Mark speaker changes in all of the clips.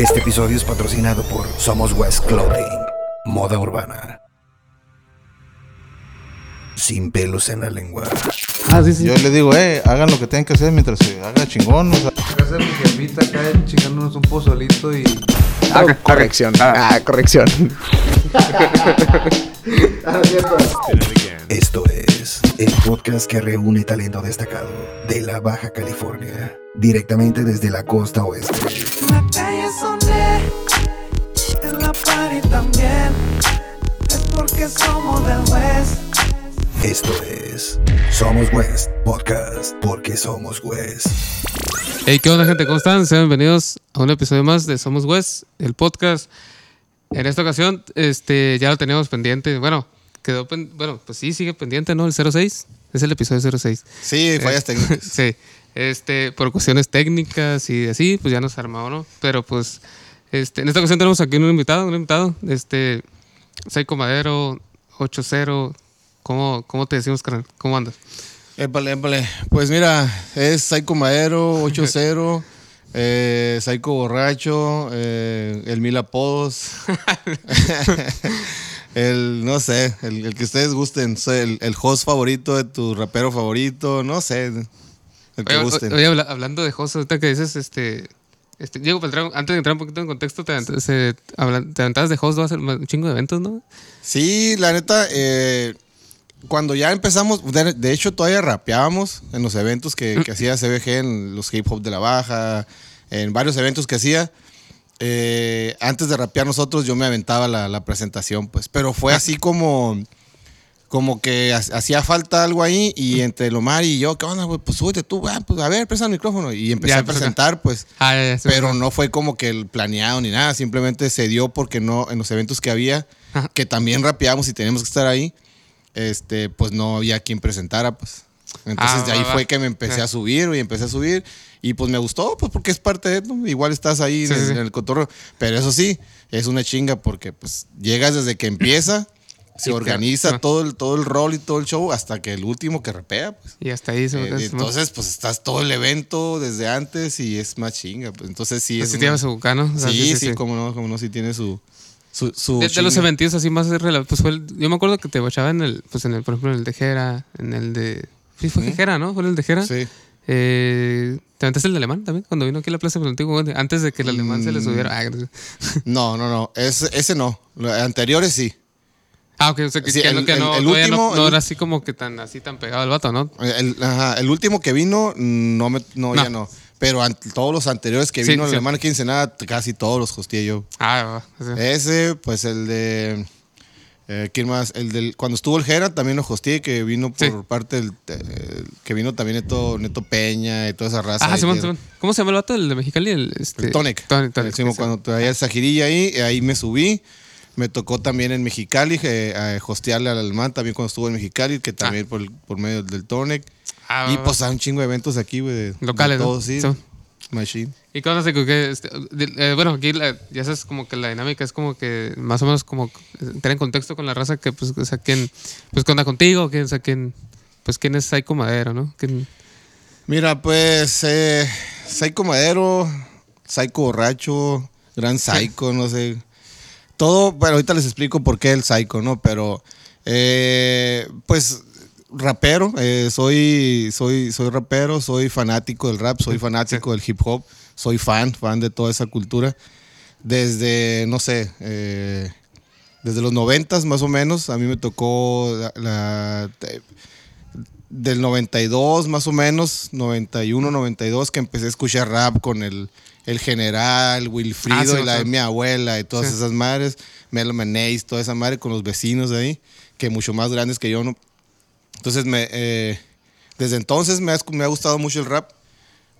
Speaker 1: Este episodio es patrocinado por Somos West Clothing, moda urbana. Sin pelos en la lengua.
Speaker 2: Ah, sí, sí.
Speaker 3: Yo les digo, eh, hagan lo que tengan que hacer mientras se haga chingón. O sea,
Speaker 2: casa de mi jefita acá chingándonos un pozolito y.
Speaker 4: Ah, corrección. Ah, corrección.
Speaker 1: Esto es el podcast que reúne talento destacado de la Baja California, directamente desde la costa oeste.
Speaker 5: Party también. Es porque somos del West.
Speaker 1: Esto es Somos West Podcast, porque somos West.
Speaker 6: Hey, ¿qué onda, gente? ¿Cómo están? Sean bienvenidos a un episodio más de Somos West, el podcast. En esta ocasión, este, ya lo teníamos pendiente. Bueno, quedó, pen- bueno, pues sí, sigue pendiente, ¿no? El 06. Es el episodio 06.
Speaker 3: sí, fallas técnicas.
Speaker 6: sí. Este, por cuestiones técnicas y así, pues ya nos armó, ¿no? Pero pues, este, en esta ocasión tenemos aquí un invitado, un invitado, este, Psycho Madero, 80. ¿Cómo, ¿Cómo te decimos, carnal? ¿Cómo andas?
Speaker 3: Épale, épale. Pues mira, es Psycho Madero, 8-0, eh, Psycho Borracho, eh, el Mil Apodos. el, no sé, el, el que ustedes gusten. El, el host favorito de tu rapero favorito, no sé. El que
Speaker 6: Oye,
Speaker 3: gusten.
Speaker 6: oye, hablando de José, ahorita que dices, este, este Diego Beltrán, antes de entrar un poquito en contexto, te, avent- se- hablan- te aventabas de host, vas a hacer un chingo de eventos, ¿no?
Speaker 3: Sí, la neta, eh, cuando ya empezamos, de, de hecho todavía rapeábamos en los eventos que, que hacía CBG, en los hip hop de la baja, en varios eventos que hacía. Eh, antes de rapear nosotros yo me aventaba la, la presentación, pues, pero fue así como, como que ha- hacía falta algo ahí y entre Lomar y yo, ¿qué onda, güey? Pues súbete tú, ah, pues a ver, presta el micrófono y empecé
Speaker 6: Ya,
Speaker 3: a presentar, pues.
Speaker 6: Ah, ya, ya,
Speaker 3: Pero no fue como que el planeado ni nada, simplemente se dio porque no, en los eventos que había,
Speaker 6: Ajá.
Speaker 3: que también rapeamos y teníamos que estar ahí, este, pues no había quien presentara, pues. Entonces
Speaker 6: Ah,
Speaker 3: de ahí
Speaker 6: va, va.
Speaker 3: fue que me empecé a subir y empecé a subir y pues me gustó, pues porque es parte de, ¿no? igual estás ahí
Speaker 6: Sí,
Speaker 3: en, el,
Speaker 6: sí,
Speaker 3: en el cotorreo, pero eso sí, es una chinga porque pues llegas desde que empieza, se organiza todo el, todo el rol y todo el show hasta que el último que rapea, pues.
Speaker 6: Y hasta ahí se
Speaker 3: Eh, entonces, pues estás todo el evento desde antes y es más chinga. Pues, entonces sí
Speaker 6: pues,
Speaker 3: es. una-
Speaker 6: llevas su bucano. o sea,
Speaker 3: sí, sí, como no, como no, sí tiene su. su, su
Speaker 6: De, de los eventos así más rela- pues fue el- yo me acuerdo que te bachaba en el, pues en el, por ejemplo, en el de Jera, en el de, sí fue
Speaker 3: Ujú.
Speaker 6: Jera, ¿no? Fue el de Jera.
Speaker 3: Sí.
Speaker 6: Eh, ¿Te aventaste el de alemán también? Cuando vino aquí a la plaza del antiguo, antes de que el alemán se le
Speaker 3: Mm.
Speaker 6: subiera. Ah, gracias.
Speaker 3: No, no, no. Ese, ese no. Los anteriores sí.
Speaker 6: Ah, ok, o sea, que,
Speaker 3: Sí,
Speaker 6: que no,
Speaker 3: el-
Speaker 6: que no,
Speaker 3: el- el
Speaker 6: no-
Speaker 3: último-
Speaker 6: no
Speaker 3: el-
Speaker 6: era así como que tan así tan pegado el vato, ¿no?
Speaker 3: El, ajá, el último que vino, no, me, no,
Speaker 6: No.
Speaker 3: ya no. Pero todos los anteriores que
Speaker 6: Sí,
Speaker 3: vino,
Speaker 6: sí.
Speaker 3: el hermano que nada, casi todos los hosteé yo.
Speaker 6: Ah.
Speaker 3: Ese, pues el de. eh, ¿Quién más? El del. Cuando estuvo el Jera también lo hosteé, que vino por parte del. eh, que vino también Neto, Neto Peña y toda esa raza.
Speaker 6: Ah,
Speaker 3: ahí
Speaker 6: Simón, Simón. ¿Cómo se llama el vato? El de Mexicali, el, este,
Speaker 3: El Tonic.
Speaker 6: Tonic, Tonic,
Speaker 3: cuando traía esa girilla ahí, eh, ahí me subí. Me tocó también en Mexicali, eh, hostearle al alemán también cuando estuvo en Mexicali, que también por, por medio del Tonic.
Speaker 6: Ah,
Speaker 3: y pues hay un chingo de eventos aquí, güey.
Speaker 6: Locales,
Speaker 3: de
Speaker 6: ¿no?
Speaker 3: todo, sí. Machine.
Speaker 6: ¿Y que este, de- eh, bueno, aquí la- ya sabes como que la dinámica es como que más o menos como entrar en contexto con la raza que pues o sea quién pues cuenta contigo, quién o sea quién pues quién es Psycho Madero, ¿no? ¿Quién-
Speaker 3: Mira, pues, eh, Psycho Madero, Psycho Borracho, Gran Psycho, no sé. Todo, bueno, ahorita les explico por qué el Psycho, ¿no? Pero, eh, pues, rapero, eh, soy, soy, soy rapero, soy fanático del rap, soy fanático del hip hop, soy fan, fan de toda esa cultura. Desde, no sé, eh, desde los noventas más o menos, a mí me tocó la- la del 92 más o menos, 91, 92, que empecé a escuchar rap con el, el general, Wilfrido
Speaker 6: Ah, sí,
Speaker 3: y la de mi abuela y todas
Speaker 6: Sí.
Speaker 3: esas madres, Melo Menéis, toda esa madre con los vecinos de ahí, que mucho más grandes que yo. ¿no? Entonces, me, eh, desde entonces me ha, me ha gustado mucho el rap.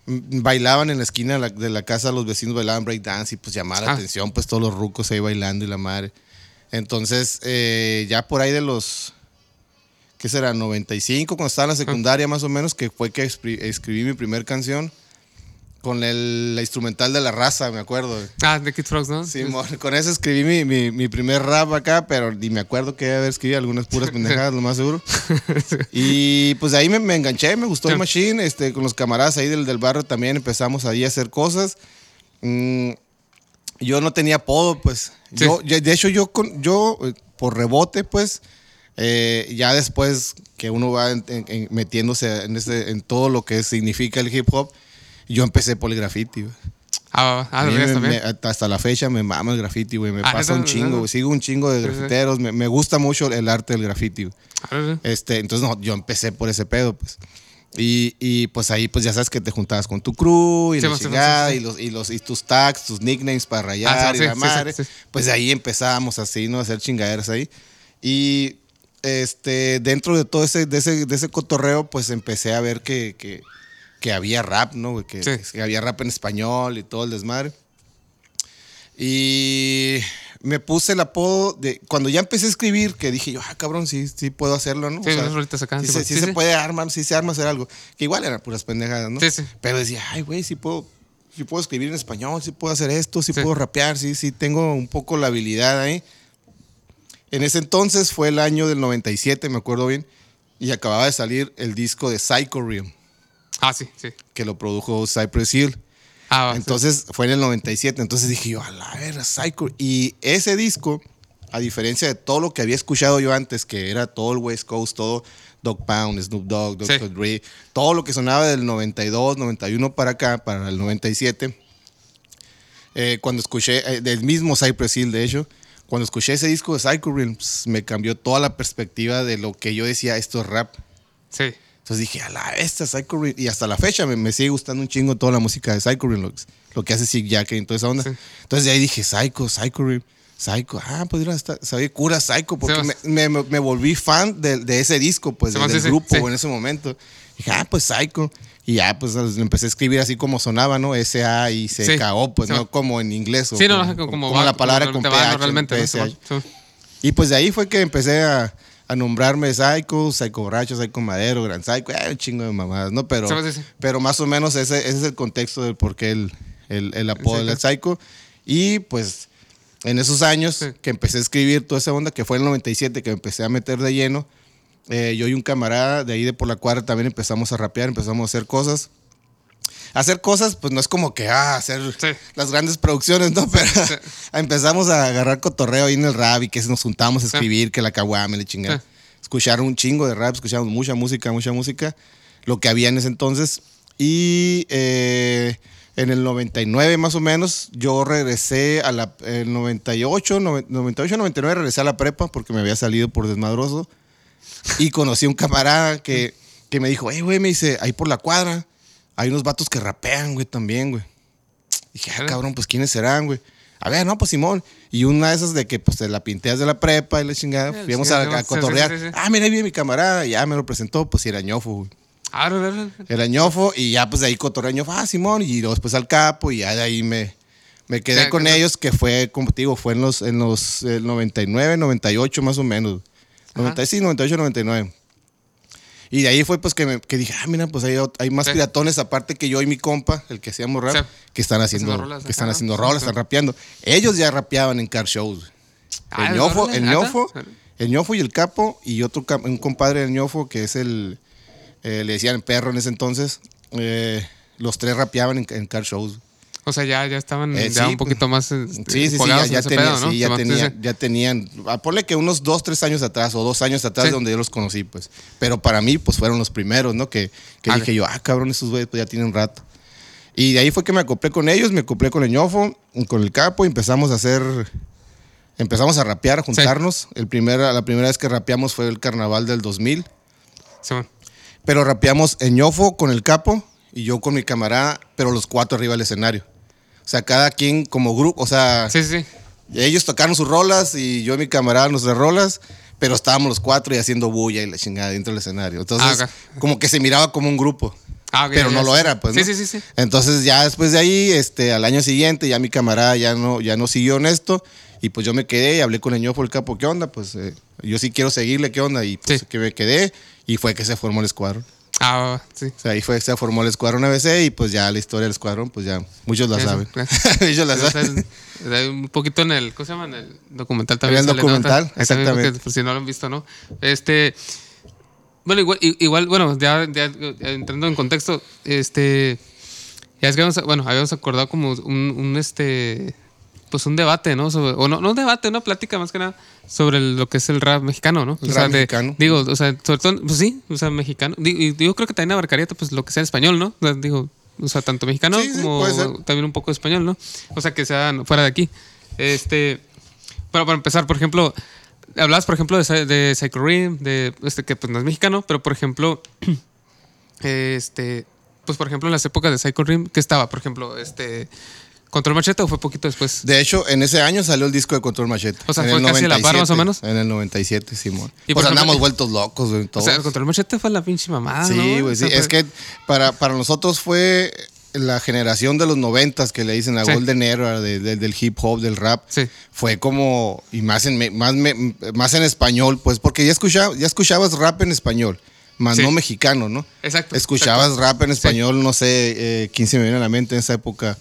Speaker 3: M- Bailaban en la esquina de la, de la casa, los vecinos bailaban breakdance y pues llamaba la
Speaker 6: Ah.
Speaker 3: atención, pues todos los rucos ahí bailando y la madre. Entonces, eh, ya por ahí de los ¿qué será? 95, cuando estaba en la secundaria más o menos, que fue que escribí mi primer canción con el, la instrumental de la raza, me acuerdo.
Speaker 6: Ah, de Kid Frogs, ¿no?
Speaker 3: Sí, con eso escribí mi, mi- mi primer rap acá, pero ni me acuerdo que haber escrito algunas puras pendejadas, lo más seguro. Y pues de ahí me, me enganché, me gustó el machine, este, con los camaradas ahí del, del barrio también empezamos ahí a hacer cosas. Mm, yo no tenía apodo, pues.
Speaker 6: Sí.
Speaker 3: Yo, de hecho, yo, con, yo eh, por rebote, pues, eh, ya después que uno va en- en- metiéndose en, este, en todo lo que significa el hip hop, yo empecé por el graffiti, güey.
Speaker 6: Ah, ah,
Speaker 3: A mí
Speaker 6: ¿lo veías
Speaker 3: me- me- hasta la fecha me mama el graffiti, güey. Me
Speaker 6: Ah,
Speaker 3: pasa un chingo, güey. Sigo un chingo de grafiteros. Me, me gusta mucho el arte del graffiti, güey.
Speaker 6: Ah.
Speaker 3: Este, entonces no, yo empecé por ese pedo, pues. Y, y, pues ahí pues ya sabes que te juntabas con tu crew y
Speaker 6: Sí,
Speaker 3: la
Speaker 6: sí,
Speaker 3: chingada
Speaker 6: sí,
Speaker 3: y, los, y, los, y tus tags, tus nicknames para rayar
Speaker 6: Ah,
Speaker 3: y la madre. Pues de ahí empezábamos así, ¿no? A hacer chingaderas ahí. Y este, dentro de todo ese, de ese, de ese cotorreo, pues empecé a ver que, que, que había rap, ¿no? güey? Que,
Speaker 6: Sí.
Speaker 3: que había rap en español y todo el desmadre. Y me puse el apodo de. Cuando ya empecé a escribir, que dije yo, ah, cabrón, sí, sí puedo hacerlo, ¿no?
Speaker 6: Sí, unas rolitas acá,
Speaker 3: Sí,
Speaker 6: sí,
Speaker 3: se, sí
Speaker 6: sí,
Speaker 3: se puede armar, sí se arma hacer algo. Que igual eran puras pendejadas, ¿no?
Speaker 6: Sí, sí.
Speaker 3: Pero decía, ay, güey, sí puedo, sí puedo escribir en español, sí puedo hacer esto, Sí. puedo rapear, sí, sí tengo un poco la habilidad ahí. En ese entonces fue el año del 97, me acuerdo bien, y acababa de salir el disco de Psycho Realm,
Speaker 6: Ah, sí, sí.
Speaker 3: que lo produjo Cypress Hill.
Speaker 6: Ah, sí.
Speaker 3: Entonces fue en el 97. Entonces dije yo, a la verga, Psycho. Y ese disco, a diferencia de todo lo que había escuchado yo antes, que era todo el West Coast, todo Dog Pound, Snoop Dogg, Dr.
Speaker 6: Sí.
Speaker 3: Dre, todo lo que sonaba del 92, 91 para acá, para el 97. eh, cuando escuché, eh, del mismo Cypress Hill, de hecho, cuando escuché ese disco de Psycho Realms, me cambió toda la perspectiva de lo que yo decía, esto es rap.
Speaker 6: Sí.
Speaker 3: Entonces dije, a la esta Psycho Realm. Y hasta la fecha me, me sigue gustando un chingo toda la música de Psycho Realm, lo, lo que hace Sick Jack y toda esa onda.
Speaker 6: Sí.
Speaker 3: Entonces de ahí dije, Psycho, Psycho Realm, Psycho. Ah, pues mira, sabe cura Psycho, porque me, me- me volví fan de, de ese disco, pues, del
Speaker 6: sí,
Speaker 3: grupo
Speaker 6: sí.
Speaker 3: en ese momento. Dije, ah, pues Psycho. Y ya, pues empecé a escribir así como sonaba, ¿no? S-A y
Speaker 6: Sí.
Speaker 3: C-K-O, pues no como en inglés. o
Speaker 6: Sí,
Speaker 3: como,
Speaker 6: no, como,
Speaker 3: como
Speaker 6: va-
Speaker 3: la palabra
Speaker 6: como
Speaker 3: con PH,
Speaker 6: realmente. ¿no?
Speaker 3: Y pues de ahí fue que empecé a, a nombrarme Psycho, Psycho Borracho, Psycho Madero, Gran Psycho, eh, un chingo de mamadas, ¿no? Pero, pero más o menos ese, ese es el contexto del por qué el, el, el apodo del Psycho. Y pues en esos años
Speaker 6: Sí.
Speaker 3: que empecé a escribir toda esa onda, que fue en el 97, que me empecé a meter de lleno, eh, yo y un camarada de ahí de por la cuadra también empezamos a rapear, empezamos a hacer cosas. Hacer cosas, pues no es como que, ah, hacer
Speaker 6: Sí.
Speaker 3: las grandes producciones, ¿no? Pero empezamos a agarrar cotorreo ahí en el rap y que nos juntamos a escribir, que la caguame, le chingada.
Speaker 6: Sí.
Speaker 3: Escuchar un chingo de rap, escuchamos mucha música, mucha música, lo que había en ese entonces. Y eh, en el 99 más o menos, yo regresé a la, el 98, noven- 98, 99 regresé a la prepa porque me había salido por desmadroso. Y conocí a un camarada que, que me dijo, hey, güey, me dice, ahí por la cuadra hay unos vatos que rapean, güey, también, güey. Dije, ah, cabrón, pues ¿quiénes serán, güey? A ver, no, pues Simón. Y una de esas de que pues te la pinteas de la prepa y la chingada,
Speaker 6: Sí,
Speaker 3: fuimos a, cotorrear.
Speaker 6: sí, sí, sí.
Speaker 3: Ah, mira, ahí viene mi camarada, ya me lo presentó, pues era ñofo, güey.
Speaker 6: Ah, no, no, no.
Speaker 3: Era ñofo, y ya pues de ahí cotorreé ñofo, ah, Simón, y luego después al capo, y ya de ahí me, me quedé con
Speaker 6: que-
Speaker 3: ellos, que fue, como te digo, fue en los, en los el 99, 98 más o menos. 90, sí, 98, 99. Y de ahí fue pues que, me, que dije, ah, mira, pues hay, hay más
Speaker 6: Sí.
Speaker 3: piratones aparte que yo y mi compa, el que hacíamos rap, que están haciendo,
Speaker 6: Haciendo rolas
Speaker 3: que están haciendo rolas, están rapeando. Ellos ya rapeaban en car shows.
Speaker 6: Ah,
Speaker 3: El
Speaker 6: ¿de
Speaker 3: ñofo, el ñofo, el ñofo y el capo y otro un compadre del ñofo que es el, eh, le decían perro en ese entonces. eh, los tres rapeaban en, en car shows.
Speaker 6: O sea, ya, ya estaban
Speaker 3: Eh,
Speaker 6: ya
Speaker 3: sí,
Speaker 6: un poquito más este,
Speaker 3: Sí, sí, sí, ya, ya tenía-
Speaker 6: pedo, ¿no?
Speaker 3: sí, ya, tenía- ya tenían, ah, ponle que unos dos, tres años atrás o dos años atrás de donde yo los conocí, pues. Pero para mí, pues fueron los primeros, ¿no? Que, que dije yo, ah, cabrón, esos güeyes pues ya tienen rato. Y de ahí fue que me acoplé con ellos, me acoplé con el ñofo, con el capo y empezamos a hacer, empezamos a rapear, a juntarnos. El primer, la primera vez que rapeamos fue el carnaval del 2000.
Speaker 6: Simón.
Speaker 3: Pero rapeamos en ñofo con el capo y yo con mi camarada, pero los cuatro arriba del escenario. O sea, cada quien como grupo, o sea,
Speaker 6: Sí, sí,
Speaker 3: ellos tocaron sus rolas y yo y mi camarada nuestras rolas, pero estábamos los cuatro y haciendo bulla y la chingada dentro del escenario. Entonces,
Speaker 6: Ah, ok.
Speaker 3: como que se miraba como un grupo.
Speaker 6: Ah, ok,
Speaker 3: pero no lo era, pues.
Speaker 6: Sí,
Speaker 3: ¿no?
Speaker 6: sí, sí, sí.
Speaker 3: Entonces, ya después de ahí, este, al año siguiente, ya mi camarada ya no, ya no siguió en esto. Y pues yo me quedé y hablé con el ñofo el capo, ¿qué onda? Pues eh, yo sí quiero seguirle, ¿qué onda? Y pues
Speaker 6: Sí.
Speaker 3: que me quedé y fue que se formó el escuadrón.
Speaker 6: Ah, sí.
Speaker 3: O sea, ahí fue se formó el escuadrón ABC y pues ya la historia del escuadrón, pues ya muchos la
Speaker 6: Eso,
Speaker 3: saben.
Speaker 6: claro.
Speaker 3: Ellos la saben.
Speaker 6: Un poquito en el, ¿cómo se llama? En el documental también.
Speaker 3: En el documental,
Speaker 6: porque,
Speaker 3: exactamente.
Speaker 6: Por si no lo han visto, ¿no? Este. Bueno, igual, igual bueno, ya, entrando en contexto, este. Ya es que habíamos, bueno, habíamos acordado como un, un este. Pues un debate, ¿no? Sobre- o no, no un debate, una plática más que nada sobre el- lo que es el rap mexicano, ¿no?
Speaker 3: El
Speaker 6: O sea, de-
Speaker 3: mexicano.
Speaker 6: Digo, o sea, sobre todo, pues sí, o sea, mexicano. Y yo creo que también abarcaría pues lo que sea español, ¿no? O sea, digo, o sea, tanto mexicano
Speaker 3: Sí,
Speaker 6: como también un poco español, ¿no? O sea, que sea fuera de aquí. Este, bueno, para empezar, por ejemplo, hablabas, por ejemplo, de, de Psycho Rim, de este que pues no es mexicano, pero por ejemplo, este, pues por ejemplo, en las épocas de Psycho Rim, ¿qué estaba? Por ejemplo, este, Control Machete o fue poquito después.
Speaker 3: De hecho, en ese año salió el disco de Control Machete.
Speaker 6: O sea,
Speaker 3: en
Speaker 6: fue
Speaker 3: el
Speaker 6: casi a la par, más o menos.
Speaker 3: En el 97, Simón.
Speaker 6: Y
Speaker 3: Y pues andamos vueltos locos, güey.
Speaker 6: O
Speaker 3: todos.
Speaker 6: sea, Control Machete fue la pinche mamada, ¿no?
Speaker 3: Sí,
Speaker 6: O
Speaker 3: güey, sí.
Speaker 6: sea,
Speaker 3: Es
Speaker 6: fue-
Speaker 3: que para, para nosotros fue la generación de los noventas que le dicen la
Speaker 6: Sí.
Speaker 3: Golden Era de- de- del hip hop, del rap.
Speaker 6: Sí.
Speaker 3: Fue como, y más en, más, más en español, pues, porque ya, escuchaba, ya escuchabas rap en español, más
Speaker 6: Sí.
Speaker 3: no mexicano, ¿no?
Speaker 6: Exacto,
Speaker 3: Escuchabas
Speaker 6: exacto.
Speaker 3: rap en
Speaker 6: Sí.
Speaker 3: español, no sé, eh, 15 me viene a la mente en esa época.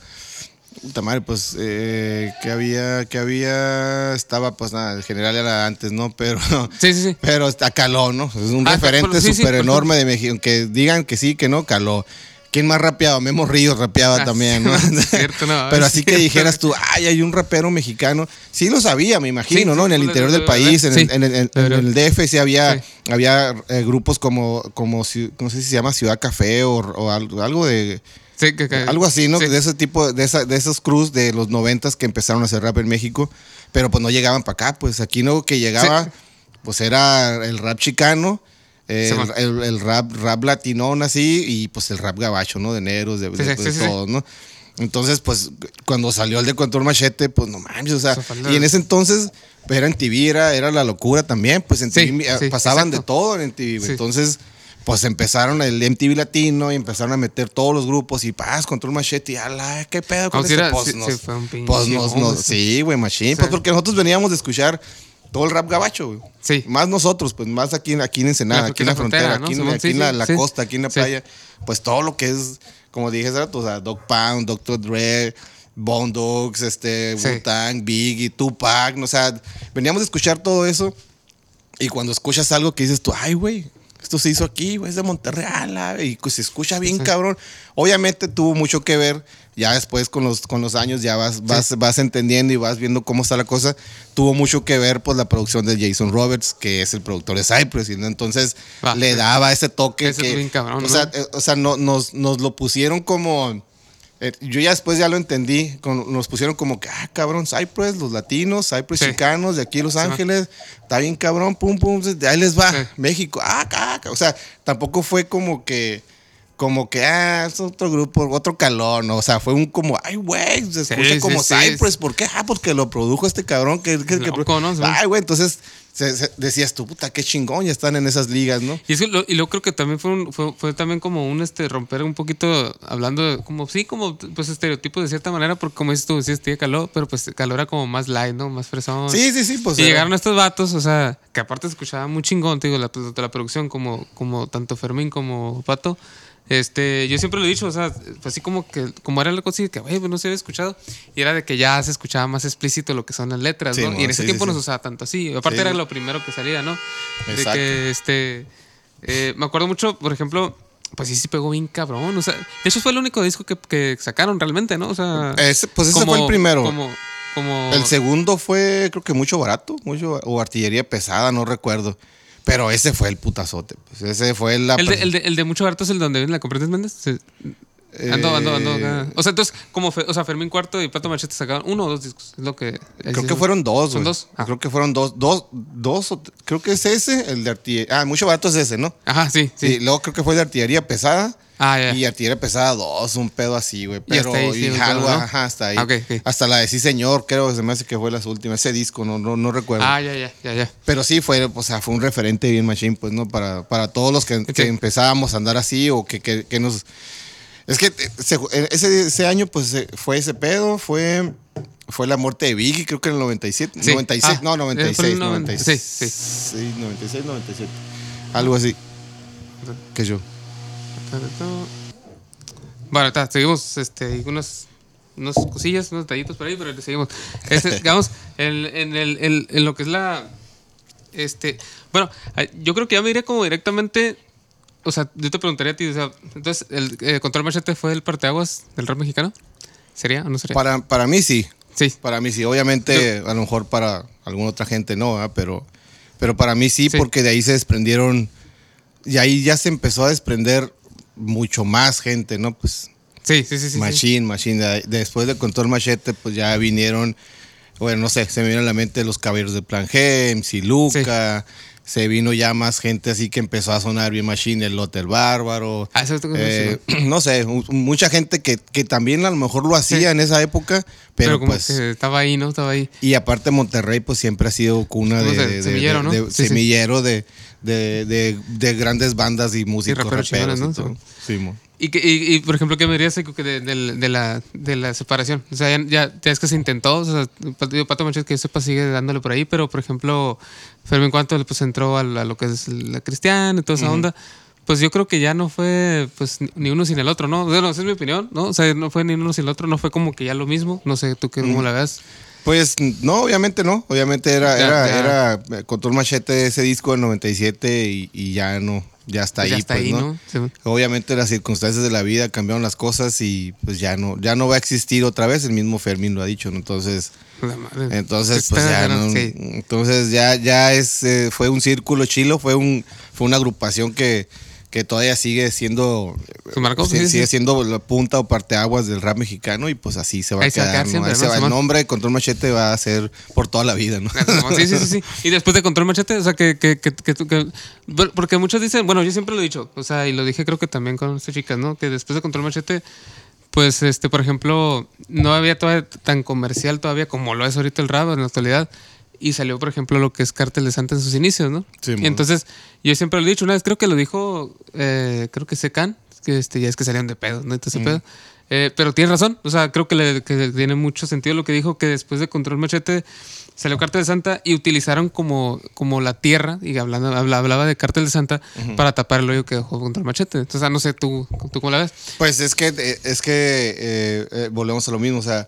Speaker 3: Puta madre, pues, eh, que había, que había, estaba, pues nada, el general era antes, ¿no? Pero,
Speaker 6: Sí, sí, sí.
Speaker 3: pero está caló, ¿no? Es un
Speaker 6: Ah,
Speaker 3: referente
Speaker 6: pero- sí, sí,
Speaker 3: súper enorme de México. Que digan que sí, que no, caló. ¿Quién más rapeaba? Memo Ríos rapeaba
Speaker 6: Ah,
Speaker 3: también, ¿no?
Speaker 6: cierto, no,
Speaker 3: Pero así que dijeras tú, ay, hay un rapero mexicano. Sí lo sabía, me imagino,
Speaker 6: Sí,
Speaker 3: ¿no?
Speaker 6: sí,
Speaker 3: En el interior del país, en,
Speaker 6: sí,
Speaker 3: el, en el- en el DF sí había, había eh, grupos como, como, no sé si se llama Ciudad Café o, algo de...
Speaker 6: Sí, que- que-
Speaker 3: Algo así, ¿no?
Speaker 6: sí.
Speaker 3: De ese tipo, de, esa, de esos crews de los noventas que empezaron a hacer rap en México, pero pues no llegaban para acá, pues aquí no que llegaba,
Speaker 6: Sí.
Speaker 3: pues era el rap chicano, eh, el, el- el rap, rap latinón así, y pues el rap gabacho, ¿no? De negros, de, de-
Speaker 6: sí,
Speaker 3: de todos, ¿no? Entonces, pues, cuando salió el de Control Machete, pues no mames, o sea, y en ese entonces, pues, era en TV, era, era la locura también, pues en TV eh,
Speaker 6: sí,
Speaker 3: pasaban de todo en TV,
Speaker 6: Sí.
Speaker 3: entonces pues empezaron el MTV latino y empezaron a meter todos los grupos y paz, control machete y ala, qué pedo con este? Pues
Speaker 6: sí,
Speaker 3: nos-
Speaker 6: fue un
Speaker 3: pues nos-
Speaker 6: sí.
Speaker 3: güey, machine, pues
Speaker 6: Sí.
Speaker 3: porque nosotros veníamos de escuchar todo el rap gabacho, güey.
Speaker 6: Sí.
Speaker 3: Más nosotros, pues más aquí, en- aquí en Ensenada, aquí en la frontera,
Speaker 6: ¿no?
Speaker 3: aquí, aquí
Speaker 6: sí,
Speaker 3: en la,
Speaker 6: sí,
Speaker 3: la
Speaker 6: sí.
Speaker 3: costa, aquí en la
Speaker 6: Sí.
Speaker 3: playa, pues todo lo que es, como dije hace rato, o sea, Dog Pound, Dr. Dre, Bone Dogs, este,
Speaker 6: Sí.
Speaker 3: Wu-Tang, Biggie, Tupac, no, o sea, veníamos de escuchar todo eso y cuando escuchas algo que dices tú, ay, güey, esto se hizo aquí, güey, es de Monterrey, ala", y pues se escucha bien,
Speaker 6: Sí.
Speaker 3: cabrón. Obviamente tuvo mucho que ver, ya después con los, con los años ya vas, vas, vas entendiendo y vas viendo cómo está la cosa. Tuvo mucho que ver, pues, la producción de Jason Roberts, que es el productor de Cypress, y ¿no? entonces
Speaker 6: Ah,
Speaker 3: le daba ese toque
Speaker 6: Ese es
Speaker 3: que,
Speaker 6: bien cabrón,
Speaker 3: o
Speaker 6: ¿no?
Speaker 3: sea, eh, o sea, no, nos, nos lo pusieron como... eh, yo ya después ya lo entendí, con- nos pusieron como que, ah, cabrón, Cypress, los latinos, Cypress
Speaker 6: Sí.
Speaker 3: chicanos, de aquí Los
Speaker 6: Sí.
Speaker 3: Ángeles, está bien cabrón, pum, pum, de ahí les va. México, ah, ah. o sea, tampoco fue como que, como que, ah, es otro grupo, otro calor, ¿no? O sea, fue un como, ay, güey, se
Speaker 6: Sí,
Speaker 3: escucha
Speaker 6: sí,
Speaker 3: como
Speaker 6: sí.
Speaker 3: Cypress, ¿por qué? Ah, porque lo produjo este cabrón, que, que, que-
Speaker 6: Loco, ¿no? Sí.
Speaker 3: ay, güey, entonces se- se- decías tú, puta, qué chingón, ya están en esas ligas, ¿no?
Speaker 6: Y, es que lo, y luego creo que también fue, un- fue, fue también como un este romper un poquito, hablando de, como, sí, como pues estereotipos de cierta manera, porque como dices tú, decías tía calor, pero pues calor era como más light, ¿no? Más fresón.
Speaker 3: Sí, sí, sí, pues.
Speaker 6: y
Speaker 3: era-
Speaker 6: llegaron estos vatos, o sea, que aparte escuchaba muy chingón, te digo, la, de la producción, como, como tanto Fermín como Pato. Este, yo siempre lo he dicho, o sea, así como que, como era la cosa que, güey, pues no se había escuchado, y era de que ya se escuchaba más explícito lo que son las letras,
Speaker 3: Sí,
Speaker 6: ¿no? y en ese
Speaker 3: sí,
Speaker 6: tiempo
Speaker 3: sí,
Speaker 6: no se usaba tanto así. Aparte era lo primero que salía, ¿no? De
Speaker 3: Exacto.
Speaker 6: que, este, eh, me acuerdo mucho, por ejemplo, pues sí, sí pegó bien cabrón, o sea, de hecho fue el único disco que, que sacaron realmente, ¿no? O sea,
Speaker 3: Ese- pues ese
Speaker 6: como-
Speaker 3: fue el primero.
Speaker 6: Como, como,
Speaker 3: El segundo fue, creo que mucho barato, mucho, o artillería pesada, no recuerdo. Pero ese fue el putazote. Pues ese fue la.
Speaker 6: el de, el, de, el de Mucho Harto es el donde viene la comprendes Méndez. Sí. Ando, ando, ando.
Speaker 3: Eh,
Speaker 6: acá. O sea, entonces, como Fe- o sea, Fermín Cuarto y Pato Machete sacaron uno o dos discos. Es lo que.
Speaker 3: Creo que fueron dos,
Speaker 6: ¿Son
Speaker 3: güey.
Speaker 6: dos? Ah.
Speaker 3: Creo que fueron dos, dos, dos, creo que es ese, el de artillería. Ah, mucho barato es ese, ¿no?
Speaker 6: Ajá, sí, sí.
Speaker 3: Sí. luego creo que fue el de artillería pesada.
Speaker 6: Ah, ya.
Speaker 3: Y artillería pesada dos, un pedo así, güey.
Speaker 6: Y hasta
Speaker 3: Pero,
Speaker 6: ahí sí,
Speaker 3: y algo,
Speaker 6: pedo, ¿no?
Speaker 3: ajá, hasta ahí.
Speaker 6: Ah, ok, ok.
Speaker 3: Hasta la de Sí Señor, creo que se me hace que fue las últimas. Ese disco, no, no, no recuerdo.
Speaker 6: Ah, ya, ya, ya, ya.
Speaker 3: Pero sí fue, o sea, fue un referente bien machine, pues, ¿no? Para, para todos los que, que
Speaker 6: Sí.
Speaker 3: empezábamos a andar así o que, que- que nos... Es que eh, se- ese, ese año, pues, eh, fue ese pedo, fue... Fue la muerte de Biggie, creo que en el 97.
Speaker 6: Sí.
Speaker 3: 96,
Speaker 6: Ah,
Speaker 3: no,
Speaker 6: eh, fue
Speaker 3: 96,
Speaker 6: el noven-
Speaker 3: 96.
Speaker 6: sí, sí.
Speaker 3: Sí, 96, 97. Algo así. Que yo.
Speaker 6: Bueno, está, seguimos este, unas, unas cosillas, unos detallitos por ahí, pero le seguimos. Este, digamos, en, en, el, en- en lo que es la. Este. Bueno, yo creo que ya me iría como directamente. O sea, yo te preguntaría a ti, o sea, entonces, ¿el eh, Control Machete fue el parteaguas del rap mexicano? ¿Sería o no sería?
Speaker 3: Para, para mí sí.
Speaker 6: Sí.
Speaker 3: Para mí sí. Obviamente, a lo mejor para alguna otra gente no, pero, pero para mí sí,
Speaker 6: Sí.
Speaker 3: porque de ahí se desprendieron. Y ahí ya se empezó a desprender mucho más gente, ¿no? Pues
Speaker 6: Sí, sí, sí. sí, sí.
Speaker 3: Machine, Machine. De- Después de Control Machete, pues ya vinieron, bueno, no sé, se me viene a la mente los caballeros de Plan G, MC Luca. Se vino ya más gente así que empezó a sonar bien Machine, el Lote el Bárbaro.
Speaker 6: Ah, eso
Speaker 3: Eh, no sé, mucha gente que, que también a lo mejor lo hacía en esa época, pero,
Speaker 6: Pero, como
Speaker 3: pues.
Speaker 6: que estaba ahí, ¿no? Estaba ahí.
Speaker 3: Y aparte Monterrey pues siempre ha sido cuna de,
Speaker 6: de
Speaker 3: de-
Speaker 6: semillero, ¿no?
Speaker 3: de- semillero de, de, de- de grandes bandas y músicos
Speaker 6: raperos
Speaker 3: raperos,
Speaker 6: chingones,
Speaker 3: y
Speaker 6: ¿no?
Speaker 3: Sí, mo.
Speaker 6: Y, que, y, y, por ejemplo, ¿qué me dirías de, de la, de la separación? O sea, ya, ya, es que se intentó, o sea, Pato Manches que yo sepa sigue dándole por ahí, pero por ejemplo, Fermín Cuanto pues entró a, la- a lo que es la cristiana y toda esa onda, pues yo creo que ya no fue pues ni- uno sin el otro, ¿no? Bueno, esa es mi opinión, ¿no? O sea, no fue ni uno sin el otro, no fue como que ya lo mismo, no sé tú qué, cómo la ves.
Speaker 3: Pues no, obviamente no. Obviamente era,
Speaker 6: Ya,
Speaker 3: era,
Speaker 6: ya.
Speaker 3: era eh, Control Machete ese disco del 97 y, y ya no, ya está
Speaker 6: Pues
Speaker 3: ahí.
Speaker 6: ya está
Speaker 3: pues,
Speaker 6: ahí,
Speaker 3: ¿no? Obviamente las circunstancias de la vida cambiaron las cosas y pues ya no, ya no va a existir otra vez. El mismo Fermín lo ha dicho, ¿no? Entonces, entonces pues ya no,
Speaker 6: sí.
Speaker 3: entonces ya, ya es, eh, fue un círculo chilo, fue un, fue una agrupación que, que todavía sigue siendo,
Speaker 6: Su marco,
Speaker 3: sí,
Speaker 6: sí, sí.
Speaker 3: sigue siendo la punta o parteaguas del rap mexicano y pues así se va
Speaker 6: Ahí
Speaker 3: a quedar. se
Speaker 6: ¿no,
Speaker 3: va- el nombre de Control Machete va a ser por toda la vida, ¿no?
Speaker 6: Sí, sí, sí, sí. Y después de Control Machete, o sea, que, que, que, que, porque muchos dicen, bueno, yo siempre lo he dicho, o sea, y lo dije creo que también con estas chicas, ¿no? Que después de Control Machete, pues, este, por ejemplo, no había todavía tan comercial todavía como lo es ahorita el rap en la actualidad. Y salió, por ejemplo, lo que es Cártel de Santa en sus inicios, ¿no?
Speaker 3: Sí,
Speaker 6: y entonces, yo siempre lo he dicho, una vez creo que lo dijo, eh, creo que Secan, que este, ya es que salieron de pedo, ¿no? Entonces, pedo. Eh, pero tiene razón, o sea, creo que, le, que tiene mucho sentido lo que dijo, que después de Control Machete salió Cártel de Santa y utilizaron como, como la tierra, y hablando, habla- hablaba de Cártel de Santa para tapar el hoyo que dejó Control Machete. Entonces, ah, no sé, ¿tú, tú cómo la ves?
Speaker 3: Pues es que, eh, es que eh, eh, volvemos a lo mismo, o sea,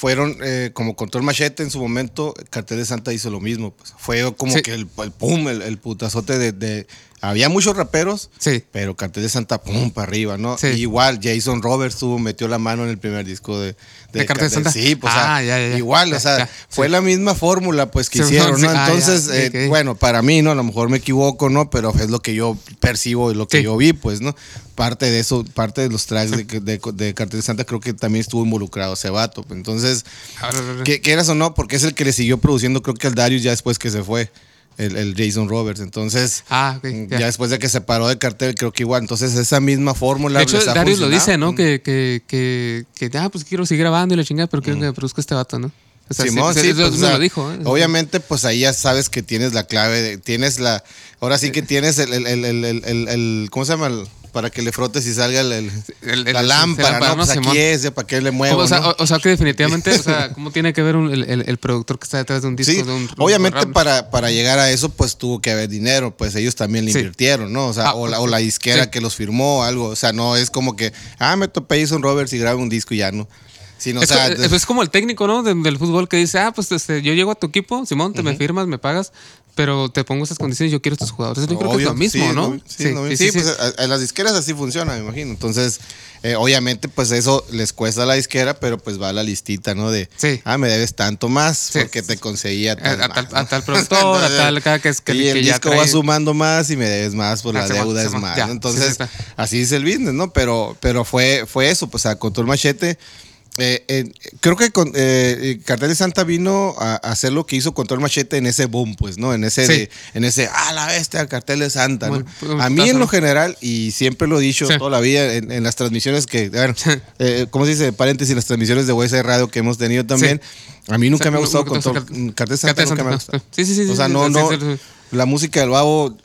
Speaker 3: fueron eh, como Control Machete en su momento, Cartel de Santa hizo lo mismo, pues fue como
Speaker 6: Sí.
Speaker 3: que el, el pum, el, el putazote de, de- Había muchos raperos,
Speaker 6: Sí.
Speaker 3: pero Cartel de Santa, pum, para arriba, ¿no?
Speaker 6: Sí.
Speaker 3: Igual, Jason Roberts tuvo, metió la mano en el primer disco de...
Speaker 6: ¿De Cartel de Santa?
Speaker 3: Sí, pues o sea,
Speaker 6: Ah, ya, ya,
Speaker 3: igual,
Speaker 6: Ya,
Speaker 3: o sea, fue
Speaker 6: sí.
Speaker 3: la misma fórmula, pues, que hicieron, ¿no?
Speaker 6: ah,
Speaker 3: Entonces, eh, bueno, para mí, ¿no? A lo mejor me equivoco, ¿no? Pero es lo que yo percibo y lo que yo vi, pues, ¿no? Parte de eso, parte de los tracks de, de, de Cartel de Santa creo que también estuvo involucrado ese vato. Entonces,
Speaker 6: ahora,
Speaker 3: que quieras o no, porque es el que le siguió produciendo, creo que al Darius ya después que se fue, el, el Jason Roberts. Entonces,
Speaker 6: Ah,
Speaker 3: ya.
Speaker 6: ya.
Speaker 3: después de que se paró de cartel, creo que igual. Entonces, esa misma fórmula.
Speaker 6: De hecho,
Speaker 3: les ha
Speaker 6: Darius lo dice, ¿no? Que, que, que, que, ah, pues quiero seguir grabando y la chingada, pero quiero que me produzca este vato, ¿no? O sea,
Speaker 3: Simón,
Speaker 6: sí,
Speaker 3: sí, pues,
Speaker 6: me
Speaker 3: o sea,
Speaker 6: lo dijo. ¿eh?
Speaker 3: Obviamente, pues ahí ya sabes que tienes la clave, de- tienes la, ahora sí que tienes el, el, el, el, el- el- el- ¿cómo se llama? Para que le frotes y salga el, el-
Speaker 6: El-
Speaker 3: la lámpara,
Speaker 6: lámpara,
Speaker 3: ¿no? Pues aquí es, para qué le muevo,
Speaker 6: o, sea,
Speaker 3: ¿no?
Speaker 6: o, o sea, que definitivamente, o sea, ¿cómo tiene que ver un- el, productor que está detrás de un disco?
Speaker 3: Sí,
Speaker 6: de un,
Speaker 3: obviamente para, para llegar a eso, pues tuvo que haber dinero, pues ellos también le
Speaker 6: Sí.
Speaker 3: invirtieron, ¿no? O sea,
Speaker 6: Ah,
Speaker 3: o, la, o la disquera
Speaker 6: sí.
Speaker 3: que los firmó, algo. O sea, no es como que, ah, me topé Jason Roberts y grabé un disco y ya no. Sino, o
Speaker 6: Es,
Speaker 3: sea,
Speaker 6: co- es- es como el técnico, ¿no? De- del fútbol que dice, ah, pues este, yo llego a tu equipo, Simón, te me firmas, me pagas, pero te pongo esas condiciones, yo quiero estos jugadores. Yo creo que es lo
Speaker 3: Obvio,
Speaker 6: mismo,
Speaker 3: sí,
Speaker 6: ¿no?
Speaker 3: Sí, lo mismo. Sí, pues a- a las disqueras así funciona, me imagino. Entonces, eh, obviamente, pues eso les cuesta a la disquera, pero pues va a la listita, ¿no? De, ah, me debes tanto más porque te conseguía
Speaker 6: a,
Speaker 3: tal
Speaker 6: a tal,
Speaker 3: ¿no?
Speaker 6: a tal productor, a tal, cada que es que,
Speaker 3: y el
Speaker 6: que ya
Speaker 3: disco
Speaker 6: trae-
Speaker 3: va sumando más y me debes más, pues
Speaker 6: Ah,
Speaker 3: la
Speaker 6: va,
Speaker 3: deuda es más. Entonces, así es el business, ¿no? Pero, pero fue, fue eso, pues a Control Machete. Eh, eh, creo que con, eh, Cartel de Santa vino a, a hacer lo que hizo Control Machete en ese boom, pues, ¿no? En ese,
Speaker 6: Sí.
Speaker 3: de- en ese, ah, la bestia, Cartel de Santa, ¿no?
Speaker 6: Bueno, un
Speaker 3: A mí en lo general, y siempre lo he dicho
Speaker 6: Sí.
Speaker 3: toda la vida, en, en las transmisiones que, bueno, eh, ¿cómo se dice? Paréntesis, las transmisiones de USR Radio que hemos tenido también. A mí nunca me ha gustado Control,
Speaker 6: Cartel-
Speaker 3: de Santa,
Speaker 6: Cartel
Speaker 3: nunca me ha
Speaker 6: Santa,
Speaker 3: gustado.
Speaker 6: sí, sí, sí,
Speaker 3: O sea,
Speaker 6: sí,
Speaker 3: no,
Speaker 6: sí,
Speaker 3: no,
Speaker 6: sí, sí.
Speaker 3: la música del babo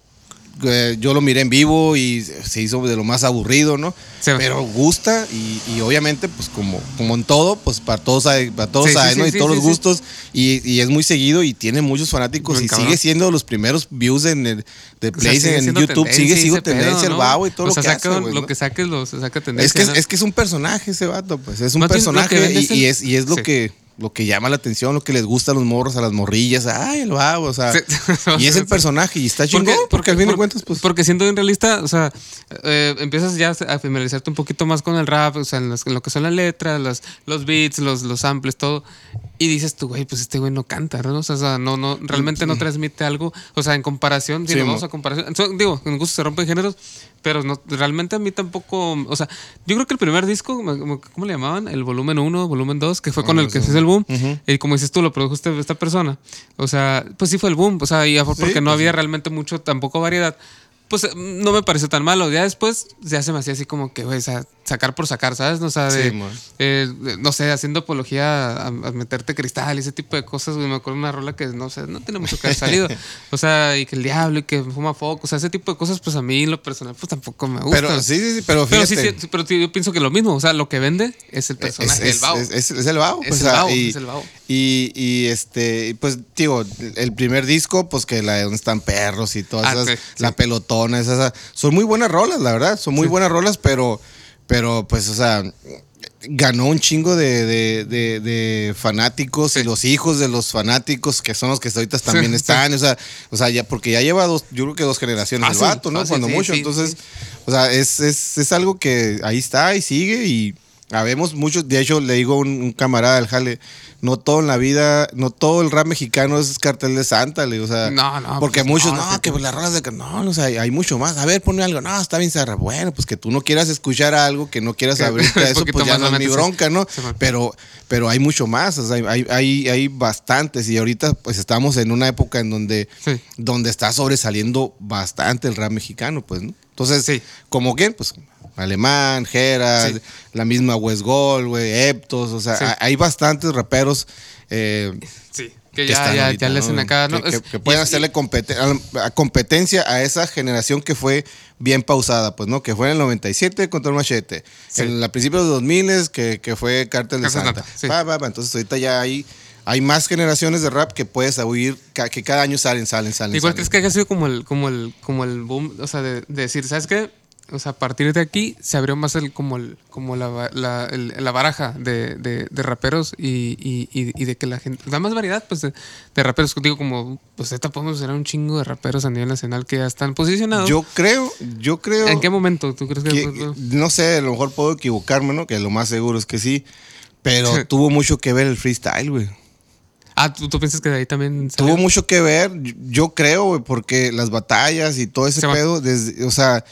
Speaker 3: eh, yo lo miré en vivo y se hizo de lo más aburrido, ¿no?
Speaker 6: Sí.
Speaker 3: Pero gusta y, y obviamente, pues como, como en todo, pues para todos hay, para todos
Speaker 6: Sí,
Speaker 3: hay,
Speaker 6: sí,
Speaker 3: ¿no? Y todos los gustos y, y es muy seguido y tiene muchos fanáticos y
Speaker 6: cabrón.
Speaker 3: sigue siendo los primeros views en el de
Speaker 6: O sea,
Speaker 3: plays
Speaker 6: sigue
Speaker 3: en YouTube, sigue siendo
Speaker 6: pedo,
Speaker 3: tendencia el babo y todo
Speaker 6: o
Speaker 3: lo que
Speaker 6: saca
Speaker 3: hace,
Speaker 6: lo
Speaker 3: ¿no?
Speaker 6: que saques lo saca tendencia.
Speaker 3: Es que es,
Speaker 6: ¿no?
Speaker 3: es que es un personaje ese vato, pues. Es un personaje y,
Speaker 6: es
Speaker 3: y es, y es lo que lo que llama la atención, lo que les gusta a los morros, a las morrillas. Ay, el vago, o sea.
Speaker 6: Sí.
Speaker 3: y es el personaje y está chingón. Porque, al fin de
Speaker 6: por-
Speaker 3: cuentas, pues.
Speaker 6: Porque siendo bien realista, o sea, eh, empiezas ya a familiarizarte un poquito más con el rap, o sea, en, las- en lo que son las letras, los, los beats, los, los samples, todo. Y dices tú, güey, pues este güey no canta, ¿no? O sea, no, no, realmente no transmite algo. O sea, en comparación, si
Speaker 3: Sí,
Speaker 6: nos vamos a comparación. so- digo, en gusto se rompen géneros, pero no, realmente a mí tampoco. O sea, yo creo que el primer disco, ¿cómo le llamaban? El volumen 1, volumen 2, que fue con el que se hizo el boom. Y como dices tú, lo produjo este- esta persona. O sea, pues sí fue el boom. O sea, y
Speaker 3: Sí,
Speaker 6: porque no
Speaker 3: pues
Speaker 6: había
Speaker 3: sí.
Speaker 6: realmente mucho, tampoco variedad. Pues eh, no me pareció tan malo. Ya después ya se me hacía así como que, güey, o sea, sacar por sacar, ¿sabes? O sea, de,
Speaker 3: Sí,
Speaker 6: eh, no sé, haciendo apología a, a meterte cristal y ese tipo de cosas, güey. Me acuerdo una rola que no sé, no tiene mucho que haber salido. O sea, y que el diablo y que fuma foco. O sea, ese tipo de cosas, pues a mí en lo personal, pues tampoco me gusta.
Speaker 3: Pero sí, sí, sí, pero
Speaker 6: Pero
Speaker 3: fíjate.
Speaker 6: sí, sí, pero yo pienso que lo mismo. O sea, lo que vende es el personaje
Speaker 3: es,
Speaker 6: del babo.
Speaker 3: Es, es- es el.
Speaker 6: Es
Speaker 3: pues,
Speaker 6: el
Speaker 3: o sea,
Speaker 6: babo,
Speaker 3: y,
Speaker 6: es el babo.
Speaker 3: Y, y, este, pues, digo, el primer disco, pues que la de donde están perros y todas
Speaker 6: Ah,
Speaker 3: esas, la pelotona, esas, son muy buenas rolas, la verdad, son muy buenas rolas, pero, pero, pues, o sea, ganó un chingo de, de, de- de fanáticos y los hijos de los fanáticos, que son los que ahorita también
Speaker 6: Sí,
Speaker 3: están, o sea, o sea, ya, porque ya lleva dos, yo creo que dos generaciones
Speaker 6: Fácil,
Speaker 3: el vato, ¿no?
Speaker 6: fácil,
Speaker 3: Cuando mucho, entonces, o sea, es, es, es algo que ahí está y sigue y habemos muchos, de hecho le digo a un, un camarada del jale, no todo en la vida, no todo el rap mexicano es cartel de Santa, le digo, o sea,
Speaker 6: No, no,
Speaker 3: porque
Speaker 6: pues
Speaker 3: muchos,
Speaker 6: no,
Speaker 3: no,
Speaker 6: sí,
Speaker 3: que las rolas de que no, no, o sea, hay, mucho más, a ver, ponme algo, no, está bien cerrado, bueno, pues que tú no quieras escuchar algo, que no quieras
Speaker 6: Que-
Speaker 3: abrirte a eso, pues ya no es mi bronca, ¿no?
Speaker 6: Sí.
Speaker 3: Pero, pero hay mucho más, o sea, hay, hay, hay bastantes y ahorita pues estamos en una época en donde
Speaker 6: Sí.
Speaker 3: donde está sobresaliendo bastante el rap mexicano, pues, ¿no? Entonces,
Speaker 6: Sí.
Speaker 3: como quién, pues, Alemán, Jera,
Speaker 6: Sí.
Speaker 3: la misma West Gold, güey, Eptos, o sea,
Speaker 6: Sí.
Speaker 3: hay- bastantes raperos eh,
Speaker 6: Sí. Que
Speaker 3: que
Speaker 6: ya, ya,
Speaker 3: ahorita,
Speaker 6: ya le
Speaker 3: ¿no?
Speaker 6: hacen acá, ¿no?
Speaker 3: Que, que-
Speaker 6: Es-
Speaker 3: que pueden hacerle competen- a- competencia a esa generación que fue bien pausada, pues, ¿no? Que fue en el 97 contra el machete.
Speaker 6: Sí.
Speaker 3: En la principios de los 2000 que, que fue Cártel de Santa.
Speaker 6: Santa, sí.
Speaker 3: Va, va, va. Entonces, ahorita ya hay, hay más generaciones de rap que puedes ca- que cada año salen, salen, salen.
Speaker 6: Igual
Speaker 3: salen.
Speaker 6: crees que haya sido como el, como el, como el boom, o sea, de, de decir, ¿sabes qué? O sea, a partir de aquí se abrió más el, como el, como la, la, el- la baraja de, de, de raperos y, y, y, de que la gente, da más variedad, pues, de, de raperos. Digo, como, pues, ahorita podemos ser un chingo de raperos a nivel nacional que ya están posicionados.
Speaker 3: Yo creo, yo creo.
Speaker 6: ¿En qué momento tú crees que,
Speaker 3: que- no sé, a lo mejor puedo equivocarme, ¿no? Que lo más seguro es que sí. Pero tuvo mucho que ver el freestyle, güey.
Speaker 6: Ah, ¿tú, tú piensas que de ahí también salió?
Speaker 3: Tuvo mucho que ver, yo- creo, güey, porque las batallas y todo ese
Speaker 6: Se
Speaker 3: pedo, desde, o sea,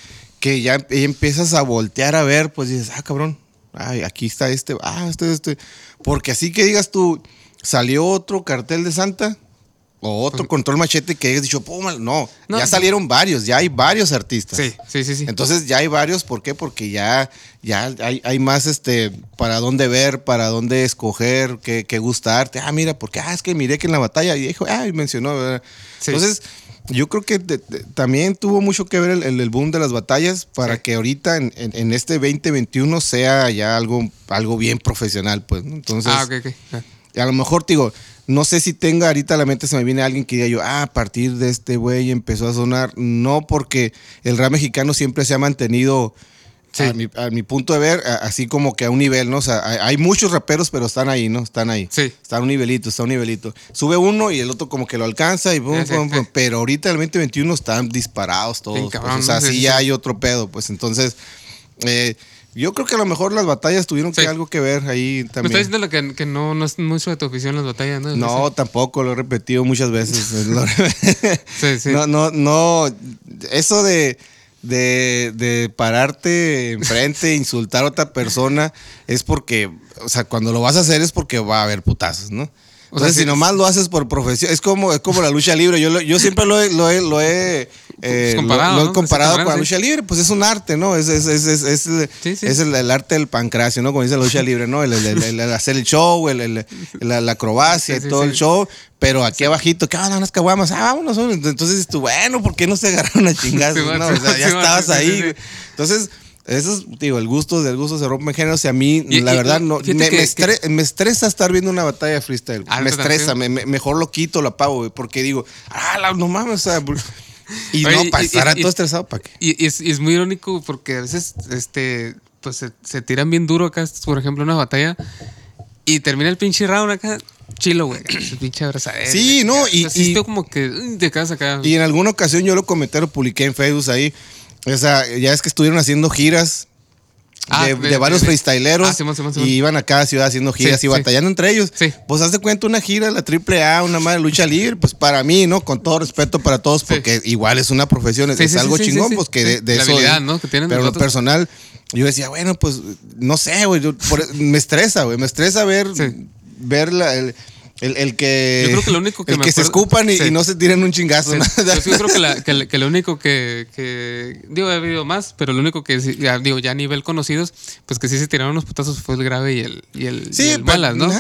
Speaker 3: que ya em- empiezas a voltear a ver, pues dices, ah, cabrón, ay, aquí está este, ah, este, este. Porque así que digas tú, salió otro cartel de Santa o otro control machete que hayas dicho, pum, no,
Speaker 6: No,
Speaker 3: ya salieron varios, ya hay varios artistas.
Speaker 6: Sí, sí, sí, sí.
Speaker 3: Entonces ya hay varios, ¿por qué? Porque ya, ya hay, hay más este para dónde ver, para dónde escoger, qué, qué gustarte. Ah, mira, porque ah, es que miré que en la batalla y dijo, ah, y mencionó. ¿verdad?
Speaker 6: Sí.
Speaker 3: Entonces, yo creo que de- de- también tuvo mucho que ver el, el- boom de las batallas para
Speaker 6: Sí.
Speaker 3: que ahorita en, en- en este 2021 sea ya algo, algo bien profesional, pues. ¿no? Entonces,
Speaker 6: ah,
Speaker 3: a lo mejor, te digo, no sé si tenga ahorita a la mente, se me viene alguien que diga yo, ah, a partir de este güey empezó a sonar. No, porque el rap mexicano siempre se ha mantenido,
Speaker 6: Sí.
Speaker 3: a, mi, a mi punto de ver, a- así como que a un nivel, ¿no? O sea, hay, muchos raperos, pero están ahí, ¿no? Están ahí.
Speaker 6: Sí.
Speaker 3: Está a un nivelito, está a un nivelito. Sube uno y el otro como que lo alcanza y pum,
Speaker 6: Sí.
Speaker 3: Pero ahorita el 2021 están disparados todos. pues. o sea,
Speaker 6: sí,
Speaker 3: ya hay otro pedo, pues entonces... eh, yo creo que a lo mejor las batallas tuvieron que algo que ver ahí
Speaker 6: Me
Speaker 3: también.
Speaker 6: está diciendo lo que, que no, no es mucho de tu afición las batallas, ¿no?
Speaker 3: No, tampoco, lo he repetido muchas veces.
Speaker 6: Sí, sí.
Speaker 3: No, no, no. Eso de, de, de pararte enfrente e insultar a otra persona es porque, o sea, cuando lo vas a hacer es porque va a haber putazos, ¿no?
Speaker 6: O sea, sí,
Speaker 3: si nomás lo haces por profesión, es como, es como la lucha libre. Yo, lo- yo siempre lo he, lo he, lo he, eh,
Speaker 6: Pues comparado,
Speaker 3: lo- lo he comparado con la lucha libre. Pues es un arte, ¿no? Es, es, es, es, es, el-
Speaker 6: Sí, sí.
Speaker 3: es el, el arte del pancracio, ¿no? Como dice la lucha libre, ¿no? El, el- el- el hacer el show, el, el- la, la acrobacia y todo el show. Pero aquí abajito, ¿qué van unas caguamas? Ah, vámonos. Entonces tú, bueno, ¿por qué no se agarraron a chingazos?
Speaker 6: Sí,
Speaker 3: no? O sea, ya estabas ahí. Entonces, eso es, digo, el gusto del gusto se rompe géneros y a mí,
Speaker 6: Y-
Speaker 3: la
Speaker 6: y-
Speaker 3: verdad, no, me,
Speaker 6: que-
Speaker 3: me estre- me estresa estar viendo una batalla de freestyle.
Speaker 6: Ah,
Speaker 3: me estresa, me- me- mejor lo quito, lo apago, güey, porque digo, ah, la- no mames, o sea, y
Speaker 6: Oye,
Speaker 3: no,
Speaker 6: y-
Speaker 3: todo estresado, ¿para qué?
Speaker 6: Y, es, es muy irónico porque a veces este, pues se, se tiran bien duro acá, por ejemplo, una batalla y termina el pinche round acá, chilo, güey. Pinche abrazadera.
Speaker 3: Sí, no, y- y-
Speaker 6: como que te quedas acá.
Speaker 3: Y en alguna ocasión yo lo comenté, lo publiqué en Facebook ahí. O sea, ya es que estuvieron haciendo giras
Speaker 6: Ah,
Speaker 3: de,
Speaker 6: de-
Speaker 3: de varios
Speaker 6: de-
Speaker 3: freestyleros
Speaker 6: Ah, Simón, Simón, Simón.
Speaker 3: y iban a cada ciudad haciendo giras
Speaker 6: Sí,
Speaker 3: y
Speaker 6: sí.
Speaker 3: batallando entre ellos.
Speaker 6: Sí.
Speaker 3: Pues haz de cuenta una gira, la AAA, una madre lucha libre, pues para mí, ¿no? Con todo respeto para todos, porque igual es una profesión, es, algo chingón, pues que de,
Speaker 6: La
Speaker 3: eso.
Speaker 6: habilidad. ¿no? que tienen
Speaker 3: Pero lo personal, yo decía, bueno, pues no sé, güey, me estresa, güey, me estresa ver, ver la- el, el- el que,
Speaker 6: Yo creo que lo único que
Speaker 3: el
Speaker 6: me
Speaker 3: que se escupan y,
Speaker 6: Sí.
Speaker 3: y no se tiren un chingazo.
Speaker 6: Sí,
Speaker 3: ¿no?
Speaker 6: yo creo que, la- que lo único que, que- Digo, he habido más, pero lo único que ya, digo, ya a nivel conocidos, pues que sí se tiraron unos putazos fue el grave y el, y el,
Speaker 3: Sí,
Speaker 6: y el
Speaker 3: pero-
Speaker 6: malas, ¿no?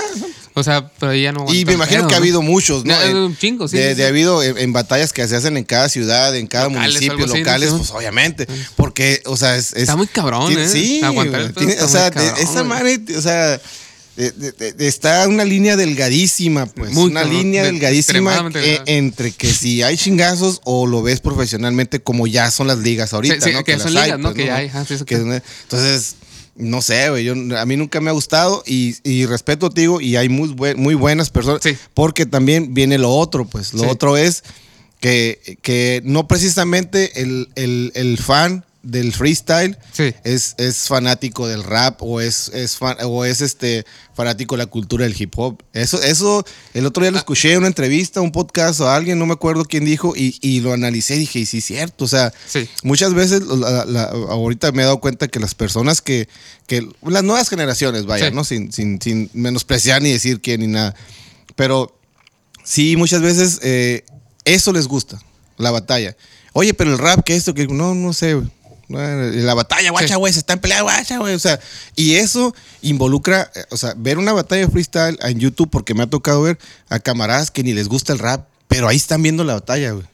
Speaker 6: O sea, pero ahí ya no.
Speaker 3: Y me imagino
Speaker 6: pedo,
Speaker 3: que ha
Speaker 6: ¿no?
Speaker 3: habido muchos, ¿no?
Speaker 6: Ya,
Speaker 3: En-
Speaker 6: un chingo, sí,
Speaker 3: De,
Speaker 6: sí.
Speaker 3: habido en, en batallas que se hacen en cada ciudad, en cada
Speaker 6: Locales,
Speaker 3: municipio,
Speaker 6: así, ¿no?
Speaker 3: locales, pues obviamente. Porque, o sea, es. es-
Speaker 6: Está muy cabrón,
Speaker 3: tiene-
Speaker 6: ¿eh?
Speaker 3: Sí,
Speaker 6: Aguantar
Speaker 3: tiene- o sea,
Speaker 6: cabrón,
Speaker 3: esa madre, o sea. De- de- de- está una línea delgadísima, pues.
Speaker 6: Muy
Speaker 3: una línea
Speaker 6: de-
Speaker 3: delgadísima eh,
Speaker 6: delgada.
Speaker 3: entre que si hay chingazos o lo ves profesionalmente como ya son las ligas ahorita,
Speaker 6: Sí, sí,
Speaker 3: ¿no?
Speaker 6: que son ligas,
Speaker 3: hay,
Speaker 6: ¿no?
Speaker 3: pues,
Speaker 6: Que hay, sí,
Speaker 3: Que- entonces, no sé, güey. yo- A mí nunca me ha gustado y, y respeto, te digo, y hay muy, buen- muy buenas personas. Porque también viene lo otro, pues. Lo otro es que, que no precisamente el, el- el fan del freestyle
Speaker 6: Sí.
Speaker 3: es, es fanático del rap o es, es fan- o es este fanático de la cultura del hip hop. Eso, eso, el otro día
Speaker 6: Ah.
Speaker 3: lo escuché en una entrevista, un podcast o alguien, no me acuerdo quién dijo, y, y lo analicé y dije, y sí es cierto. O sea,
Speaker 6: Sí.
Speaker 3: muchas veces, la- la- ahorita me he dado cuenta que las personas que, que las nuevas generaciones, vaya,
Speaker 6: Sí.
Speaker 3: ¿no? Sin, sin, sin menospreciar ni decir quién ni nada. Pero sí, muchas veces eh, eso les gusta, la batalla. Oye, pero el rap, que esto, que no, no sé, La batalla, guacha,
Speaker 6: Sí.
Speaker 3: güey, se están peleando, guacha, güey. O sea, y eso involucra, eh, o sea, ver una batalla de freestyle en YouTube, porque me ha tocado ver a camaradas que ni les gusta el rap, pero ahí están viendo la batalla, güey.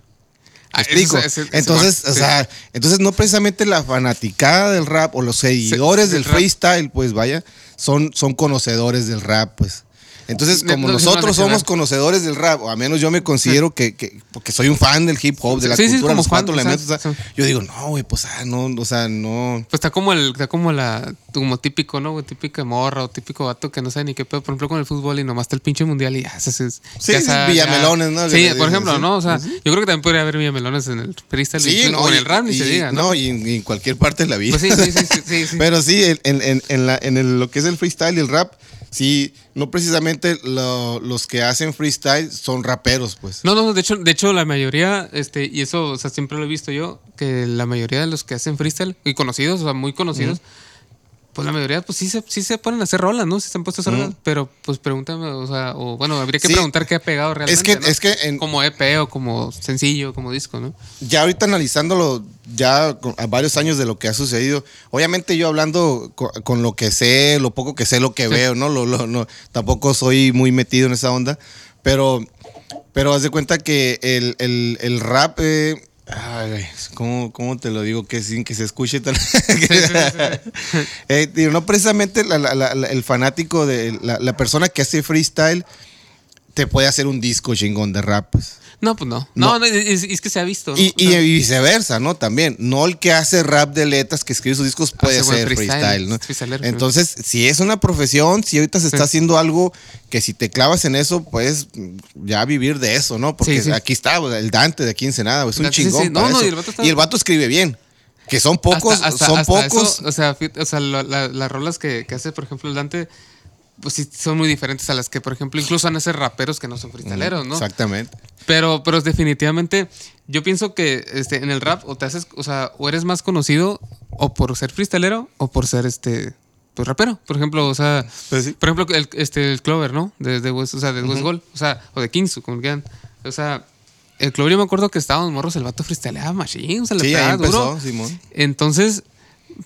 Speaker 6: Ah,
Speaker 3: ¿Me explico?
Speaker 6: ese- ese- ese
Speaker 3: entonces, o
Speaker 6: sí.
Speaker 3: sea, entonces no precisamente la fanaticada del rap o los seguidores
Speaker 6: sí,
Speaker 3: del freestyle, pues vaya, son, son conocedores del rap, pues. Entonces, como
Speaker 6: no,
Speaker 3: nosotros
Speaker 6: no, no,
Speaker 3: somos
Speaker 6: no.
Speaker 3: conocedores del rap, o al menos yo me considero que, que- porque soy un fan del hip hop, de la
Speaker 6: Sí, sí,
Speaker 3: cultura,
Speaker 6: como
Speaker 3: los cuatro
Speaker 6: fan,
Speaker 3: elementos, o sea, yo digo, no, güey, pues, ah, no, o sea, no.
Speaker 6: Pues está como el, está como la, como típico, ¿no? güey? Típica morra o típico vato que no sabe ni qué pedo, por ejemplo, con el fútbol y nomás está el pinche mundial y ya se se-
Speaker 3: Sí,
Speaker 6: sabe,
Speaker 3: Villamelones, ¿no?
Speaker 6: Sí, por ejemplo. ¿no? O sea, yo creo que también podría haber Villamelones en el freestyle
Speaker 3: Sí, no,
Speaker 6: o en el rap, ni se diga, ¿no?
Speaker 3: No, y en, cualquier parte de la vida.
Speaker 6: Pues sí, sí, sí, sí.
Speaker 3: Pero sí, en- en- en la- en el- lo que es el freestyle y el rap, sí, no precisamente lo- los que hacen freestyle son raperos, pues.
Speaker 6: No, no, de hecho, de hecho la mayoría, este, y eso, o sea, siempre lo he visto yo, que la mayoría de los que hacen freestyle, y conocidos, o sea, muy conocidos, pues la mayoría, pues sí se, sí se ponen a hacer rolas, ¿no? Sí se han puesto a hacer rolas, pero pues pregúntame, o sea, o bueno, habría que
Speaker 3: Sí.
Speaker 6: preguntar qué ha pegado realmente.
Speaker 3: que-
Speaker 6: ¿no?
Speaker 3: es que en-
Speaker 6: Como EP o como sencillo, como disco, ¿no?
Speaker 3: Ya ahorita analizándolo, ya a varios años de lo que ha sucedido, obviamente yo hablando co- con, lo que sé, lo poco que sé, lo que veo, ¿no? Lo, lo- no, Tampoco soy muy metido en esa onda, pero, pero haz de cuenta que el, el- el rap... eh, ay, güey, ¿cómo, cómo te lo digo? Que sin que se escuche tan... Eh, digo, no precisamente la- la- la- la- el fanático de la, la persona que hace freestyle te puede hacer un disco chingón de rap, pues.
Speaker 6: No, pues no.
Speaker 3: No.
Speaker 6: No, es, es que se ha visto. ¿no?
Speaker 3: Y, viceversa, ¿no? También. No el que hace rap de letras, que escribe sus discos, puede
Speaker 6: Hace
Speaker 3: ser freestyle,
Speaker 6: freestyle,
Speaker 3: ¿no? Entonces, si es una profesión, si ahorita se está
Speaker 6: Sí.
Speaker 3: haciendo algo que si te clavas en eso, puedes ya vivir de eso, ¿no? Porque
Speaker 6: Sí, sí.
Speaker 3: aquí está, el Dante de aquí en Ensenada, es un
Speaker 6: Dante,
Speaker 3: chingón.
Speaker 6: No, no, y el vato está-
Speaker 3: Y el vato escribe bien. Que son pocos,
Speaker 6: hasta- hasta-
Speaker 3: son
Speaker 6: hasta
Speaker 3: pocos.
Speaker 6: eso, o sea, o sea, la- las rolas que, que hace, por ejemplo, el Dante, pues sí, son muy diferentes a las que, por ejemplo, incluso han ese raperos que no son freestaleros, ¿no?
Speaker 3: Exactamente.
Speaker 6: Pero, pero definitivamente, yo pienso que este, en el rap o te haces, o sea, o eres más conocido o por ser freestalero o por ser este pues rapero. Por ejemplo, o sea,
Speaker 3: Pues sí.
Speaker 6: por ejemplo, el, este, el Clover, ¿no? De, de West, o sea, de West Gold, o sea, o de Kings, como quieran. O sea, el Clover yo me acuerdo que estábamos morros, el vato freestaleaba machine, o sea, le
Speaker 3: Sí,
Speaker 6: pegaba
Speaker 3: empezó,
Speaker 6: duro.
Speaker 3: Simón.
Speaker 6: Entonces,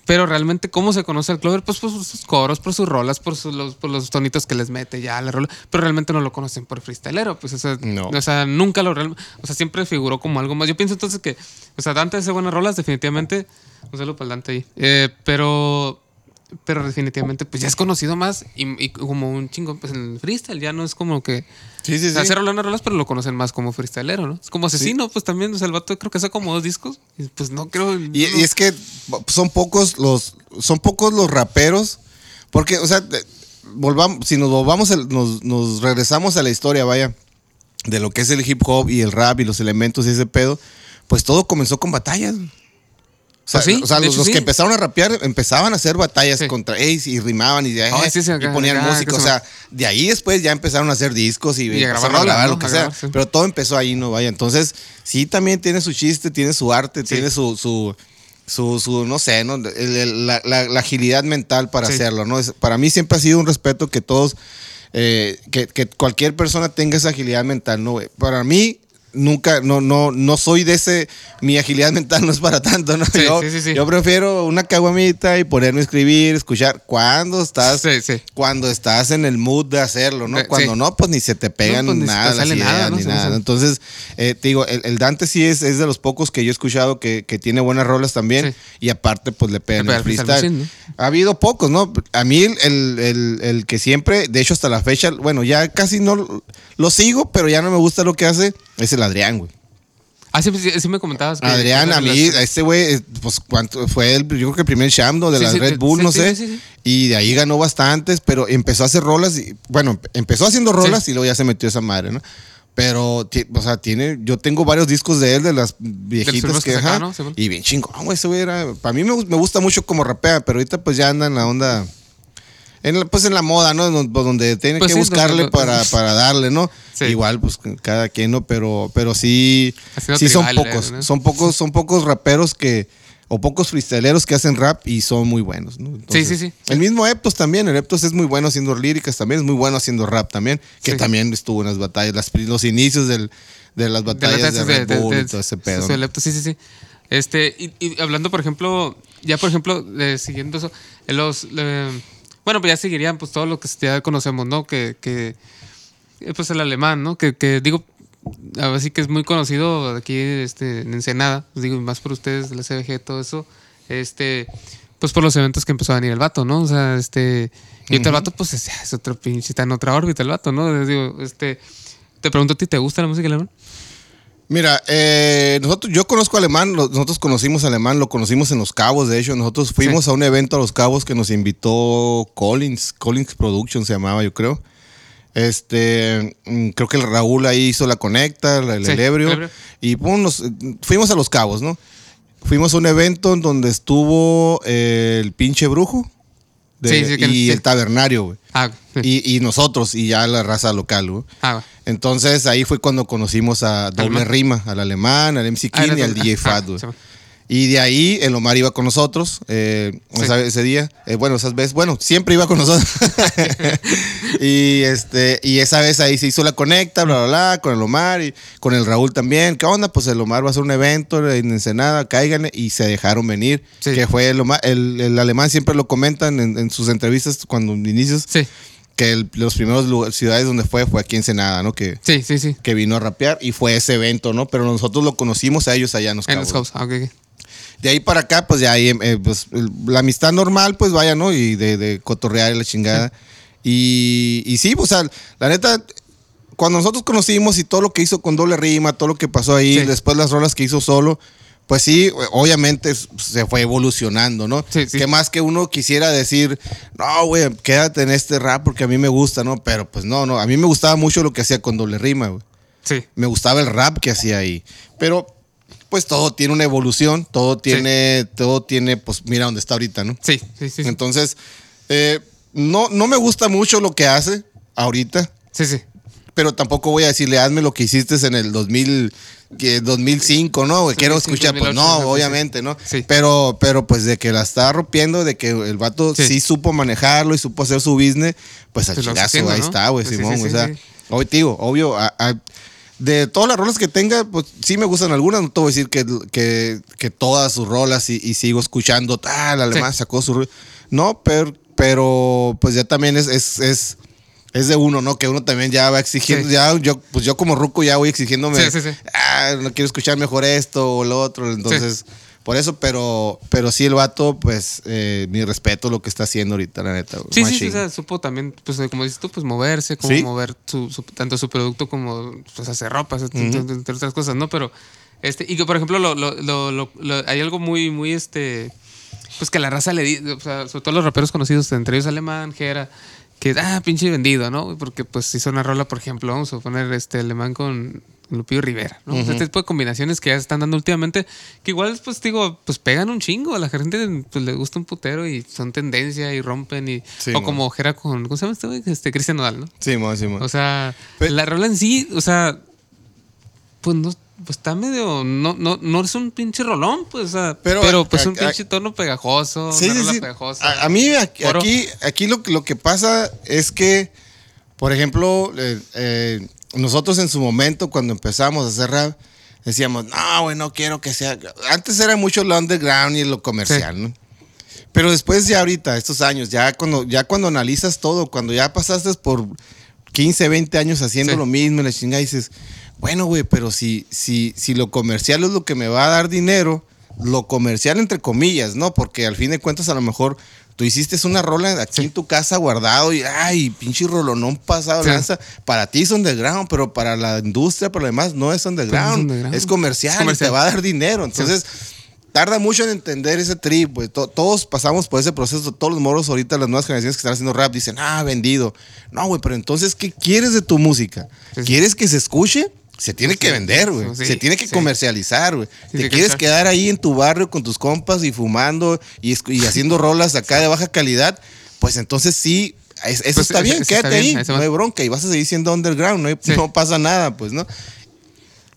Speaker 6: pero realmente, ¿cómo se conoce al Clover? Pues por sus coros, por sus rolas, por, sus- los, por los tonitos que les mete ya la rola. Pero realmente no lo conocen por freestylero. Pues, o sea,
Speaker 3: No.
Speaker 6: o sea nunca lo. real- O sea, siempre figuró como algo más. Yo pienso entonces que, o sea, Dante hace buenas rolas, definitivamente. Un saludo para el Dante ahí. Eh, pero. Pero definitivamente, pues ya es conocido más y, y como un chingo pues en el freestyle. Ya no es como que.
Speaker 3: Sí, sí, sí.
Speaker 6: Hace rolas, rolas, pero lo conocen más como freestylero, ¿no? Es como asesino, pues también. O sea, el vato creo que hace como dos discos. Y pues no creo.
Speaker 3: Y,
Speaker 6: no-
Speaker 3: y es que son pocos los son pocos los raperos porque o sea volvamos si nos volvamos nos, nos regresamos a la historia vaya de lo que es el hip hop y el rap y los elementos y ese pedo pues todo comenzó con batallas O sea,
Speaker 6: Pues sí,
Speaker 3: o sea,
Speaker 6: de
Speaker 3: los,
Speaker 6: hecho
Speaker 3: los
Speaker 6: sí.
Speaker 3: que empezaron a rapear empezaban a hacer batallas
Speaker 6: Sí.
Speaker 3: contra Ace y rimaban y, eh,
Speaker 6: Oh,
Speaker 3: y ponían
Speaker 6: acá,
Speaker 3: música. O
Speaker 6: se
Speaker 3: sea, de ahí después ya empezaron a hacer discos y,
Speaker 6: Y a grabar
Speaker 3: a grabar lo que sea.
Speaker 6: grabar, sí.
Speaker 3: Pero todo empezó ahí, no vaya. Entonces, sí, también tiene su chiste, tiene su arte, tiene su, su, su, su, no sé, ¿no? El- el- la, la- la agilidad mental para
Speaker 6: Sí.
Speaker 3: hacerlo, ¿no? Es- para mí siempre ha sido un respeto que todos, eh, que, que cualquier persona tenga esa agilidad mental, ¿no? Para mí, nunca, no, no, no soy de ese, mi agilidad mental no es para tanto, ¿no?
Speaker 6: Sí,
Speaker 3: yo,
Speaker 6: sí, sí,
Speaker 3: yo prefiero una caguamita y ponerme a escribir, escuchar cuando estás, cuando estás en el mood de hacerlo, ¿no?
Speaker 6: Eh,
Speaker 3: Cuando no, pues ni se te pegan
Speaker 6: No, pues, ni
Speaker 3: nada las
Speaker 6: sale
Speaker 3: ideas,
Speaker 6: nada, ¿no?
Speaker 3: ni nada. Entonces, eh, te digo, el, el Dante sí es, es de los pocos que yo he escuchado que, que tiene buenas rolas también y aparte pues le pegan el
Speaker 6: freestyle
Speaker 3: Ha habido pocos, ¿no? A mí el, el- el- que siempre, de hecho hasta la fecha, bueno, ya casi no lo sigo, pero ya no me gusta lo que hace, es el Adrián, güey.
Speaker 6: Ah, sí, sí, sí me comentabas. que-
Speaker 3: Adrián, a mí,
Speaker 6: las-
Speaker 3: este güey, eh, pues cuánto fue el, yo creo que el primer Shamdo de
Speaker 6: Sí,
Speaker 3: la
Speaker 6: sí,
Speaker 3: Red Bull, no sé.
Speaker 6: sí, sí.
Speaker 3: Y de ahí ganó bastantes, pero empezó a hacer rolas, y, bueno, empezó haciendo rolas y luego ya se metió esa madre, ¿no? Pero, o sea, tiene, yo tengo varios discos de él, de las viejitas que,
Speaker 6: que
Speaker 3: y bien chingón, güey, ese güey era, para mí me, me gusta mucho como rapea, pero ahorita pues ya anda en la onda, en la- pues en la moda, ¿no? Don- Donde tiene
Speaker 6: Pues
Speaker 3: que
Speaker 6: sí,
Speaker 3: buscarle para, para darle, ¿no?
Speaker 6: Sí.
Speaker 3: Igual, pues cada quien, ¿no? Pero, pero sí, sí son
Speaker 6: tribal,
Speaker 3: pocos,
Speaker 6: ¿no?
Speaker 3: son pocos, son pocos raperos que, o pocos freestyleros que hacen rap y son muy buenos, ¿no?
Speaker 6: Sí, sí, sí.
Speaker 3: El mismo Eptos también, el Eptos es muy bueno haciendo líricas también, es muy bueno haciendo rap también, que
Speaker 6: Sí.
Speaker 3: también estuvo en las batallas, las, los inicios del, de las batallas de, Red
Speaker 6: de-
Speaker 3: Bull
Speaker 6: de-
Speaker 3: y todo ese pedo.
Speaker 6: sí,
Speaker 3: ¿no?
Speaker 6: sí, Sí, sí. Este, y, y hablando, por ejemplo, ya por ejemplo, eh, siguiendo eso, en los, eh, bueno, pues ya seguirían pues todo lo que ya conocemos, ¿no? Que, que eh, pues el alemán, ¿no? Que, que digo, así que es muy conocido aquí este, en Ensenada, pues digo, más por ustedes de la CBG, todo eso, este, pues por los eventos que empezó a venir el vato, ¿no? O sea, este, y el vato, pues es, es otro pinche, está en otra órbita el vato, ¿no? Digo, este, te pregunto a ti, ¿te gusta la música alemán?
Speaker 3: Mira, eh, nosotros, yo conozco alemán, nosotros conocimos alemán, lo conocimos en Los Cabos, de hecho, nosotros fuimos
Speaker 6: Sí.
Speaker 3: a un evento a Los Cabos que nos invitó Collins, Collins Production se llamaba, yo creo. Este, mm, creo que el Raúl ahí hizo la conecta, el,
Speaker 6: Sí,
Speaker 3: el y pum, nos- fuimos a Los Cabos, ¿no? Fuimos a un evento en donde estuvo eh, el pinche brujo de-
Speaker 6: Sí, sí, que-
Speaker 3: y
Speaker 6: sí.
Speaker 3: el tabernario, güey.
Speaker 6: Ah.
Speaker 3: Y, y nosotros, y ya la raza local, güey.
Speaker 6: ah.
Speaker 3: Entonces ahí fue cuando conocimos a Doble. Rima, al alemán, al MC
Speaker 6: Ah,
Speaker 3: King
Speaker 6: era
Speaker 3: y al DJ
Speaker 6: ah,
Speaker 3: Fat, güey. Y de ahí el Omar iba con nosotros eh,
Speaker 6: Sí.
Speaker 3: ese día. Eh, bueno, esas veces, bueno, siempre iba con nosotros. y este, y esa vez ahí se hizo la conecta, bla, bla, bla, con el Omar y con el Raúl también. ¿Qué onda? Pues el Omar va a hacer un evento en Ensenada, cáiganle, y se dejaron venir.
Speaker 6: Sí.
Speaker 3: Que fue el Omar, el, el alemán siempre lo comentan en, en sus entrevistas cuando inicios,
Speaker 6: Sí,
Speaker 3: que el- los primeros lugares, ciudades donde fue fue aquí en Ensenada, ¿no? Que,
Speaker 6: sí, sí, sí.
Speaker 3: que vino a rapear y fue ese evento, ¿no? Pero nosotros lo conocimos a ellos allá en los
Speaker 6: En los. Ah.
Speaker 3: De ahí para acá, pues ya ahí, eh, pues, la amistad normal, pues vaya, ¿no? Y de, de cotorrear y la chingada. Y, y sí, pues, o sea, la neta, cuando nosotros conocimos y todo lo que hizo con doble rima, todo lo que pasó ahí,
Speaker 6: Sí.
Speaker 3: después las rolas que hizo solo, pues sí, obviamente se fue evolucionando, ¿no?
Speaker 6: Sí, sí.
Speaker 3: Que más que uno quisiera decir, no, güey, quédate en este rap porque a mí me gusta, ¿no? Pero pues no, no, a mí me gustaba mucho lo que hacía con doble rima, güey
Speaker 6: Sí,
Speaker 3: me gustaba el rap que hacía ahí. Pero, pues todo tiene una evolución, todo tiene, todo tiene, pues mira dónde está ahorita, ¿no?
Speaker 6: sí, sí, sí.
Speaker 3: Entonces, eh, no, no me gusta mucho lo que hace ahorita,
Speaker 6: sí. sí.
Speaker 3: pero tampoco voy a decirle, hazme lo que hiciste en el 2000, que 2005, ¿no? Quiero
Speaker 6: 2005,
Speaker 3: escuchar, pues
Speaker 6: 2008,
Speaker 3: no, obviamente, ¿no?
Speaker 6: Sí.
Speaker 3: Pero, pero pues de que la está rompiendo, de que el vato sí,
Speaker 6: Sí.
Speaker 3: supo manejarlo y supo hacer su business, pues al
Speaker 6: Pues haciendo,
Speaker 3: ahí
Speaker 6: ¿no?
Speaker 3: está, güey, Simón. o sea,
Speaker 6: sí.
Speaker 3: hoy te digo, obvio, a- a- de todas las rolas que tenga, pues sí me gustan algunas, no te voy a decir que, que, que todas sus rolas y, y sigo escuchando, tal, alemán
Speaker 6: Sí.
Speaker 3: sacó su... No, pero, pero pues ya también es, es, es, es de uno, ¿no? Que uno también ya va exigiendo,
Speaker 6: Sí.
Speaker 3: ya yo, pues yo como ruco ya voy exigiéndome,
Speaker 6: Sí, sí, sí.
Speaker 3: ah, no quiero escuchar mejor esto o lo otro, entonces... Por eso, pero, pero sí el vato, pues, eh, mi respeto lo que está haciendo ahorita, la neta.
Speaker 6: Sí, sí,
Speaker 3: Machín.
Speaker 6: sí, o sea, supo también, pues como dices tú, pues moverse, como
Speaker 3: Sí.
Speaker 6: mover su, su- tanto su producto como pues, hacer ropa, entre, entre otras cosas, ¿no? Pero, este, y que por ejemplo, lo, lo- lo- lo- lo- hay algo muy, muy, este, pues que la raza le dice, o sea, sobre todo los raperos conocidos, entre ellos Alemán, Jera, que, ah, pinche vendido, ¿no? Porque pues hizo una rola, por ejemplo, vamos a poner este Alemán con Lupillo Rivera, ¿no? O sea, Este tipo de combinaciones que ya se están dando últimamente, que igual, pues digo, pues pegan un chingo. A la gente pues, le gusta un putero y son tendencia y rompen y.
Speaker 3: Sí,
Speaker 6: o
Speaker 3: mo.
Speaker 6: como Jera con. ¿Cómo se llama este güey? Este, Cristian Nodal, ¿no?
Speaker 3: Sí, mo, sí, mo.
Speaker 6: O sea, la rola en sí, o sea, pues no. Pues está medio. No, no, no es un pinche rolón, pues. O sea,
Speaker 3: Pero,
Speaker 6: pero, pues
Speaker 3: a-
Speaker 6: un pinche tono pegajoso.
Speaker 3: Sí,
Speaker 6: una
Speaker 3: sí,
Speaker 6: rola
Speaker 3: sí.
Speaker 6: pegajosa.
Speaker 3: A, a mí aquí, aquí, lo, que- lo que pasa es que, por ejemplo, eh, eh, nosotros en su momento cuando empezamos a hacer rap, decíamos, no, güey, no quiero que sea... Antes era mucho lo underground y lo comercial, ¿no? Pero después ya ahorita, estos años, ya cuando, ya cuando analizas todo, cuando ya pasaste por 15, 20 años haciendo
Speaker 6: Sí.
Speaker 3: lo mismo, la chingada, dices, bueno, güey, pero si, si, si lo comercial es lo que me va a dar dinero, lo comercial entre comillas, ¿no? Porque al fin de cuentas a lo mejor tú hiciste una rola aquí en tu casa guardado y, ay, pinche rolonón pasado
Speaker 6: Sí.
Speaker 3: lanza. Para ti es underground, pero para la industria, para lo demás, no es underground.
Speaker 6: underground.
Speaker 3: Es comercial,
Speaker 6: Es comercial.
Speaker 3: y te va a dar dinero. Entonces, tarda mucho en entender ese trip, pues. To- todos pasamos por ese proceso. Todos los moros ahorita, las nuevas generaciones que están haciendo rap, dicen, ah, vendido. No, güey, pero entonces, ¿qué quieres de tu música? ¿Quieres que se escuche? Se tiene que vender, güey.
Speaker 6: sí,
Speaker 3: se tiene que
Speaker 6: sí.
Speaker 3: comercializar, güey. Te quieres quedar ahí en tu barrio con tus compas y fumando y, haciendo rolas acá de baja calidad, pues entonces sí, es- eso
Speaker 6: Pues,
Speaker 3: está bien,
Speaker 6: eso está
Speaker 3: quédate
Speaker 6: bien,
Speaker 3: ahí, no hay bronca y vas a seguir siendo underground, no, hay-
Speaker 6: Sí.
Speaker 3: no pasa nada, pues, ¿no?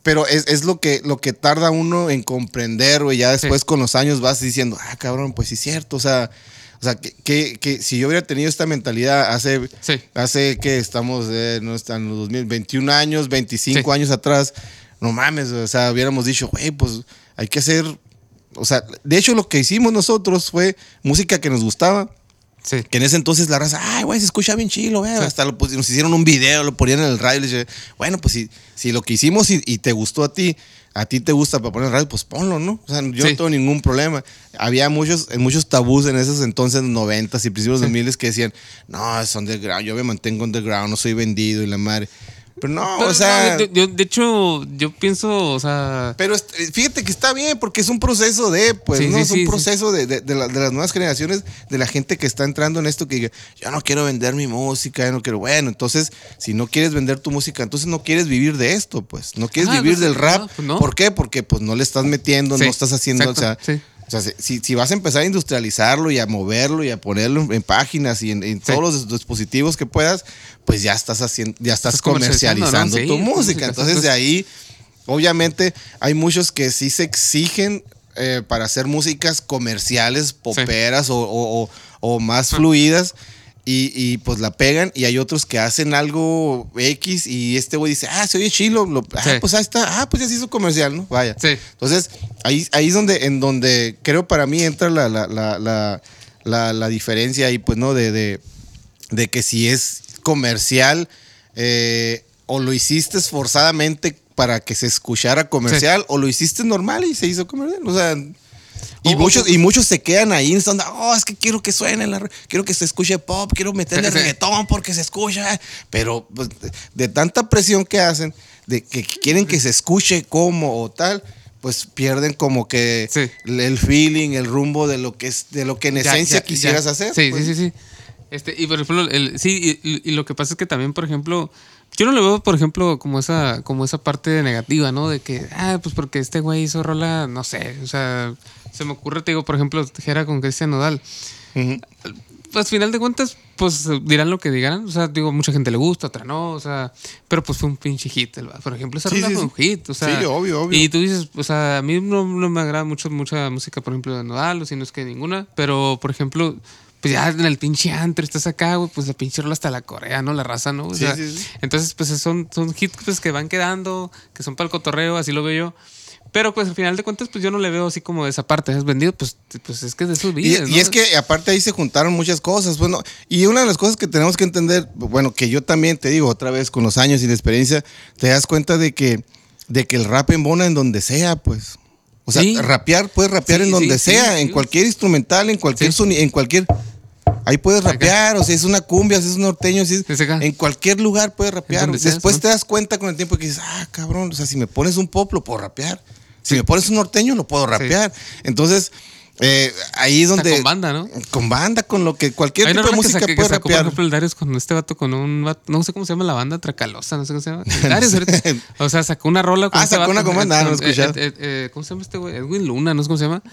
Speaker 3: Pero es, es lo, que, lo que tarda uno en comprender, güey. Ya después con los años vas diciendo, ah, cabrón, pues sí es cierto. O sea, o sea que, que- que si yo hubiera tenido esta mentalidad hace,
Speaker 6: Sí.
Speaker 3: hace que estamos, eh, no están los 2021 años, 25
Speaker 6: Sí.
Speaker 3: años atrás, no mames, o sea, hubiéramos dicho, güey, pues hay que hacer. O sea, de hecho, lo que hicimos nosotros fue música que nos gustaba.
Speaker 6: Sí.
Speaker 3: Que en ese entonces la raza, ay, güey, se escucha bien chilo, güey. Hasta lo pus- nos hicieron un video, lo ponían en el radio. y les dije, bueno, pues si, si lo que hicimos y, y te gustó a ti, a ti te gusta para poner radio, pues ponlo, ¿no? O sea, yo
Speaker 6: Sí.
Speaker 3: no tengo ningún problema. Había muchos, muchos tabús en esos entonces, noventas y principios de 2000 que decían, no, es underground, yo me mantengo underground, no soy vendido y la madre. Pero no, o sea.
Speaker 6: no, yo- yo- de hecho, yo pienso, o sea.
Speaker 3: Pero fíjate que está bien, porque es un proceso de, pues,
Speaker 6: Sí,
Speaker 3: ¿no?
Speaker 6: sí,
Speaker 3: es un
Speaker 6: sí,
Speaker 3: proceso de, de- de la- de las nuevas generaciones, de la gente que está entrando en esto, que diga, yo no quiero vender mi música, yo no quiero. Bueno, entonces, si no quieres vender tu música, entonces no quieres vivir de esto, pues. No quieres
Speaker 6: Ah,
Speaker 3: vivir
Speaker 6: pues,
Speaker 3: del rap.
Speaker 6: pues no.
Speaker 3: ¿Por qué? Porque, pues, no le estás metiendo, no estás haciendo,
Speaker 6: exacto,
Speaker 3: o sea. O sea, si, si vas a empezar a industrializarlo y a moverlo y a ponerlo en, en páginas y en, en
Speaker 6: Sí.
Speaker 3: todos los dispositivos que puedas, pues ya estás haciendo, ya estás,
Speaker 6: Estás comercializando,
Speaker 3: comercializando
Speaker 6: ¿no? Sí,
Speaker 3: tu música. Entonces de ahí, obviamente, hay muchos que sí se exigen eh, para hacer músicas comerciales, poperas o, o- o- o más fluidas. Y, y, pues la pegan y hay otros que hacen algo X y este güey dice, ah, se oye chilo, lo- ah,
Speaker 6: Sí.
Speaker 3: pues ahí está, ah, pues ya se hizo comercial, ¿no? Vaya.
Speaker 6: Sí.
Speaker 3: Entonces, ahí, ahí es donde, en donde creo para mí entra la, la, la, la, diferencia ahí, pues, ¿no? De, de, de que si es comercial eh, o lo hiciste esforzadamente para que se escuchara comercial o lo hiciste normal y se hizo comercial. O sea, y, muchos, y muchos se quedan ahí, están, oh, es que quiero que suene, la quiero que se escuche pop, quiero meterle
Speaker 6: Sí, sí.
Speaker 3: reggaetón porque se escucha. Pero pues, de, tanta presión que hacen, de que quieren que se escuche como o tal, pues pierden como que
Speaker 6: Sí.
Speaker 3: el- el feeling, el rumbo de lo que es, de lo que en esencia
Speaker 6: ya,
Speaker 3: quisieras
Speaker 6: ya.
Speaker 3: hacer.
Speaker 6: Sí,
Speaker 3: pues.
Speaker 6: sí, sí, sí. Este, y por ejemplo, el, sí, y, y lo que pasa es que también, por ejemplo, yo no le veo, por ejemplo, como esa, como esa parte negativa, ¿no? De que, ah, pues porque este güey hizo rola, no sé, o sea, se me ocurre, te digo, por ejemplo, Jera con Cristian Nodal.
Speaker 3: Ujú.
Speaker 6: Pues al final de cuentas, pues dirán lo que digan. O sea, digo, mucha gente le gusta, otra no. O sea, pero pues fue un pinche hit. el- Por ejemplo, esa
Speaker 3: Sí, sí,
Speaker 6: fue un hit. O sea,
Speaker 3: Sí, obvio, obvio.
Speaker 6: Y tú dices, o sea, a mí no, no me agrada mucho mucha música, por ejemplo, de Nodal, o si no es que ninguna. Pero, por ejemplo, pues ya en el pinche antro estás acá, güey, pues la pinche rola hasta la Corea, ¿no? La raza, ¿no? O
Speaker 3: Sí,
Speaker 6: sea,
Speaker 3: sí, sí.
Speaker 6: Entonces, pues son, son hits pues, que van quedando, que son para el cotorreo, así lo veo yo. Pero pues al final de cuentas, pues yo no le veo así como de esa parte. Es vendido, pues, pues es que es de sus vidas.
Speaker 3: y
Speaker 6: ¿no?
Speaker 3: es que aparte ahí se juntaron muchas cosas. Bueno, y una de las cosas que tenemos que entender, bueno, que yo también te digo otra vez con los años y la experiencia, te das cuenta de que, de que el rap embona en donde sea, pues. O sea,
Speaker 6: Sí.
Speaker 3: rapear, puedes rapear
Speaker 6: Sí,
Speaker 3: en donde
Speaker 6: sí,
Speaker 3: sea, en cualquier instrumental, en cualquier
Speaker 6: Sí.
Speaker 3: soni- en cualquier. Ahí puedes
Speaker 6: Acá.
Speaker 3: rapear, o sea, es una cumbia, si es un norteño, si es- en cualquier lugar puedes rapear.
Speaker 6: seas,
Speaker 3: Después
Speaker 6: ¿no?
Speaker 3: te das cuenta con el tiempo que dices, ah, cabrón, o sea, si me pones un pop, lo puedo rapear. Si me pones un norteño, lo puedo rapear. Entonces, Eh, ahí es
Speaker 6: Está
Speaker 3: donde.
Speaker 6: con banda, ¿no?
Speaker 3: Con banda, con lo que cualquier
Speaker 6: Hay
Speaker 3: tipo de
Speaker 6: que,
Speaker 3: música
Speaker 6: que
Speaker 3: puede
Speaker 6: sacó, por
Speaker 3: rapear.
Speaker 6: ejemplo, el Darius con este vato, con un vato, no sé cómo se llama la banda, Tracalosa, no sé cómo se llama. Darius ahorita. O sea, sacó una rola con
Speaker 3: Ah,
Speaker 6: este
Speaker 3: sacó
Speaker 6: vato,
Speaker 3: una con banda, no lo he
Speaker 6: eh,
Speaker 3: escuchado.
Speaker 6: eh, eh, ¿Cómo se llama este güey? Edwin Luna, no sé cómo se llama.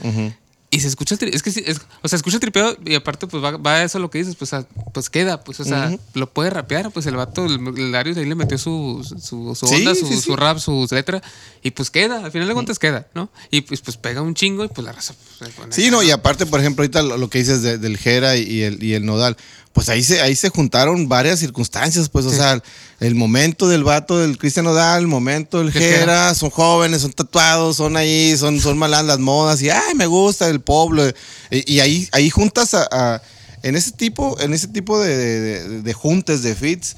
Speaker 6: Y se escucha, tri- es que sí, es- o sea, escucha tripeado y aparte pues va, va a eso lo que dices, pues, a- pues queda, pues, o sea, lo puede rapear, pues el vato, el, el Darius ahí le metió su, su, onda,
Speaker 3: sí,
Speaker 6: su,
Speaker 3: sí.
Speaker 6: su rap, su letra y pues queda, al final de cuentas queda, ¿no? Y pues, pues pega un chingo y pues la raza pues,
Speaker 3: Sí, no, y aparte, por ejemplo, ahorita lo, lo que dices de- del Jera y, el, y el Nodal, pues ahí se, ahí se juntaron varias circunstancias, pues, o sea, el momento del vato del Cristian Nodal, el momento del Jera, son jóvenes, son tatuados, son ahí, son, son malas las modas, y ay, me gusta el pueblo. Y, y ahí, ahí juntas a, a- en ese tipo, en ese tipo de, de, de- de fits,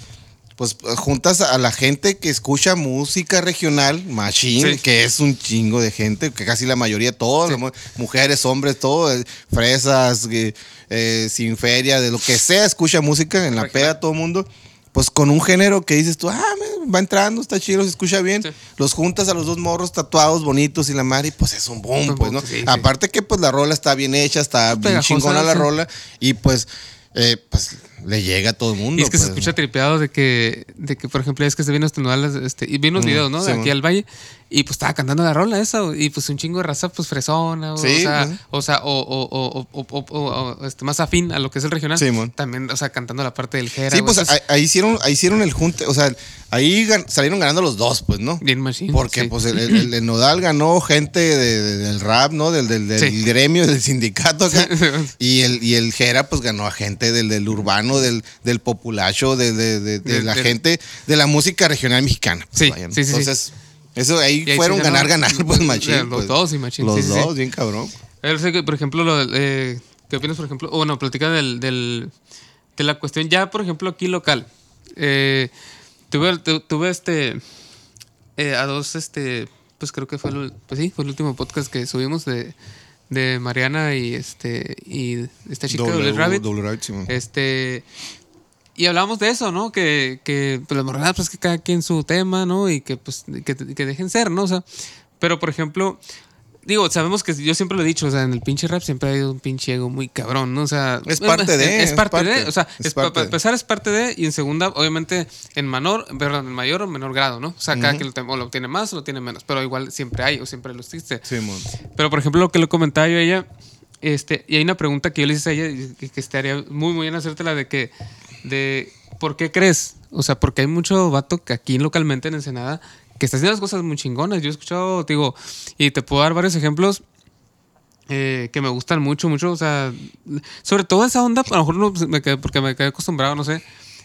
Speaker 3: pues juntas a la gente que escucha música regional, machine,
Speaker 6: Sí.
Speaker 3: que es un chingo de gente, que casi la mayoría, todos, mu- mujeres, hombres, todo, eh, fresas, eh, eh, sin feria, de lo que sea, escucha música en la
Speaker 6: Regional.
Speaker 3: peda todo el mundo. Pues con un género que dices tú, ah, va entrando, está chido, se escucha bien.
Speaker 6: Sí.
Speaker 3: Los juntas a los dos morros tatuados, bonitos y la madre, y pues es un boom, pues, ¿no?
Speaker 6: sí, sí.
Speaker 3: Aparte que pues la rola está bien hecha, está bien chingona la rola, y pues, eh, pues le llega a todo el mundo.
Speaker 6: Y es que se
Speaker 3: pues.
Speaker 6: escucha tripeado de que, de que por ejemplo, es que se vino este Nodal, este, y vi unos
Speaker 3: Mm,
Speaker 6: videos, ¿no?
Speaker 3: sí,
Speaker 6: de aquí al valle, y pues estaba cantando la rola esa, y pues un chingo de raza, pues fresona, o,
Speaker 3: Sí,
Speaker 6: sea, o sea, o, o, o, o, o- o- o, este, más afín a lo que es el regional.
Speaker 3: Sí.
Speaker 6: También, o sea, cantando la parte del Jera.
Speaker 3: Sí, pues ahí, ahí hicieron, ahí hicieron el junte, o sea, ahí gan- salieron ganando los dos, pues, ¿no?
Speaker 6: bien machine.
Speaker 3: Porque
Speaker 6: sí.
Speaker 3: pues el, el- el Nodal ganó gente de- de- del rap, ¿no? Del, del, del gremio, del sindicato acá. y el, y el Jera pues ganó a gente del, del urbano, del, del populacho, de, de- de- de
Speaker 6: Del-
Speaker 3: la gente de la música regional mexicana. pues,
Speaker 6: Sí, sí.
Speaker 3: Entonces, eso ahí fueron ganar, ganar, pues machín.
Speaker 6: Los
Speaker 3: pues.
Speaker 6: dos y machín,
Speaker 3: Los dos, bien cabrón.
Speaker 6: Por ejemplo, lo, eh, ¿qué opinas, por ejemplo? Bueno, platica del, del- de la cuestión ya, por ejemplo, aquí local. Eh, tuve, tu- tuve este, eh, a dos, este, pues creo que fue el, pues sí, fue el último podcast que subimos de, de Mariana y este, y esta chica de
Speaker 3: W-
Speaker 6: Rabbit.
Speaker 3: W Rabbit, sí, man.
Speaker 6: Este. Y hablábamos de eso, ¿no? Que, que pues, las morgadas, pues que cada quien su tema, ¿no? Y que pues que, que dejen ser, ¿no? O sea, pero por ejemplo, digo, sabemos que yo siempre lo he dicho, o sea, en el pinche rap siempre ha habido un pinche ego muy cabrón, ¿no? O sea,
Speaker 3: Es parte de,
Speaker 6: Es,
Speaker 3: es
Speaker 6: parte,
Speaker 3: parte,
Speaker 6: de, o sea,
Speaker 3: es
Speaker 6: para empezar es parte de, y en segunda, obviamente, en menor, perdón, en mayor o menor grado, ¿no? O sea, cada quien lo, o lo tiene más o lo tiene menos, pero igual siempre hay o siempre lo existe.
Speaker 3: Sí, man.
Speaker 6: Pero, por ejemplo, lo que le comentaba yo a ella, este, y hay una pregunta que yo le hice a ella y que, que estaría muy, muy bien hacértela de que, de, ¿por qué crees? O sea, porque hay mucho vato que aquí localmente en Ensenada que está haciendo las cosas muy chingonas. Yo he escuchado, te digo, y te puedo dar varios ejemplos eh, que me gustan mucho, mucho. O sea, sobre todo esa onda, a lo mejor no, pues, me quedé, porque me quedé acostumbrado, no sé.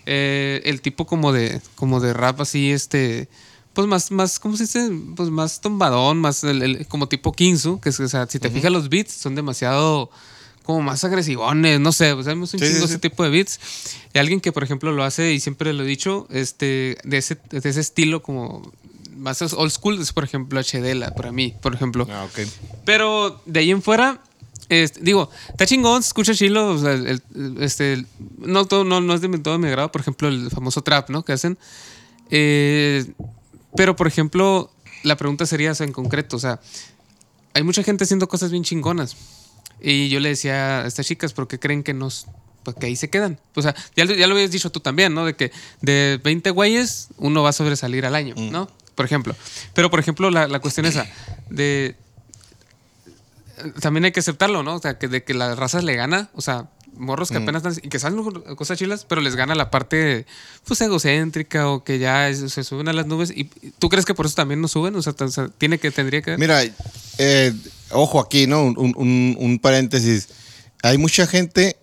Speaker 6: eh, el tipo como de, como de rap así, este, pues más, más, ¿cómo se dice? Pues más tombadón, más el- el- como tipo Kinsu, que es, o sea, si te fijas los beats son demasiado como más agresivones, no sé, o sea, un
Speaker 3: Sí,
Speaker 6: chingo
Speaker 3: sí,
Speaker 6: ese
Speaker 3: sí.
Speaker 6: tipo de beats. Y alguien que, por ejemplo, lo hace, y siempre lo he dicho, este, de ese, de ese estilo como más old school, es por ejemplo HDela, para mí, por ejemplo.
Speaker 3: Ah, ok.
Speaker 6: Pero de ahí en fuera, este, digo, está chingón, se escucha chilo, o sea, el- este, el- no, todo, no, no es de todo mi agrado, por ejemplo, el famoso trap, ¿no? Que hacen. Eh, pero, por ejemplo, la pregunta sería, o sea, en concreto, o sea, hay mucha gente haciendo cosas bien chingonas. Y yo le decía a estas chicas, ¿por qué creen que nos... Pues que ahí se quedan. O sea, ya, ya lo habías dicho tú también, ¿no? De que de 20 güeyes, uno va a sobresalir al año, ¿no? Por ejemplo. Pero, por ejemplo, la, la cuestión esa de... También hay que aceptarlo, ¿no? O sea, que de que las razas le gana, o sea, morros que apenas están... Y que saben cosas chilas, pero les gana la parte, pues, egocéntrica o que ya es- se suben a las nubes. ¿Y tú crees que por eso también no suben? O sea, t- o sea, tiene que, tendría que...
Speaker 3: Mira, eh, ojo aquí, ¿no? Un, un- un paréntesis. Hay mucha gente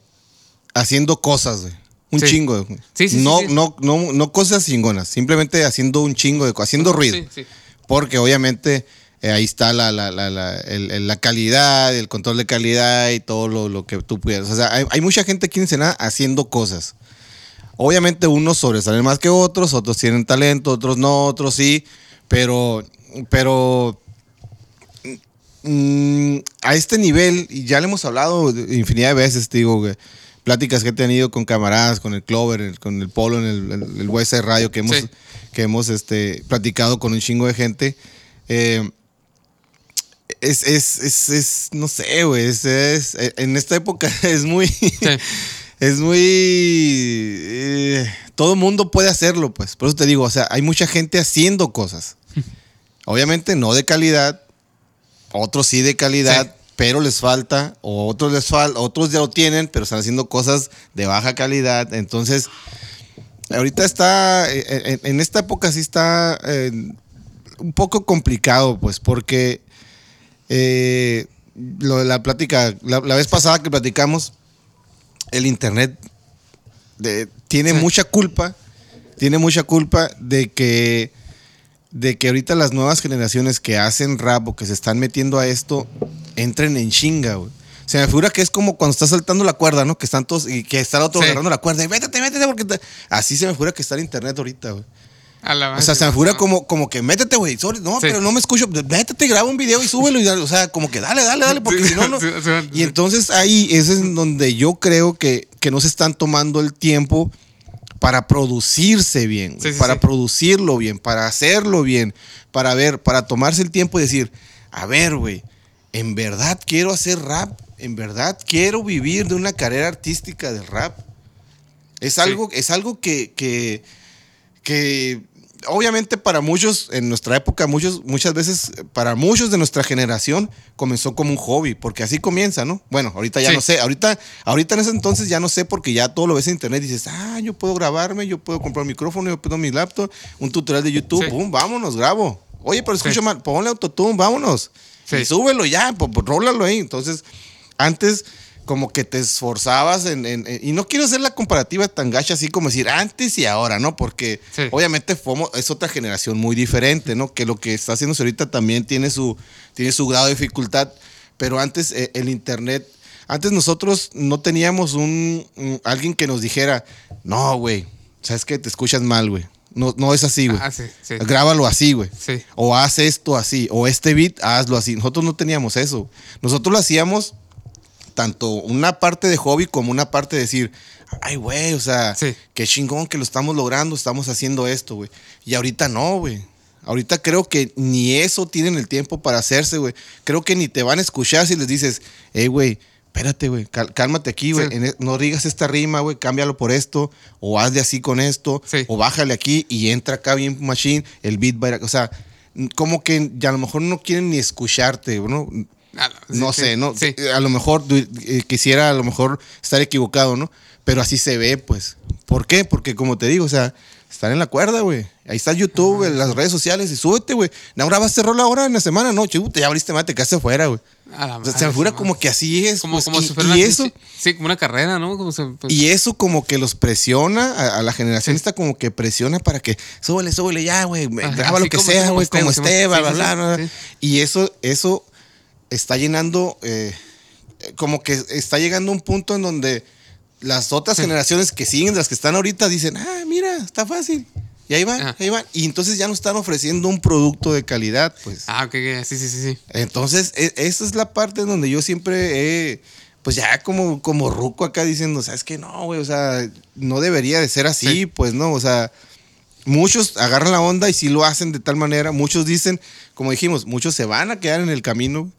Speaker 3: haciendo cosas, güey. Un
Speaker 6: Sí.
Speaker 3: chingo.
Speaker 6: Sí, sí,
Speaker 3: no. No, no, no cosas chingonas, simplemente haciendo un chingo de cosas, haciendo ruido.
Speaker 6: Sí, sí.
Speaker 3: Porque obviamente eh, ahí está la, la, la, la, el- la calidad, el control de calidad y todo lo, lo que tú puedas. O sea, hay, hay mucha gente aquí en Ensenada haciendo cosas. Obviamente unos sobresalen más que otros, otros tienen talento, otros no, otros sí, pero, pero mm, a este nivel, y ya le hemos hablado infinidad de veces, te digo, güey, pláticas que he tenido con camaradas, con el Clover, el- con el Polo, en el, el, el Radio, que hemos,
Speaker 6: Sí.
Speaker 3: que hemos este, platicado con un chingo de gente. eh, es, es, es, es, no sé, güey, es, es- en esta época es muy, es muy, eh, todo mundo puede hacerlo, pues, por eso te digo, o sea, hay mucha gente haciendo cosas, obviamente no de calidad, otros sí de calidad,
Speaker 6: Sí.
Speaker 3: Pero les falta, o otros les falta, otros ya lo tienen, pero están haciendo cosas de baja calidad, entonces, ahorita está, eh, en, en esta época sí está eh, un poco complicado, pues, porque eh, lo de la plática, la, la vez pasada que platicamos, el internet de- tiene
Speaker 6: Sí.
Speaker 3: mucha culpa, tiene mucha culpa de que, de que ahorita las nuevas generaciones que hacen rap o que se están metiendo a esto, entren en chinga, güey. Se me figura que es como cuando estás saltando la cuerda, ¿no? Que están todos y que está el otro
Speaker 6: Sí.
Speaker 3: agarrando la cuerda y métete, métete, porque te-". así se me figura que está el internet ahorita, güey.
Speaker 6: A la
Speaker 3: O sea, se me figura
Speaker 6: no.
Speaker 3: como, como que métete, güey. No,
Speaker 6: Sí.
Speaker 3: pero no me escucho. Métete, graba un video y súbelo. Y, o sea, como que dale, dale, dale, porque
Speaker 6: Sí,
Speaker 3: si no, no. Y entonces ahí ese es donde yo creo que, que no se están tomando el tiempo para producirse bien, güey,
Speaker 6: Sí, sí,
Speaker 3: para
Speaker 6: sí.
Speaker 3: producirlo bien, para hacerlo bien, para ver, para tomarse el tiempo y decir, a ver, güey, en verdad quiero hacer rap, en verdad quiero vivir de una carrera artística del rap. Es
Speaker 6: Sí.
Speaker 3: algo, es algo que, que, que obviamente para muchos, en nuestra época, muchos, muchas veces, para muchos de nuestra generación, comenzó como un hobby, porque así comienza, ¿no? Bueno, ahorita ya
Speaker 6: Sí.
Speaker 3: no sé, ahorita, ahorita en ese entonces ya no sé, porque ya todo lo ves en internet y dices, ah, yo puedo grabarme, yo puedo comprar un micrófono, yo puedo mi laptop, un tutorial de YouTube,
Speaker 6: Sí.
Speaker 3: boom, vámonos, grabo. Oye, pero escucho mal, ponle autotune, vámonos.
Speaker 6: Sí.
Speaker 3: Y súbelo ya, pues, rólalo ahí. Entonces, antes como que te esforzabas en, en- en- y no quiero hacer la comparativa tan gacha así como decir antes y ahora, ¿no? Porque
Speaker 6: Sí.
Speaker 3: obviamente FOMO es otra generación muy diferente, ¿no? Que lo que está haciéndose ahorita también tiene su, tiene su grado de dificultad, pero antes eh, el internet, antes nosotros no teníamos un, un- alguien que nos dijera, no, güey, sabes que te escuchas mal, güey. No, no es así, güey.
Speaker 6: Ah, sí, sí.
Speaker 3: Grábalo así, güey.
Speaker 6: Sí.
Speaker 3: O haz esto así. O este beat, hazlo así. Nosotros no teníamos eso. Nosotros lo hacíamos tanto una parte de hobby como una parte de decir, ay, güey, o sea,
Speaker 6: Sí.
Speaker 3: qué chingón que lo estamos logrando, estamos haciendo esto, güey. Y ahorita no, güey. Ahorita creo que ni eso tienen el tiempo para hacerse, güey. Creo que ni te van a escuchar si les dices, hey, güey, espérate, güey, cálmate aquí, güey.
Speaker 6: Sí.
Speaker 3: E- No digas esta rima, güey, cámbialo por esto, o hazle así con esto,
Speaker 6: Sí.
Speaker 3: o bájale aquí y entra acá bien machine, el beat va a ir- O sea, como que ya a lo mejor no quieren ni escucharte, ¿no?
Speaker 6: Ah,
Speaker 3: No
Speaker 6: sí,
Speaker 3: sé, ¿no?
Speaker 6: Sí.
Speaker 3: A lo mejor eh, quisiera a lo mejor estar equivocado, ¿no? Pero así se ve, pues. ¿Por qué? Porque como te digo, o sea, están en la cuerda, güey. Ahí está YouTube, las redes sociales y súbete, güey. ¿No grabaste rol ahora en la semana? No, chuta, ya abriste mate, que hace fuera, güey. O sea, se me figura
Speaker 6: sí,
Speaker 3: como que así es.
Speaker 6: Como,
Speaker 3: pues,
Speaker 6: como
Speaker 3: y,
Speaker 6: si fuera
Speaker 3: y
Speaker 6: una-
Speaker 3: eso,
Speaker 6: sí, sí, como una carrera, ¿no? Como se, pues,
Speaker 3: y eso como que los presiona a, a la generación esta como que presiona para que súbele, súbele ya, güey, graba lo que sea, güey,
Speaker 6: esté,
Speaker 3: como
Speaker 6: como
Speaker 3: esté, bla,
Speaker 6: sí,
Speaker 3: bla,
Speaker 6: sí,
Speaker 3: bla,
Speaker 6: sí, sí.
Speaker 3: Y eso, eso está llenando, eh, como que está llegando a un punto en donde las otras generaciones que siguen, las que están ahorita, dicen, ah, mira, está fácil. Y ahí van,
Speaker 6: Ajá.
Speaker 3: ahí van. Y entonces ya no están ofreciendo un producto de calidad, pues.
Speaker 6: Ah, ok, ok, sí, sí, sí, sí.
Speaker 3: Entonces, e- esa es la parte en donde yo siempre he, pues ya como, como ruco acá diciendo, ¿sabes que No, güey, o sea, no debería de ser así,
Speaker 6: Sí.
Speaker 3: pues no, o sea, muchos agarran la onda y sí lo hacen de tal manera, muchos dicen, como dijimos, muchos se van a quedar en el camino,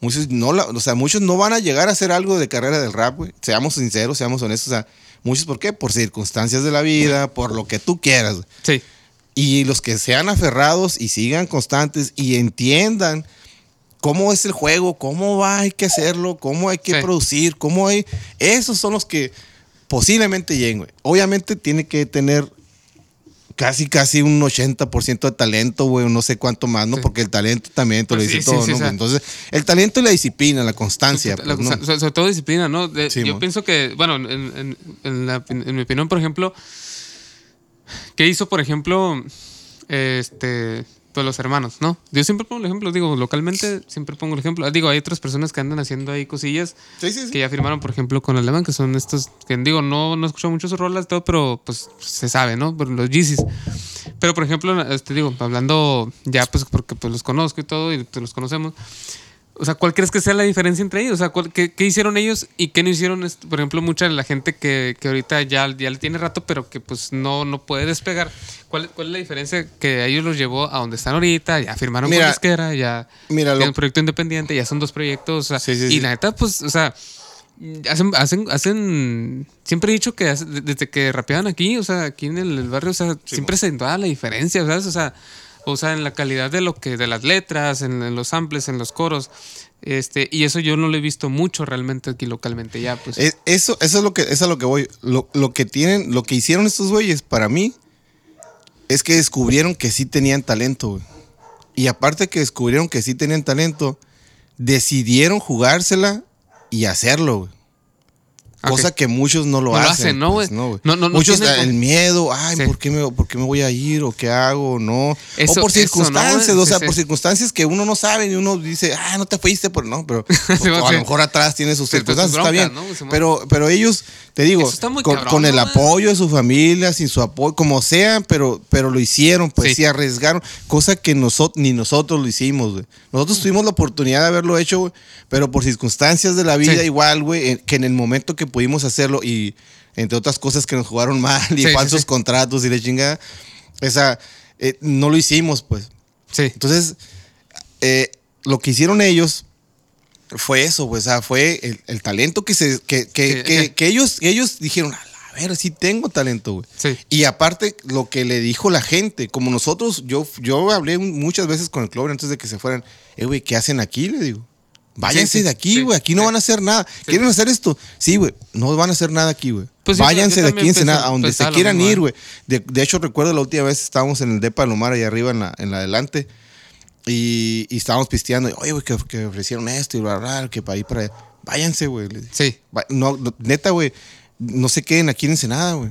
Speaker 3: muchos no, la- o sea, muchos no van a llegar a hacer algo de carrera del rap, güey, seamos sinceros, seamos honestos, o sea, muchos, ¿por qué? Por circunstancias de la vida, por lo que tú quieras.
Speaker 6: Sí.
Speaker 3: Y los que sean aferrados y sigan constantes y entiendan cómo es el juego, cómo va, hay que hacerlo, cómo hay que
Speaker 6: Sí.
Speaker 3: producir, cómo hay. Esos son los que posiblemente lleguen, güey. Obviamente tiene que tener casi, casi un 80% de talento, güey, o no sé cuánto más, ¿no?
Speaker 6: Sí.
Speaker 3: Porque el talento también te lo
Speaker 6: Pues
Speaker 3: dice
Speaker 6: sí,
Speaker 3: todo,
Speaker 6: sí,
Speaker 3: ¿no?
Speaker 6: o sea.
Speaker 3: Entonces, el talento y la disciplina, la constancia.
Speaker 6: La-
Speaker 3: pues, ¿no?
Speaker 6: sobre, todo disciplina, ¿no? De- yo pienso que, bueno, en, en- en la- en mi opinión, por ejemplo, ¿qué hizo, por ejemplo, este, pues los hermanos, ¿no? Yo siempre pongo el ejemplo, digo, localmente siempre pongo el ejemplo. Digo, hay otras personas que andan haciendo ahí cosillas
Speaker 3: Sí, sí, sí.
Speaker 6: que ya firmaron, por ejemplo, con Alemán, que son estos, que digo, no, no escucho mucho sus rolas, todo, pero pues se sabe, ¿no? Los Yeezys. Pero, por ejemplo, este, digo, hablando ya, pues, porque pues los conozco y todo, y pues, los conocemos. O sea, ¿cuál crees que sea la diferencia entre ellos? O sea, ¿cuál- qué, qué hicieron ellos y qué no hicieron? Por ejemplo, mucha de la gente que, que ahorita ya, ya le tiene rato, pero que pues no, no puede despegar. ¿Cuál, ¿Cuál es la diferencia que a ellos los llevó a donde están ahorita? Ya firmaron
Speaker 3: Mira,
Speaker 6: con disquera, ya
Speaker 3: mira,
Speaker 6: tienen un proyecto independiente, ya son dos proyectos. o sea,
Speaker 3: Sí, sí,
Speaker 6: y
Speaker 3: sí.
Speaker 6: la neta, pues, o sea, hacen, hacen, hacen, siempre he dicho que hace- desde que rapeaban aquí, o sea, aquí en el, el barrio, o sea, siempre se notaba la diferencia, ¿sabes? O sea, o sea, en la calidad de lo que, de las letras, en, los samples, en los coros. Este, y eso yo no lo he visto mucho realmente aquí localmente ya, pues.
Speaker 3: Es- eso, eso es lo que, eso es a lo que voy. Lo, lo que tienen, lo que hicieron estos güeyes para mí es que descubrieron que sí tenían talento. Y aparte que descubrieron que sí tenían talento, decidieron jugársela y hacerlo, güey. Cosa que muchos no lo
Speaker 6: No lo
Speaker 3: hacen.
Speaker 6: hacen, ¿no,
Speaker 3: pues,
Speaker 6: güey?
Speaker 3: no, güey.
Speaker 6: No, no, no
Speaker 3: muchos
Speaker 6: tienen-
Speaker 3: el miedo, ay,
Speaker 6: Sí.
Speaker 3: ¿por, qué me, por qué me voy a ir? ¿O qué hago? No.
Speaker 6: Eso-
Speaker 3: o por
Speaker 6: eso, ¿no,
Speaker 3: circunstancias, o sea,
Speaker 6: sí.
Speaker 3: por circunstancias que uno no sabe y uno dice, ah, no te fuiste, pero no, pero o a lo mejor atrás tiene sus
Speaker 6: pues,
Speaker 3: circunstancias, está bien. Pero, pero ellos, te digo, con,
Speaker 6: cabrón,
Speaker 3: con el apoyo de su familia, sin su apoyo, como sea, pero, pero lo hicieron, pues
Speaker 6: Sí.
Speaker 3: arriesgaron, cosa que nosotros, ni nosotros lo hicimos, güey. Nosotros tuvimos la oportunidad de haberlo hecho, güey, pero por circunstancias de la vida igual, güey, que en el momento que pudimos hacerlo y entre otras cosas que nos jugaron mal y
Speaker 6: Sí,
Speaker 3: falsos
Speaker 6: sí.
Speaker 3: contratos y la chingada, esa, eh, no lo hicimos, pues.
Speaker 6: sí.
Speaker 3: Entonces, eh, lo que hicieron ellos fue eso, pues, o sea, fue el, el talento que se que, que, ellos, ellos dijeron, a ver, sí tengo talento, güey.
Speaker 6: Sí.
Speaker 3: Y aparte, lo que le dijo la gente, como nosotros, yo, yo hablé muchas veces con el Clover antes de que se fueran, eh, güey, ¿qué hacen aquí? Le digo. Váyanse
Speaker 6: Sí, sí,
Speaker 3: de aquí,
Speaker 6: sí,
Speaker 3: güey. Aquí no van a hacer nada. ¿Quieren hacer esto? Sí, güey. No van a hacer nada aquí, güey.
Speaker 6: Pues
Speaker 3: Váyanse de aquí en
Speaker 6: pensé-
Speaker 3: a donde se quieran ir,
Speaker 6: ¿eh?
Speaker 3: güey. De, de hecho, recuerdo la última vez estábamos en el Depa Lomar allá arriba en la, en la adelante. Y, y estábamos pisteando. y, Oye, güey, que, que ofrecieron esto y bla, bla, bla, que para ir para allá. Váyanse, güey.
Speaker 6: Sí.
Speaker 3: No, no, neta, güey, no se queden aquí en Ensenada, güey.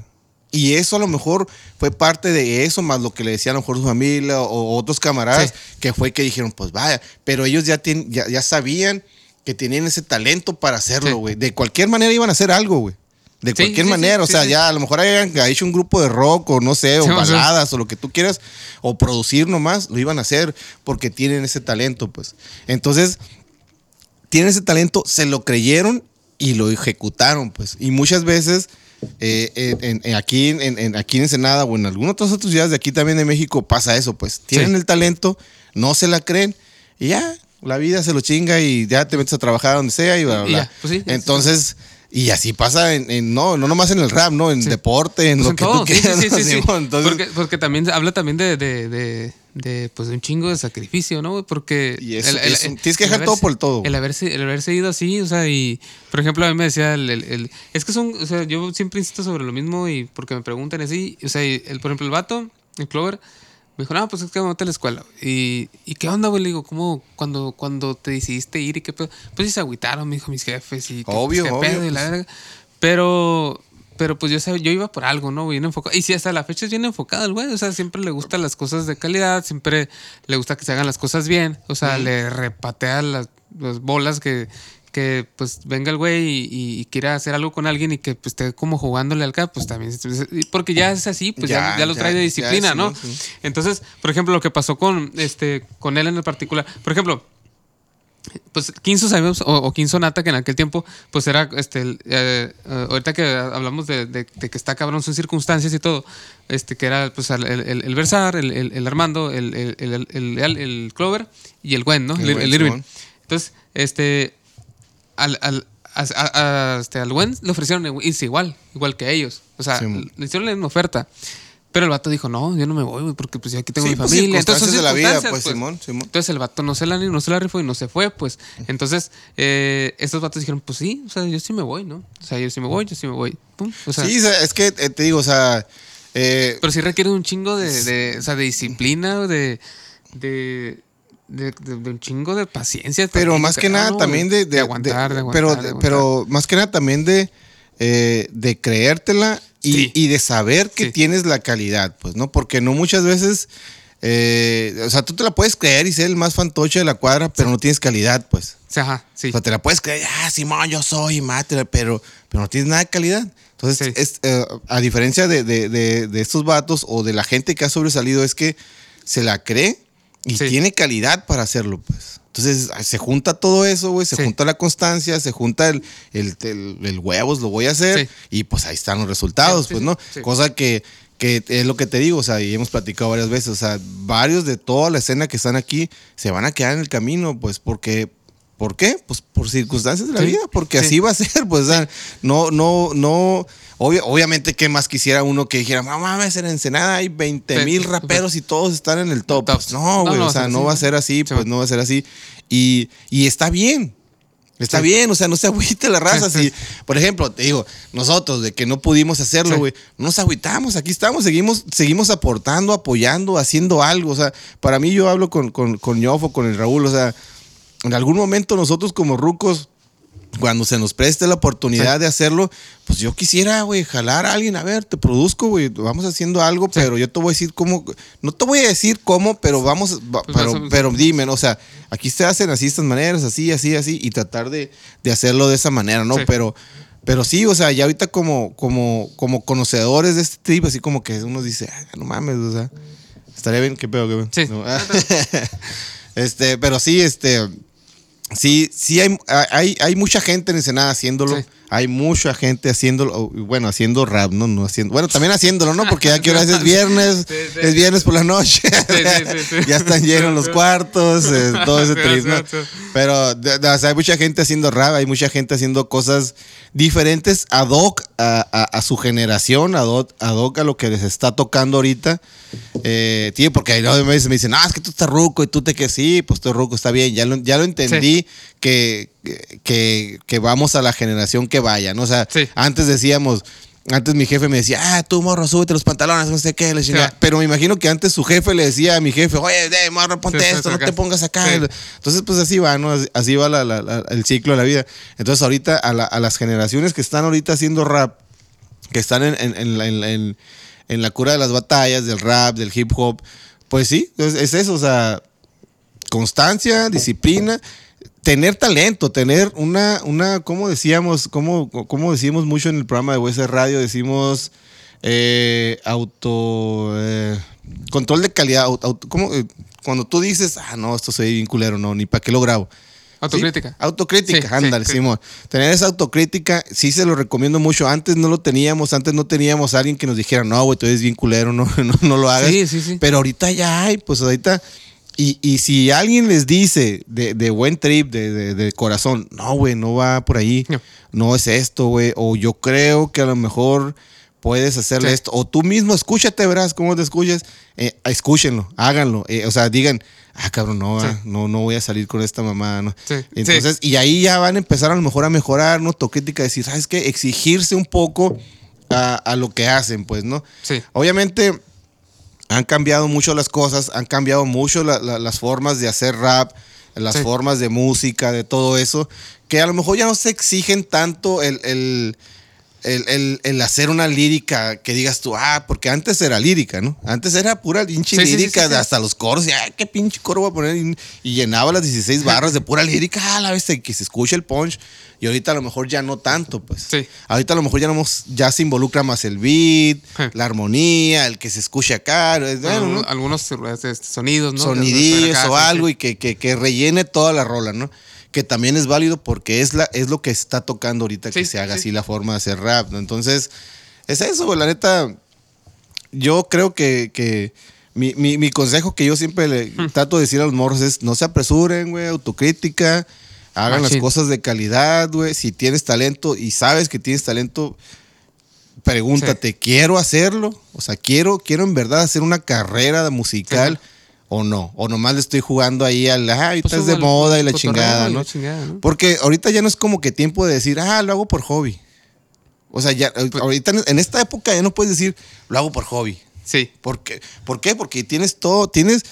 Speaker 3: Y eso a lo mejor fue parte de eso, más lo que le decía a lo mejor su familia o, otros camaradas,
Speaker 6: Sí.
Speaker 3: que fue que dijeron, pues vaya, pero ellos ya, tien- ya, ya sabían que tenían ese talento para hacerlo, güey. De cualquier manera iban a hacer algo, güey. De
Speaker 6: Sí,
Speaker 3: cualquier manera, o sea, ya a lo mejor hayan hecho un grupo de rock o no sé, o baladas o lo que tú quieras, o producir nomás, lo iban a hacer porque tienen ese talento, pues. Entonces, tienen ese talento, se lo creyeron y lo ejecutaron, pues. Y muchas veces eh, en- en- aquí, en, aquí en Ensenada o en algunas otras otras ciudades de aquí también de México pasa eso, pues. Tienen
Speaker 6: Sí.
Speaker 3: el talento, no se la creen y ya, la vida se lo chinga y ya te metes a trabajar donde sea y bla, bla,
Speaker 6: Y ya, pues sí,
Speaker 3: Entonces... Y así pasa en, en- no, no nomás en el rap, ¿no? En
Speaker 6: Sí.
Speaker 3: deporte, en
Speaker 6: Pues
Speaker 3: lo
Speaker 6: en
Speaker 3: que
Speaker 6: todo,
Speaker 3: tú
Speaker 6: sí,
Speaker 3: quieras.
Speaker 6: sí,
Speaker 3: ¿no,
Speaker 6: sí, sí.
Speaker 3: Simón? Entonces,
Speaker 6: porque, porque también habla también de, de, de, de, pues, de un chingo de sacrificio, ¿no? Porque...
Speaker 3: Y eso- eso, tienes que dejar todo por el todo.
Speaker 6: El haberse, el haberse ido así, o sea, y... Por ejemplo, a mí me decía el... el- el- es que son... O sea, yo siempre insisto sobre lo mismo y porque me preguntan así, o sea, el, por ejemplo, el vato, el Clover... Me dijo, no, pues es que vamos a la escuela. Y, ¿y qué onda, güey? Le digo, ¿cómo cuando, cuando te decidiste ir y qué pedo? Pues sí se agüitaron, me dijo mis jefes y pues,
Speaker 3: Obvio,
Speaker 6: qué
Speaker 3: obvio,
Speaker 6: pedo y la
Speaker 3: pues.
Speaker 6: verga. Pero, pero pues yo, sab- yo iba por algo, ¿no? Bien enfocado. Y sí, hasta la fecha es bien enfocado el güey. O sea, siempre le gustan las cosas de calidad, siempre le gusta que se hagan las cosas bien. O sea, le repatea las, las bolas que, que pues venga el güey y, y- y quiera hacer algo con alguien y que pues esté como jugándole al cap, pues también. Porque ya es así, pues ya,
Speaker 3: Ya,
Speaker 6: ya lo
Speaker 3: ya,
Speaker 6: trae de disciplina, ¿no? Entonces, por ejemplo, lo que pasó con, este, con él en el particular. Por ejemplo, pues Quinzo sabemos, o, o que en aquel tiempo, pues era, este, eh, eh, ahorita que hablamos de, de- de que está cabrón sus circunstancias y todo, este, que era pues el, el, el Versar, el, el- Armando, el, el, el, el- el- el Clover y el Gwen, ¿no?
Speaker 3: El Gwen,
Speaker 6: Irving. Entonces, este, al, al, a, a- a- este, al Gwen le ofrecieron igual, igual que ellos. O sea, le hicieron la misma oferta. Pero el vato dijo, no, yo no me voy, güey, porque pues yo aquí tengo
Speaker 3: Sí,
Speaker 6: mi
Speaker 3: pues,
Speaker 6: familia. Entonces,
Speaker 3: de la vida,
Speaker 6: circunstancias,
Speaker 3: pues, Simón, Simón.
Speaker 6: entonces el vato no se la, no se la rifó y no se fue, pues. Entonces, eh, estos vatos dijeron, pues sí, o sea, yo sí me voy, ¿no? O sea, yo sí me voy, yo sí me voy. Pum. O sea,
Speaker 3: sí, o sea, es que eh, te digo, o sea, eh,
Speaker 6: pero sí requiere un chingo de, de, o sea, de disciplina, de, de, de, de- de un chingo de paciencia.
Speaker 3: pero
Speaker 6: también,
Speaker 3: más que nada
Speaker 6: ¿no?
Speaker 3: también de, de-
Speaker 6: aguantar, aguantar.
Speaker 3: pero,
Speaker 6: aguantar.
Speaker 3: pero más que nada también de, eh, de creértela y,
Speaker 6: Sí.
Speaker 3: y de saber que
Speaker 6: Sí.
Speaker 3: tienes la calidad, pues, ¿no? Porque no muchas veces, eh, o sea, tú te la puedes creer y ser el más fantoche de la cuadra, pero no tienes calidad, pues.
Speaker 6: O sea, ajá, sí.
Speaker 3: O sea, te la puedes creer, ah, Simón, yo soy, mátela, pero, pero no tienes nada de calidad. Entonces, es, eh, a diferencia de, de- de- de estos vatos o de la gente que ha sobresalido, es que se la cree y tiene calidad para hacerlo, pues. Entonces ah, se junta todo eso, güey, se
Speaker 6: Sí.
Speaker 3: junta la constancia, se junta el, el, el- el huevos, lo voy a hacer,
Speaker 6: Sí.
Speaker 3: y pues ahí están los resultados,
Speaker 6: Sí, sí,
Speaker 3: pues,
Speaker 6: sí,
Speaker 3: ¿no?
Speaker 6: sí.
Speaker 3: Cosa que, que es lo que te digo, o sea, y hemos platicado varias veces, o sea, varios de toda la escena que están aquí se van a quedar en el camino, pues, porque... ¿Por qué? Pues por circunstancias de la
Speaker 6: Sí,
Speaker 3: vida, porque
Speaker 6: sí.
Speaker 3: así va a ser, pues, o sea, no, no, no, obvia- obviamente, ¿qué más quisiera uno que dijera, mamá, en Ensenada hay 20 mil raperos y todos están en el top? Pues, no, güey,
Speaker 6: no
Speaker 3: o sea, no va a ser así,
Speaker 6: Sí,
Speaker 3: pues no va a ser así. Y, y está bien. Está
Speaker 6: Sí.
Speaker 3: bien, o sea, no se agüite la raza.
Speaker 6: Sí,
Speaker 3: Si, por ejemplo, te digo, nosotros de que no pudimos hacerlo, güey, no nos agüitamos, aquí estamos, seguimos, seguimos aportando, apoyando, haciendo algo. O sea, para mí yo hablo con, con, con Ñofo, con el Raúl, o sea, en algún momento nosotros como rucos, cuando se nos preste la oportunidad de hacerlo, pues yo quisiera, güey, jalar a alguien, a ver, te produzco, güey, vamos haciendo algo, pero yo te voy a decir cómo, no te voy a decir cómo, pero vamos, va-
Speaker 6: Pues
Speaker 3: pero, pero dime, ¿no? o sea, aquí se hacen así estas maneras, así, así, así, y tratar de, de hacerlo de esa manera, ¿no?
Speaker 6: Sí.
Speaker 3: Pero, pero sí, o sea, ya ahorita como, como, como conocedores de este trip, así como que uno dice, "Ah, no mames, o sea, estaría bien, qué pedo, qué pedo.
Speaker 6: Sí.
Speaker 3: No, este, pero sí, este, sí, sí hay, hay, hay mucha gente en Ensenada haciéndolo. Hay mucha gente haciéndolo, bueno, haciendo rap, ¿no? no haciendo, bueno, también haciéndolo, ¿no? Porque ya que ahora es viernes,
Speaker 6: Sí, sí.
Speaker 3: es viernes por la noche.
Speaker 6: sí,
Speaker 3: ya están llenos los cuartos, eh, todo ese trip, ¿no? Pero de- de- o sea, hay mucha gente haciendo rap, hay mucha gente haciendo cosas diferentes ad hoc a, a- a su generación, ad hoc, ad hoc a lo que les está tocando ahorita. Eh, tío, porque veces me dicen, ah, es que tú estás ruco y tú te que sí, pues estoy ruco, está bien, ya lo, ya lo entendí que, que, que vamos a la generación que vaya, ¿no? O sea,
Speaker 6: Sí.
Speaker 3: antes decíamos, antes mi jefe me decía, ah, tú morro, súbete los pantalones, no sé qué.
Speaker 6: Sí.
Speaker 3: Pero me imagino que antes su jefe le decía a mi jefe, oye, morro, ponte
Speaker 6: Sí,
Speaker 3: esto, no te pongas acá.
Speaker 6: Sí.
Speaker 3: Entonces, pues así va, ¿no? Así- va la- la- la- el ciclo de la vida. Entonces, ahorita, a, a las generaciones que están ahorita haciendo rap, que están en, en- en la- en la- en- en la cura de las batallas, del rap, del hip hop, pues sí, es, es eso, o sea, constancia, disciplina, tener talento, tener una, una, ¿cómo decíamos? ¿Cómo, cómo decimos mucho en el programa de Huesa Radio? Decimos eh, auto, eh, control de calidad, auto-. Eh, cuando tú dices, ah, no, esto soy bien culero, no, ni para qué lo grabo.
Speaker 6: Autocrítica.
Speaker 3: Sí, Autocrítica,
Speaker 6: Sí,
Speaker 3: ándale,
Speaker 6: sí, sí.
Speaker 3: Simón. Tener esa autocrítica, sí se lo recomiendo mucho. Antes no lo teníamos, antes no teníamos a alguien que nos dijera, no, güey, tú eres bien culero, no, no, no lo hagas.
Speaker 6: Sí, sí, sí.
Speaker 3: Pero ahorita ya hay, pues ahorita. Y, y si alguien les dice de, de buen trip, de, de- de corazón, no, güey, no va por ahí,
Speaker 6: No.
Speaker 3: no, es esto, güey, o yo creo que a lo mejor puedes hacerle
Speaker 6: Sí.
Speaker 3: esto, o tú mismo escúchate, verás cómo te escuchas, eh, escúchenlo, háganlo, eh, o sea, digan, ah, cabrón, no,
Speaker 6: Sí.
Speaker 3: ah, no, no voy a salir con esta mamá, ¿no?
Speaker 6: Sí.
Speaker 3: Entonces, y ahí ya van a empezar a lo mejor a mejorar, ¿no? Autocrítica, decir, ¿sabes qué? Exigirse un poco a, a lo que hacen, pues, ¿no?
Speaker 6: Sí.
Speaker 3: Obviamente han cambiado mucho las cosas, han cambiado mucho la- la- las formas de hacer rap, las
Speaker 6: Sí.
Speaker 3: formas de música, de todo eso, que a lo mejor ya no se exigen tanto el, el- el- el- el hacer una lírica que digas tú, ah, porque antes era lírica, ¿no? Antes era pura pinche
Speaker 6: Sí,
Speaker 3: lírica,
Speaker 6: sí, sí.
Speaker 3: de hasta los coros, y ah, qué pinche coro voy a poner, y, y llenaba las 16 barras de pura lírica, ah, la vez que se escucha el punch, y ahorita a lo mejor ya no tanto, pues.
Speaker 6: Sí.
Speaker 3: Ahorita a lo mejor ya, no, ya se involucra más el beat, la armonía, el que se escuche acá, bueno.
Speaker 6: Algunos este, sonidos, ¿no?
Speaker 3: sonidillos o algo y que, que- que rellene toda la rola, ¿no? Que también es válido porque es, la, es lo que está tocando ahorita que
Speaker 6: Sí,
Speaker 3: se haga
Speaker 6: sí.
Speaker 3: así la forma de hacer rap, ¿no? Entonces, es eso, la neta. Yo creo que, que mi, mi- mi consejo que yo siempre le
Speaker 6: Hmm.
Speaker 3: trato de decir a los morros es no se apresuren, güey, autocrítica, hagan las cosas de calidad, güey. Si tienes talento y sabes que tienes talento, pregúntate, ¿quiero hacerlo? O sea, ¿quiero, quiero en verdad hacer una carrera musical
Speaker 6: Sí.
Speaker 3: O no? O nomás le estoy jugando ahí al, ah, ahorita
Speaker 6: Pues
Speaker 3: es de moda y la chingada,
Speaker 6: y
Speaker 3: ¿no?
Speaker 6: la chingada, ¿no?
Speaker 3: Porque ahorita ya no es como que tiempo de decir, ah, lo hago por hobby. O sea, ya,
Speaker 6: Pues
Speaker 3: ahorita en- en esta época ya no puedes decir, lo hago por hobby.
Speaker 6: Sí.
Speaker 3: ¿Por qué? ¿Por qué? Porque tienes todo, tienes,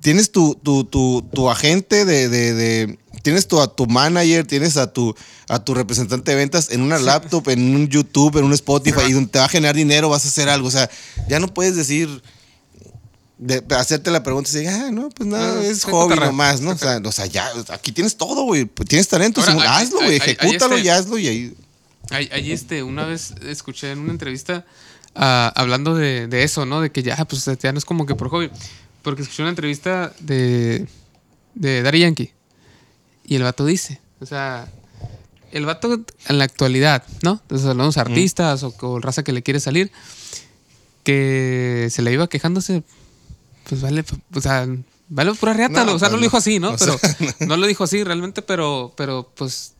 Speaker 3: tienes tu, tu, tu, tu agente de, de- de- tienes tu, a tu manager, tienes a tu, a tu representante de ventas en una laptop, en un YouTube, en un Spotify, y donde te va a generar dinero, vas a hacer algo. O sea, ya no puedes decir, de, hacerte la pregunta y decir, ah, no, pues nada,
Speaker 6: No,
Speaker 3: es hobby nomás, ¿no? O sea, o sea, ya, aquí tienes todo, güey. Tienes talento,
Speaker 6: Ahora,
Speaker 3: Simón,
Speaker 6: hay-
Speaker 3: hazlo, güey, ejecútalo
Speaker 6: este-
Speaker 3: y hazlo y ahí.
Speaker 6: Ahí, este, una vez escuché en una entrevista ah, hablando de, de eso, ¿no? De que ya, pues ya no es como que por hobby. Porque escuché una entrevista de, de Daddy Yankee. Y el vato dice, o sea, el vato en la actualidad, ¿no? Entonces hablamos artistas o, o raza que le quiere salir, que se le iba quejándose, pues vale, o sea, vale pura reata,
Speaker 3: No,
Speaker 6: o sea, no
Speaker 3: pues
Speaker 6: lo dijo así, ¿no? Pero
Speaker 3: sea,
Speaker 6: no lo dijo así realmente, pero, pero pues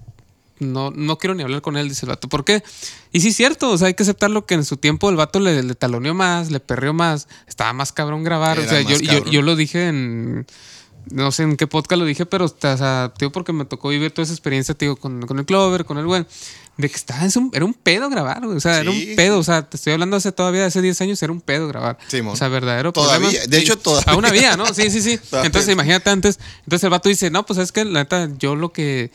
Speaker 6: no, no quiero ni hablar con él, dice el vato. ¿Por qué? Y sí es cierto, o sea, hay que aceptarlo que en su tiempo el vato le, le taloneó más, le perreó más, estaba más cabrón grabar. o sea, yo, yo, yo lo dije en. No sé en qué podcast lo dije, pero o sea, tío, porque me tocó vivir toda esa experiencia, tío, con, con el Clover, con el buen. De que estaba en su- era un pedo grabar, güey, o sea, era un
Speaker 3: Sí,
Speaker 6: pedo, o sea, te estoy hablando hace todavía, hace 10 años, era un pedo grabar.
Speaker 3: Simón.
Speaker 6: o sea, verdadero
Speaker 3: Todavía,
Speaker 6: problema.
Speaker 3: de hecho, todavía.
Speaker 6: Aún había, ¿no? Sí, sí, sí.
Speaker 3: Todavía.
Speaker 6: Entonces, imagínate antes. Entonces el vato dice, no, pues es que la neta, yo lo que.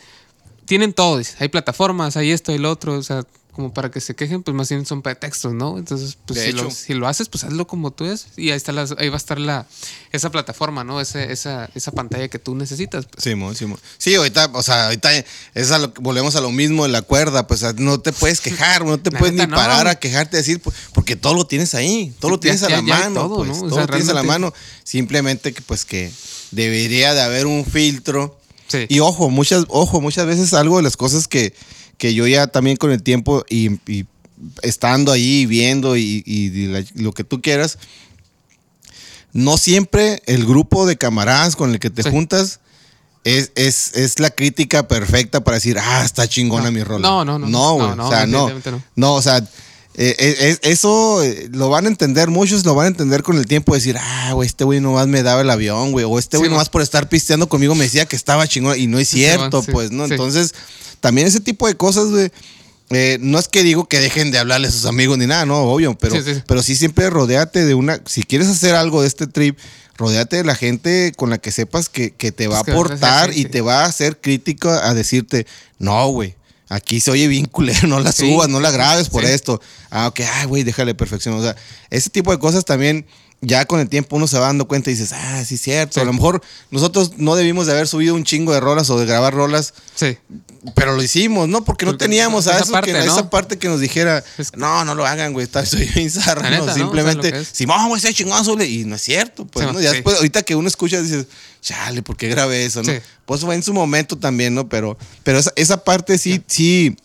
Speaker 6: Tienen todo, dice. Hay plataformas, hay esto y lo otro. O sea, como para que se quejen, pues más bien son pretextos, ¿no? Entonces, pues si lo, si lo haces, pues hazlo como tú es. Y ahí está la- ahí va a estar la, esa plataforma, ¿no? Ese, esa, esa pantalla que tú necesitas. pues.
Speaker 3: Simón, Simón. Sí, ahorita, o sea, ahorita es a lo volvemos a lo mismo de la cuerda, pues no te puedes quejar, no te puedes ni
Speaker 6: no.
Speaker 3: parar a quejarte, decir, pues, porque todo lo tienes ahí, todo lo
Speaker 6: Ya-
Speaker 3: tienes a la
Speaker 6: ya
Speaker 3: mano,
Speaker 6: todo,
Speaker 3: pues,
Speaker 6: ¿no? O
Speaker 3: todo
Speaker 6: sea,
Speaker 3: lo tienes a la mano, simplemente que pues que debería de haber un filtro.
Speaker 6: Sí.
Speaker 3: Y ojo, muchas, ojo, muchas veces algo de las cosas que, que yo ya también con el tiempo y, y estando ahí viendo y, y- y la- lo que tú quieras, no siempre el grupo de camaradas con el que te
Speaker 6: Sí.
Speaker 3: juntas es, es, es la crítica perfecta para decir, ah, está chingona
Speaker 6: No.
Speaker 3: mi rola.
Speaker 6: No, no, no.
Speaker 3: No.
Speaker 6: No, no,
Speaker 3: o sea, no.
Speaker 6: No,
Speaker 3: o sea, eh, eh, es- eso eh, lo van a entender, muchos lo van a entender con el tiempo, decir, ah, güey, este güey nomás me daba el avión, güey, o este
Speaker 6: Sí,
Speaker 3: güey
Speaker 6: no.
Speaker 3: nomás por estar pisteando conmigo me decía que estaba chingón, y no es
Speaker 6: Sí,
Speaker 3: cierto,
Speaker 6: sí,
Speaker 3: pues, ¿no?
Speaker 6: sí.
Speaker 3: Entonces, también ese tipo de cosas, güey. eh, no es que digo que dejen de hablarle a sus amigos ni nada, no, obvio, pero
Speaker 6: Sí, sí, sí.
Speaker 3: pero sí siempre rodeate de una, si quieres hacer algo de este trip, rodeate de la gente con la que sepas que, que te va a
Speaker 6: Pues a
Speaker 3: aportar
Speaker 6: sí,
Speaker 3: y
Speaker 6: sí.
Speaker 3: te va a hacer crítico a decirte, no, güey, aquí se oye bien culero, no la
Speaker 6: Sí,
Speaker 3: subas, no la grabes por
Speaker 6: sí.
Speaker 3: esto. Ah, ok, ay, güey, déjale perfección. O sea, ese tipo de cosas también, ya con el tiempo uno se va dando cuenta y dices, ah, sí, cierto.
Speaker 6: Sí.
Speaker 3: A lo mejor nosotros no debimos de haber subido un chingo de rolas o de grabar rolas,
Speaker 6: Sí.
Speaker 3: pero lo hicimos, ¿no? Porque no teníamos a
Speaker 6: esa parte,
Speaker 3: que,
Speaker 6: ¿no?
Speaker 3: esa parte que nos dijera, no, no lo hagan, güey, está- soy bien zarra,
Speaker 6: La
Speaker 3: no.
Speaker 6: O sea,
Speaker 3: simplemente. Simón, güey, sea chingón, Zule", y no es cierto, pues,
Speaker 6: Sí,
Speaker 3: ¿no? Ya
Speaker 6: sí.
Speaker 3: después, ahorita que uno escucha, dices, chale, ¿por qué grabé eso, no? Pues fue en su momento también, ¿no? Pero, pero esa, esa parte sí, sí,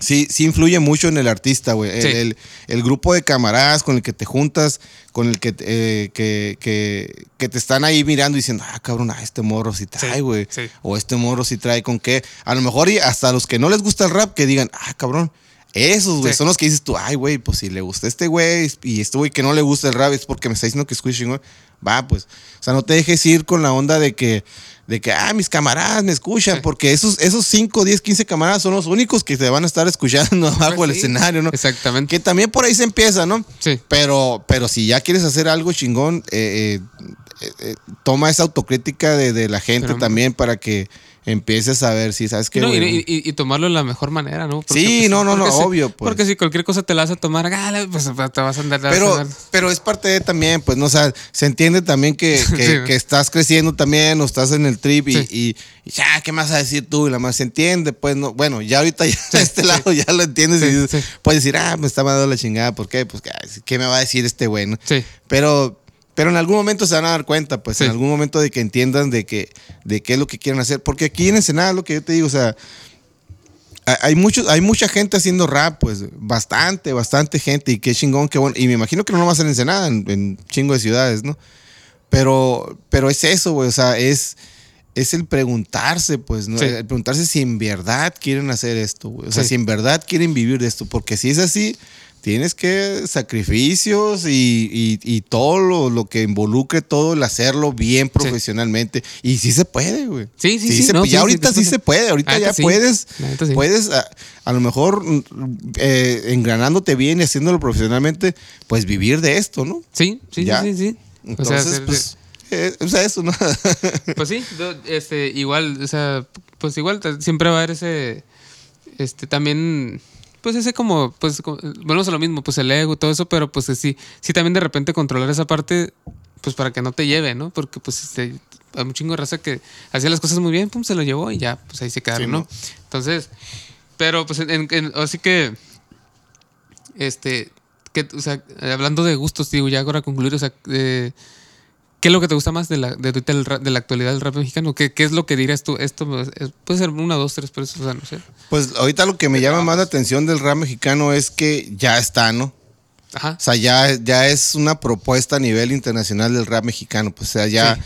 Speaker 3: sí, sí influye mucho en el artista, güey. El- el grupo de camaradas con el que te juntas, con el que, eh, que, que, que te están ahí mirando y diciendo, ah, cabrón, ah, este morro sí trae, güey.
Speaker 6: sí.
Speaker 3: O este morro sí trae con qué. A lo mejor y hasta los que no les gusta el rap que digan, ah, cabrón. Esos, güey,
Speaker 6: Sí.
Speaker 3: son los que dices tú, ay, güey, pues si le gusta este güey y este güey que no le gusta el rap es porque me está diciendo que escuche chingón. Va, pues. O sea, no te dejes ir con la onda de que, de que, ah, mis camaradas me escuchan,
Speaker 6: Sí.
Speaker 3: porque esos, esos 5, 10, 15 camaradas son los únicos que te van a estar escuchando abajo del
Speaker 6: Sí,
Speaker 3: escenario, ¿no?
Speaker 6: Exactamente.
Speaker 3: Que también por ahí se empieza, ¿no?
Speaker 6: Sí.
Speaker 3: Pero, pero si ya quieres hacer algo chingón, eh, eh, eh, eh, toma esa autocrítica de, de la gente
Speaker 6: Pero-
Speaker 3: también para que empieces a ver si sabes que.
Speaker 6: No, y, y- y tomarlo de la mejor manera, ¿no?
Speaker 3: Sí, no, no, no,
Speaker 6: si-
Speaker 3: obvio, pues.
Speaker 6: Porque si cualquier cosa te la vas a tomar, ah, pues te vas a andar. a
Speaker 3: Pero,
Speaker 6: andar-
Speaker 3: pero es parte de también, pues, no, o sea, se entiende también que, que,
Speaker 6: Sí.
Speaker 3: que estás creciendo también o estás en el trip y,
Speaker 6: Sí.
Speaker 3: y, y ya, ¿qué más a decir tú? Y la más se entiende, pues, no, bueno, ya ahorita ya de este lado ya lo entiendes y dices- puedes decir, ah, me está mandando la chingada, ¿por qué? Pues, ¿qué- ¿qué me va a decir este güey? no?
Speaker 6: Sí.
Speaker 3: Pero, pero en algún momento se van a dar cuenta, pues,
Speaker 6: Sí.
Speaker 3: en algún momento de que entiendan de que, de qué es lo que quieren hacer. Porque aquí en Ensenada, lo que yo te digo, o sea, ha- hay, muchos, hay mucha gente haciendo rap, pues, bastante, bastante gente, y qué chingón, qué bueno. Y me imagino que no nomás en Ensenada, en, en chingo de ciudades, ¿no? Pero, pero es eso, güey, o sea, es, es el preguntarse, pues, ¿no?
Speaker 6: Sí.
Speaker 3: El preguntarse si en verdad quieren hacer esto, güey. O sea,
Speaker 6: Sí.
Speaker 3: si en verdad quieren vivir de esto, porque si es así, tienes que sacrificios y, y- y todo lo, lo que involucre todo el hacerlo bien profesionalmente. Y sí se puede, güey.
Speaker 6: Sí, sí, sí,
Speaker 3: se
Speaker 6: no, sí,
Speaker 3: ya
Speaker 6: sí,
Speaker 3: ahorita
Speaker 6: sí,
Speaker 3: sí
Speaker 6: sí.
Speaker 3: se puede, ahorita ya
Speaker 6: sí.
Speaker 3: puedes,
Speaker 6: sí.
Speaker 3: puedes a, a lo mejor mm, eh, engranándote bien y haciéndolo profesionalmente, pues vivir de esto, ¿no?
Speaker 6: Sí, sí,
Speaker 3: Ya.
Speaker 6: sí, sí, sí.
Speaker 3: Entonces,
Speaker 6: o sea,
Speaker 3: pues, eh, o sea, eso, ¿no?
Speaker 6: Pues sí, este, igual, o sea, pues igual siempre va a haber ese, este, también, pues ese como, pues, como- volvemos a lo mismo, pues el ego y todo eso, pero pues sí, sí también de repente controlar esa parte, pues para que no te lleve, ¿no? Porque pues este, hay un chingo de raza que hacía las cosas muy bien, pum, se lo llevó y ya, pues ahí se quedaron,
Speaker 3: Sí,
Speaker 6: ¿no?
Speaker 3: ¿no?
Speaker 6: Entonces, pero pues en, en- así que, este, que, o sea, hablando de gustos, digo, ya ahora concluir, o sea, eh, ¿Qué es lo que te gusta más de la, de, de la actualidad del rap mexicano? ¿Qué, qué es lo que dirías tú? Esto es- puede ser una, dos, tres, pero eso, o sea, no sé.
Speaker 3: Pues ahorita lo que me llama más la atención del rap mexicano es que ya está, ¿no?
Speaker 6: Ajá.
Speaker 3: O sea, ya, ya es una propuesta a nivel internacional del rap mexicano. Pues, o sea, ya,
Speaker 6: Sí.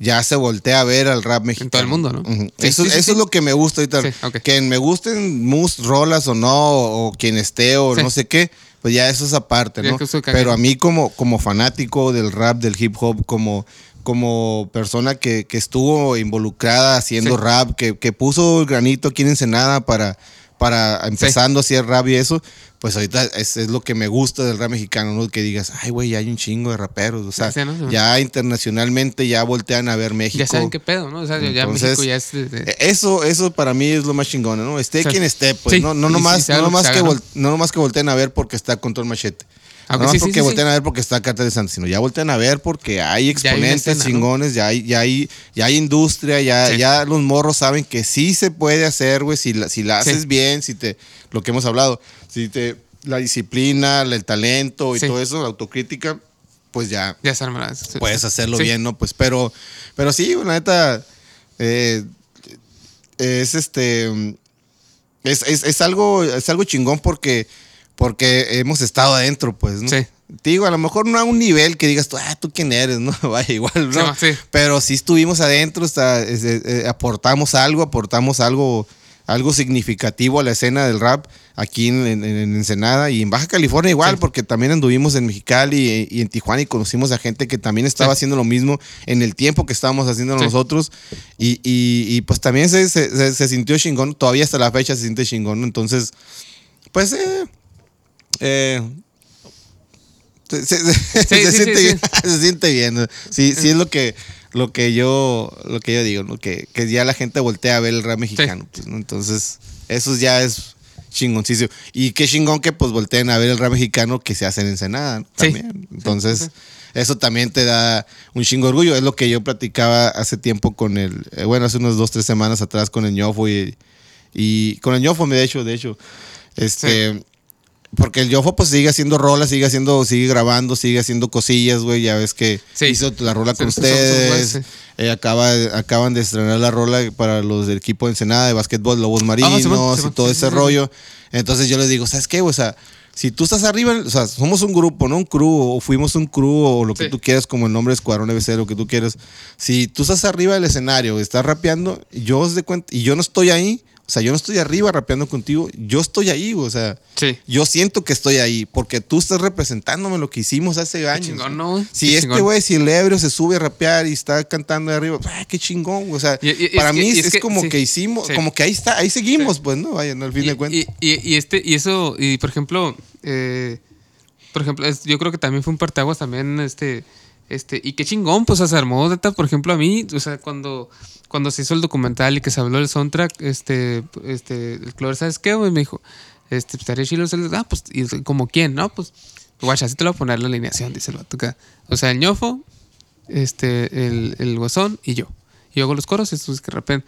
Speaker 3: ya se voltea a ver al rap mexicano.
Speaker 6: todo el mundo, ¿no? Sí,
Speaker 3: eso
Speaker 6: sí,
Speaker 3: eso es lo que me gusta ahorita.
Speaker 6: Sí, ok.
Speaker 3: Que me gusten mus, rolas o no, o quien esté o no sé qué, pues ya eso es aparte, ¿no? Pero a mí como, como fanático del rap, del hip hop, como, como persona que, que estuvo involucrada haciendo
Speaker 6: Sí.
Speaker 3: rap, que, que puso el granito aquí en Ensenada para, para empezando a hacer rap y eso, pues ahorita es, es lo que me gusta del rap mexicano, ¿no? Que digas, ay, güey, ya hay un chingo de raperos. O sea,
Speaker 6: Sí, ¿no?
Speaker 3: ya internacionalmente ya voltean a ver México.
Speaker 6: Ya saben qué pedo, ¿no? O sea, ya México ya es...
Speaker 3: Eh, Eso, eso para mí es lo más chingón, ¿no? Esté
Speaker 6: Sí.
Speaker 3: quien esté, pues
Speaker 6: Sí,
Speaker 3: no, no nomás,
Speaker 6: sí,
Speaker 3: no nomás que, vol- no nomás que volteen a ver porque está contra el machete. No
Speaker 6: sí, sí,
Speaker 3: porque
Speaker 6: sí,
Speaker 3: volteen a ver porque está Cartel de Santos, sino ya voltean a ver porque hay
Speaker 6: Ya hay una
Speaker 3: exponentes chingones, ya hay, ya hay, ya hay industria, ya, ya los morros saben que sí se puede hacer, güey, si la, si la haces bien, si te, lo que hemos hablado, si te, la disciplina, el talento y todo eso, la autocrítica, pues ya,
Speaker 6: Ya se armará.
Speaker 3: Puedes hacerlo bien, ¿no? Pues, pero, pero sí, la neta, eh, es este, es, es, es algo, es algo chingón porque, porque hemos estado adentro, pues, ¿no?
Speaker 6: Sí.
Speaker 3: Te digo, a lo mejor no a un nivel que digas tú, ah, tú quién eres, ¿no? Vaya, igual,
Speaker 6: Sí,
Speaker 3: ¿no?
Speaker 6: ma, sí.
Speaker 3: Pero sí estuvimos adentro, está, es- eh, aportamos algo, aportamos algo, algo significativo a la escena del rap aquí en, en- en Ensenada y en Baja California igual,
Speaker 6: Sí.
Speaker 3: porque también anduvimos en Mexicali y, y en Tijuana y conocimos a gente que también estaba
Speaker 6: Sí.
Speaker 3: haciendo lo mismo en el tiempo que estábamos haciendo
Speaker 6: Sí.
Speaker 3: nosotros y, y- y, pues también se, se- se- se sintió chingón, todavía hasta la fecha se siente chingón, ¿no? entonces, pues, eh, eh, se, se- se- se
Speaker 6: sí, sí,
Speaker 3: siente,
Speaker 6: sí.
Speaker 3: bien, se siente bien. ¿no? Sí, sí es lo que, lo que yo, lo que yo digo, ¿no? Que, que ya la gente voltea a ver el rap mexicano. pues, ¿no? Entonces, eso ya es chingoncísimo. Y qué chingón que pues volteen a ver el rap mexicano que se hace en Ensenada también. Entonces, eso también te da un chingo de orgullo. Es lo que yo platicaba hace tiempo con el, eh, bueno, hace unos dos, tres semanas atrás con el ñofo y, y con el ñofo, de hecho, de hecho, este... Porque el Yofo pues sigue haciendo rolas, sigue haciendo, sigue grabando, sigue haciendo cosillas, güey. Ya ves que
Speaker 6: Sí.
Speaker 3: hizo la rola con
Speaker 6: Sí, son- son
Speaker 3: ustedes. Eh, acaba, acaban de estrenar la rola para los del equipo de Ensenada de básquetbol, Lobos Marinos
Speaker 6: Ah, Simón.
Speaker 3: y todo ese rollo. Entonces yo les digo, ¿sabes qué? O sea, si tú estás arriba, o sea, somos un grupo, no un crew, o fuimos un crew, o lo que
Speaker 6: Sí.
Speaker 3: tú quieras, como el nombre de Escuadrón ABC, lo que tú quieras. Si tú estás arriba del escenario, estás rapeando, yo os de cuenta, y yo no estoy ahí, o sea, yo no estoy arriba rapeando contigo, yo estoy ahí, o sea,
Speaker 6: Sí.
Speaker 3: yo siento que estoy ahí, porque tú estás representándome lo que hicimos hace años.
Speaker 6: chingón, ¿no?
Speaker 3: Si
Speaker 6: Qué
Speaker 3: este güey, si el ebrio se sube a rapear y está cantando de arriba, ¡ah, qué chingón! O sea,
Speaker 6: Y- y- y
Speaker 3: para mí es,
Speaker 6: es que-
Speaker 3: como
Speaker 6: sí.
Speaker 3: que hicimos,
Speaker 6: Sí.
Speaker 3: como que ahí está, ahí seguimos, pues, ¿no? Vaya, no, al fin de cuentas.
Speaker 6: y- este, y eso, y por ejemplo, eh, por ejemplo, es- yo creo que también fue un parteaguas también, este, este, y qué chingón, pues se armó, neta, por ejemplo, a mí, o sea, cuando, cuando se hizo el documental y que se habló del soundtrack, este, este, el Clover, ¿sabes qué? Me dijo, este, estaría chido, hacerlo". ah, pues, y como quién, ¿no? Pues, guacha, así te lo voy a poner la alineación, dice el vato. O sea, el ñofo, este, el, el guasón y yo. Y yo hago los coros, estos que rapen.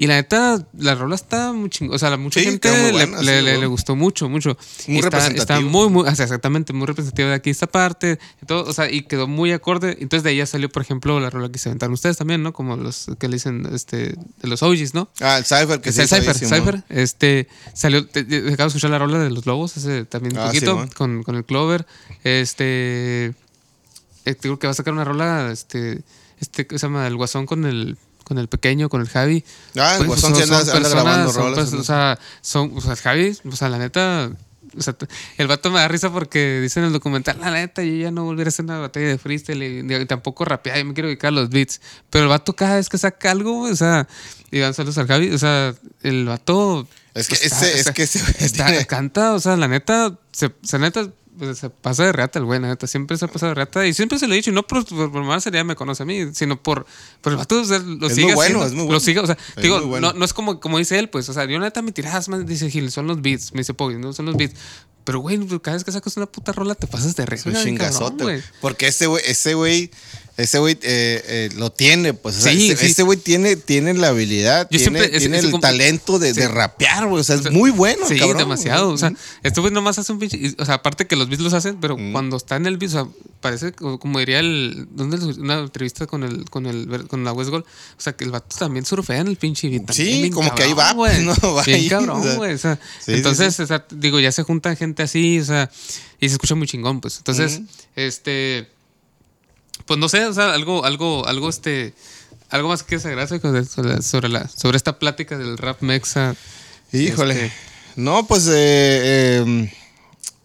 Speaker 6: Y la neta, la rola está muy chingón. O sea, mucha
Speaker 3: Sí,
Speaker 6: gente le,
Speaker 3: buena,
Speaker 6: le-
Speaker 3: sí,
Speaker 6: le-
Speaker 3: ¿no?
Speaker 6: le gustó mucho, mucho.
Speaker 3: Muy
Speaker 6: Y está, muy, muy, o sea, exactamente, muy representativo de aquí esta parte. Y todo, o sea, y quedó muy acorde. Entonces de ahí ya salió, por ejemplo, la rola que se aventaron ustedes también, ¿no? Como los que le dicen, este, de los OGs, ¿no?
Speaker 3: Ah, el Cypher, que
Speaker 6: Este,
Speaker 3: sí.
Speaker 6: Cypher,
Speaker 3: ahí, Simón.
Speaker 6: Cypher, este, salió, te- te- acabo de escuchar la rola de los lobos, también un
Speaker 3: Ah,
Speaker 6: poquito, con, con el Clover, este, eh, creo que va a sacar una rola, este, este, ¿qué se llama? El Guasón con el, con el pequeño, con el Javi.
Speaker 3: Ah, el
Speaker 6: Pues,
Speaker 3: Guasón anda- anda
Speaker 6: personas,
Speaker 3: grabando
Speaker 6: son
Speaker 3: ¿no?
Speaker 6: o sea, son, o sea, Javi, o sea, la neta, o sea, el vato me da risa porque dice en el documental, la neta, yo ya no volveré a hacer una batalla de freestyle y, tampoco rapear, yo me quiero dedicar a los beats. Pero el vato cada vez que saca algo, o sea, y dan saludos al Javi, o sea, el vato...
Speaker 3: Es que
Speaker 6: está-
Speaker 3: ese- es
Speaker 6: está-
Speaker 3: que ese-
Speaker 6: está- canta, o sea, la neta, se, se neta, pues, se pasa de reata el güey, neta, siempre se pasa de reata y siempre se lo he dicho, y no por, por, por mala seriedad me conoce a mí, sino por, por el vato, o sea, lo
Speaker 3: Es
Speaker 6: sigue
Speaker 3: muy bueno,
Speaker 6: haciendo,
Speaker 3: es muy
Speaker 6: lo
Speaker 3: bueno.
Speaker 6: sigue, o sea,
Speaker 3: Es
Speaker 6: digo,
Speaker 3: bueno.
Speaker 6: no, no es como, como dice él, pues, o sea, yo neta me tiras más, dice Gil, son los beats, me dice Poggy, no son los beats. Pero, güey, cada vez que sacas una puta rola te pasas de
Speaker 3: Es
Speaker 6: rezo.
Speaker 3: un chingazote, güey. Porque ese güey, ese güey, ese güey eh, eh, lo tiene, pues. O sea,
Speaker 6: Sí,
Speaker 3: ese,
Speaker 6: sí.
Speaker 3: ese güey tiene, tiene la habilidad,
Speaker 6: Yo
Speaker 3: tiene,
Speaker 6: siempre-
Speaker 3: tiene
Speaker 6: ese
Speaker 3: el talento de,
Speaker 6: Sí.
Speaker 3: de rapear, güey. O sea,
Speaker 6: O sea,
Speaker 3: es muy bueno,
Speaker 6: Sí,
Speaker 3: cabrón.
Speaker 6: demasiado. O sea, este güey nomás hace un pinche. O sea, aparte que los beats los hacen, pero
Speaker 3: Mm.
Speaker 6: cuando está en el beat, o sea, parece como, diría el. ¿Dónde una entrevista con el, con el con la West Gold? O sea, que el vato también surfea en el pinche beat.
Speaker 3: Sí,
Speaker 6: bien
Speaker 3: como que ahí va,
Speaker 6: güey.
Speaker 3: ¿no? Va
Speaker 6: bien
Speaker 3: ahí,
Speaker 6: cabrón, güey. O sea, entonces, o sea, digo, ya se junta gente así, o sea, y se escucha muy chingón, pues. Entonces, este. Pues no sé, o sea, algo, algo, algo, este. Algo más que agregar sobre, la, sobre esta plática del rap mexa.
Speaker 3: Híjole.
Speaker 6: Este-
Speaker 3: No, pues, eh, eh,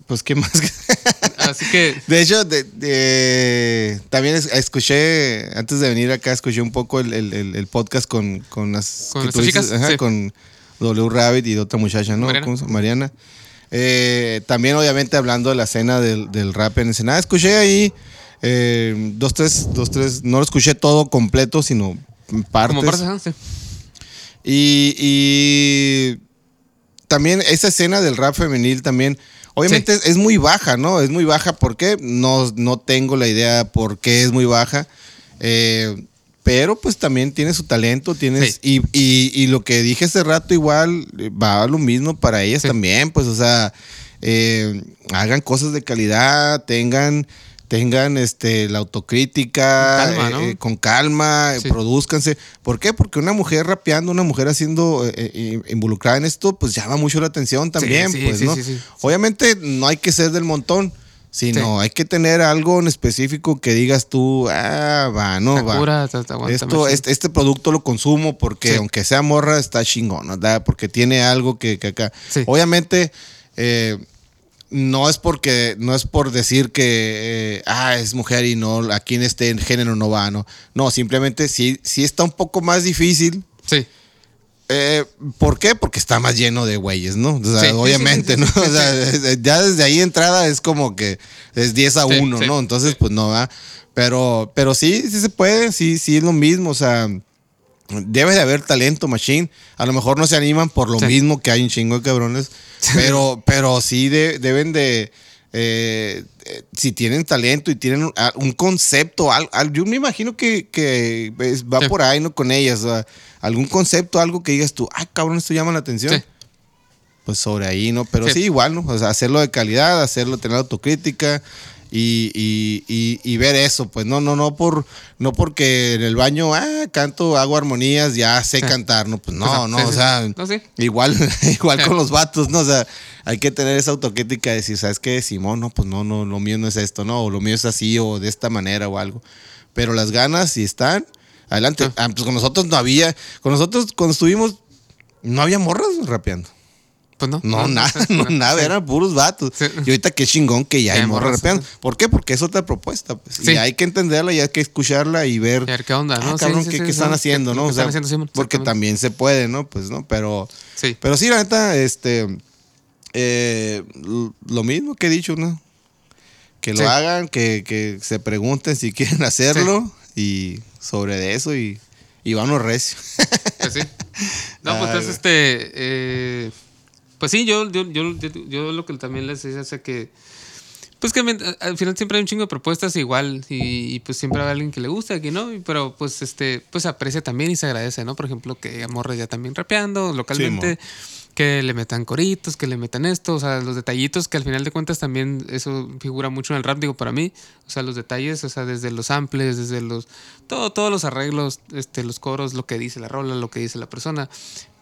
Speaker 3: pues, ¿qué más?
Speaker 6: Así que.
Speaker 3: De hecho, de- de- también es- escuché, antes de venir acá, escuché un poco el, el- el- el podcast con, con las...
Speaker 6: Con las chicas,
Speaker 3: ajá,
Speaker 6: sí.
Speaker 3: con W Rabbit y otra muchacha, ¿no?
Speaker 6: Mariana.
Speaker 3: ¿Cómo se llama? Mariana. Eh, también, obviamente, hablando de la escena del, del rap en Ensenada, escuché ahí eh, dos, tres, dos, tres, no lo escuché todo completo, sino partes.
Speaker 6: Como partes, sí.
Speaker 3: Y, y también esa escena del rap femenil también, obviamente es, es muy baja, ¿no? Es muy baja, ¿por qué? No, no tengo la idea por qué es muy baja. Eh, pero pues también tiene su talento, tienes... Y, y- y lo que dije hace rato igual eh, va a lo mismo para ellas
Speaker 6: Sí.
Speaker 3: también, pues o sea, eh, hagan cosas de calidad, tengan... Tengan este, la autocrítica,
Speaker 6: Con calma, ¿no?
Speaker 3: eh, con calma,
Speaker 6: Sí.
Speaker 3: produzcanse. ¿Por qué? Porque una mujer rapeando, una mujer haciendo, eh, eh, involucrada en esto, pues llama mucho la atención también,
Speaker 6: sí,
Speaker 3: pues,
Speaker 6: sí,
Speaker 3: ¿no?
Speaker 6: sí, sí.
Speaker 3: Obviamente no hay que ser del montón, sino hay que tener algo en específico que digas tú, ah, va, no, va.
Speaker 6: Sakura, te- te
Speaker 3: Esto, este, este producto lo consumo porque aunque sea morra, está chingón, ¿verdad? Porque tiene algo que, que acá.
Speaker 6: Sí.
Speaker 3: Obviamente, eh, no es porque, no es por decir que eh, ah, es mujer y no, aquí en este género no va, ¿no? No, simplemente sí, sí está un poco más difícil.
Speaker 6: Sí.
Speaker 3: Eh, ¿Por qué? Porque está más lleno de güeyes, ¿no? O sea,
Speaker 6: Sí,
Speaker 3: obviamente,
Speaker 6: sí,
Speaker 3: ¿no? O sea, ya desde ahí entrada es como que es 10 a
Speaker 6: Sí,
Speaker 3: 1,
Speaker 6: sí,
Speaker 3: ¿no? Entonces, pues no va. Pero, pero sí, sí se puede, sí, sí es lo mismo. O sea, debe de haber talento, machine. A lo mejor no se animan por lo
Speaker 6: Sí.
Speaker 3: mismo que hay un chingo de cabrones. Pero, pero sí de- deben de. eh, eh, si tienen talento y tienen un, concepto, al- al- yo me imagino que, que es- va
Speaker 6: Sí.
Speaker 3: por ahí, ¿no? Con ellas, o sea, algún concepto, algo que digas tú, ay, cabrón, esto llama la atención.
Speaker 6: Sí.
Speaker 3: Pues sobre ahí, ¿no? Pero
Speaker 6: Sí.
Speaker 3: sí. igual, ¿no? O sea, hacerlo de calidad, hacerlo, tener autocrítica y, y- y- y ver eso, pues no, no, no por, no porque en el baño, ah, canto, hago armonías, ya sé cantar, no, pues no, no,
Speaker 6: sí,
Speaker 3: o
Speaker 6: sí.
Speaker 3: sea,
Speaker 6: No, sí.
Speaker 3: igual, igual con los vatos, ¿no? O sea, hay que tener esa autocrítica de decir, ¿sabes qué? Simón, no, pues no, no, lo mío no es esto, ¿no? O lo mío es así, o de esta manera, o algo. Pero las ganas, si están, adelante. Ah, pues con nosotros no había, con nosotros cuando estuvimos, no había morras rapeando.
Speaker 6: Pues no.
Speaker 3: No, nada, no, nada,
Speaker 6: Sí.
Speaker 3: eran puros vatos.
Speaker 6: Sí.
Speaker 3: Y ahorita qué chingón que ya hay morras rapeando. ¿Por qué? Porque es otra propuesta. Pues.
Speaker 6: Sí.
Speaker 3: Y hay que entenderla y hay que escucharla y ver,
Speaker 6: Y ver qué onda,
Speaker 3: ah,
Speaker 6: ¿no? Sí,
Speaker 3: cabrón, qué, qué están haciendo,
Speaker 6: ¿Qué-
Speaker 3: ¿no? O sea,
Speaker 6: haciendo,
Speaker 3: porque también se puede, ¿no? Pues, ¿no? Pero,
Speaker 6: Sí.
Speaker 3: pero sí, la neta, este, eh, lo mismo que he dicho, ¿no? Que lo hagan, que, que se pregunten si quieren hacerlo y sobre eso y, y vámonos recio.
Speaker 6: Pues sí. No, pues entonces, este. eh, pues sí, yo, yo, yo, lo que también les decía es que. Pues que al final siempre hay un chingo de propuestas igual y, y, pues siempre hay alguien que le gusta, que no, pero pues este pues aprecia también y se agradece, ¿no? Por ejemplo, que Amorra ya también rapeando localmente, que le metan coritos, que le metan esto, o sea, los detallitos que al final de cuentas también eso figura mucho en el rap, digo, para mí, o sea, los detalles, o sea, desde los samples, desde los, todo, todos los arreglos, este, los coros, lo que dice la rola, lo que dice la persona,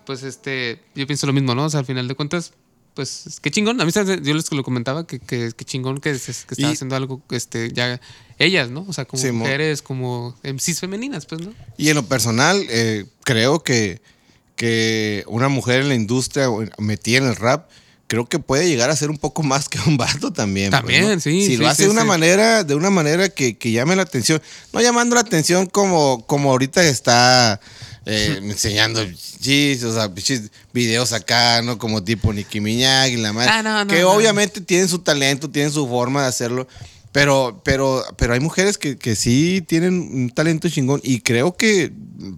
Speaker 6: pues este, yo pienso lo mismo, ¿no? O sea, al final de cuentas, pues qué chingón. A mí yo les lo comentaba que, que, que chingón que, que estaba
Speaker 3: Y-
Speaker 6: haciendo algo, este, ya ellas, ¿no? O sea, como
Speaker 3: Sí,
Speaker 6: mujeres, como MCs femeninas, pues, ¿no?
Speaker 3: Y en lo personal, eh, creo que, que una mujer en la industria metida en el rap, creo que puede llegar a ser un poco más que un vato también. pues,
Speaker 6: También,
Speaker 3: ¿no?
Speaker 6: sí,
Speaker 3: Si
Speaker 6: sí,
Speaker 3: lo hace
Speaker 6: sí,
Speaker 3: de una
Speaker 6: sí.
Speaker 3: manera, de una manera que, que llame la atención. No llamando la atención como, como ahorita está eh, enseñando chis, o sea, pinches videos acá, ¿no? Como tipo Nicki Minaj y la madre.
Speaker 6: Ah, no, no,
Speaker 3: que
Speaker 6: no.
Speaker 3: obviamente tienen su talento, tienen su forma de hacerlo. Pero, pero, pero hay mujeres que, que sí tienen un talento chingón y creo que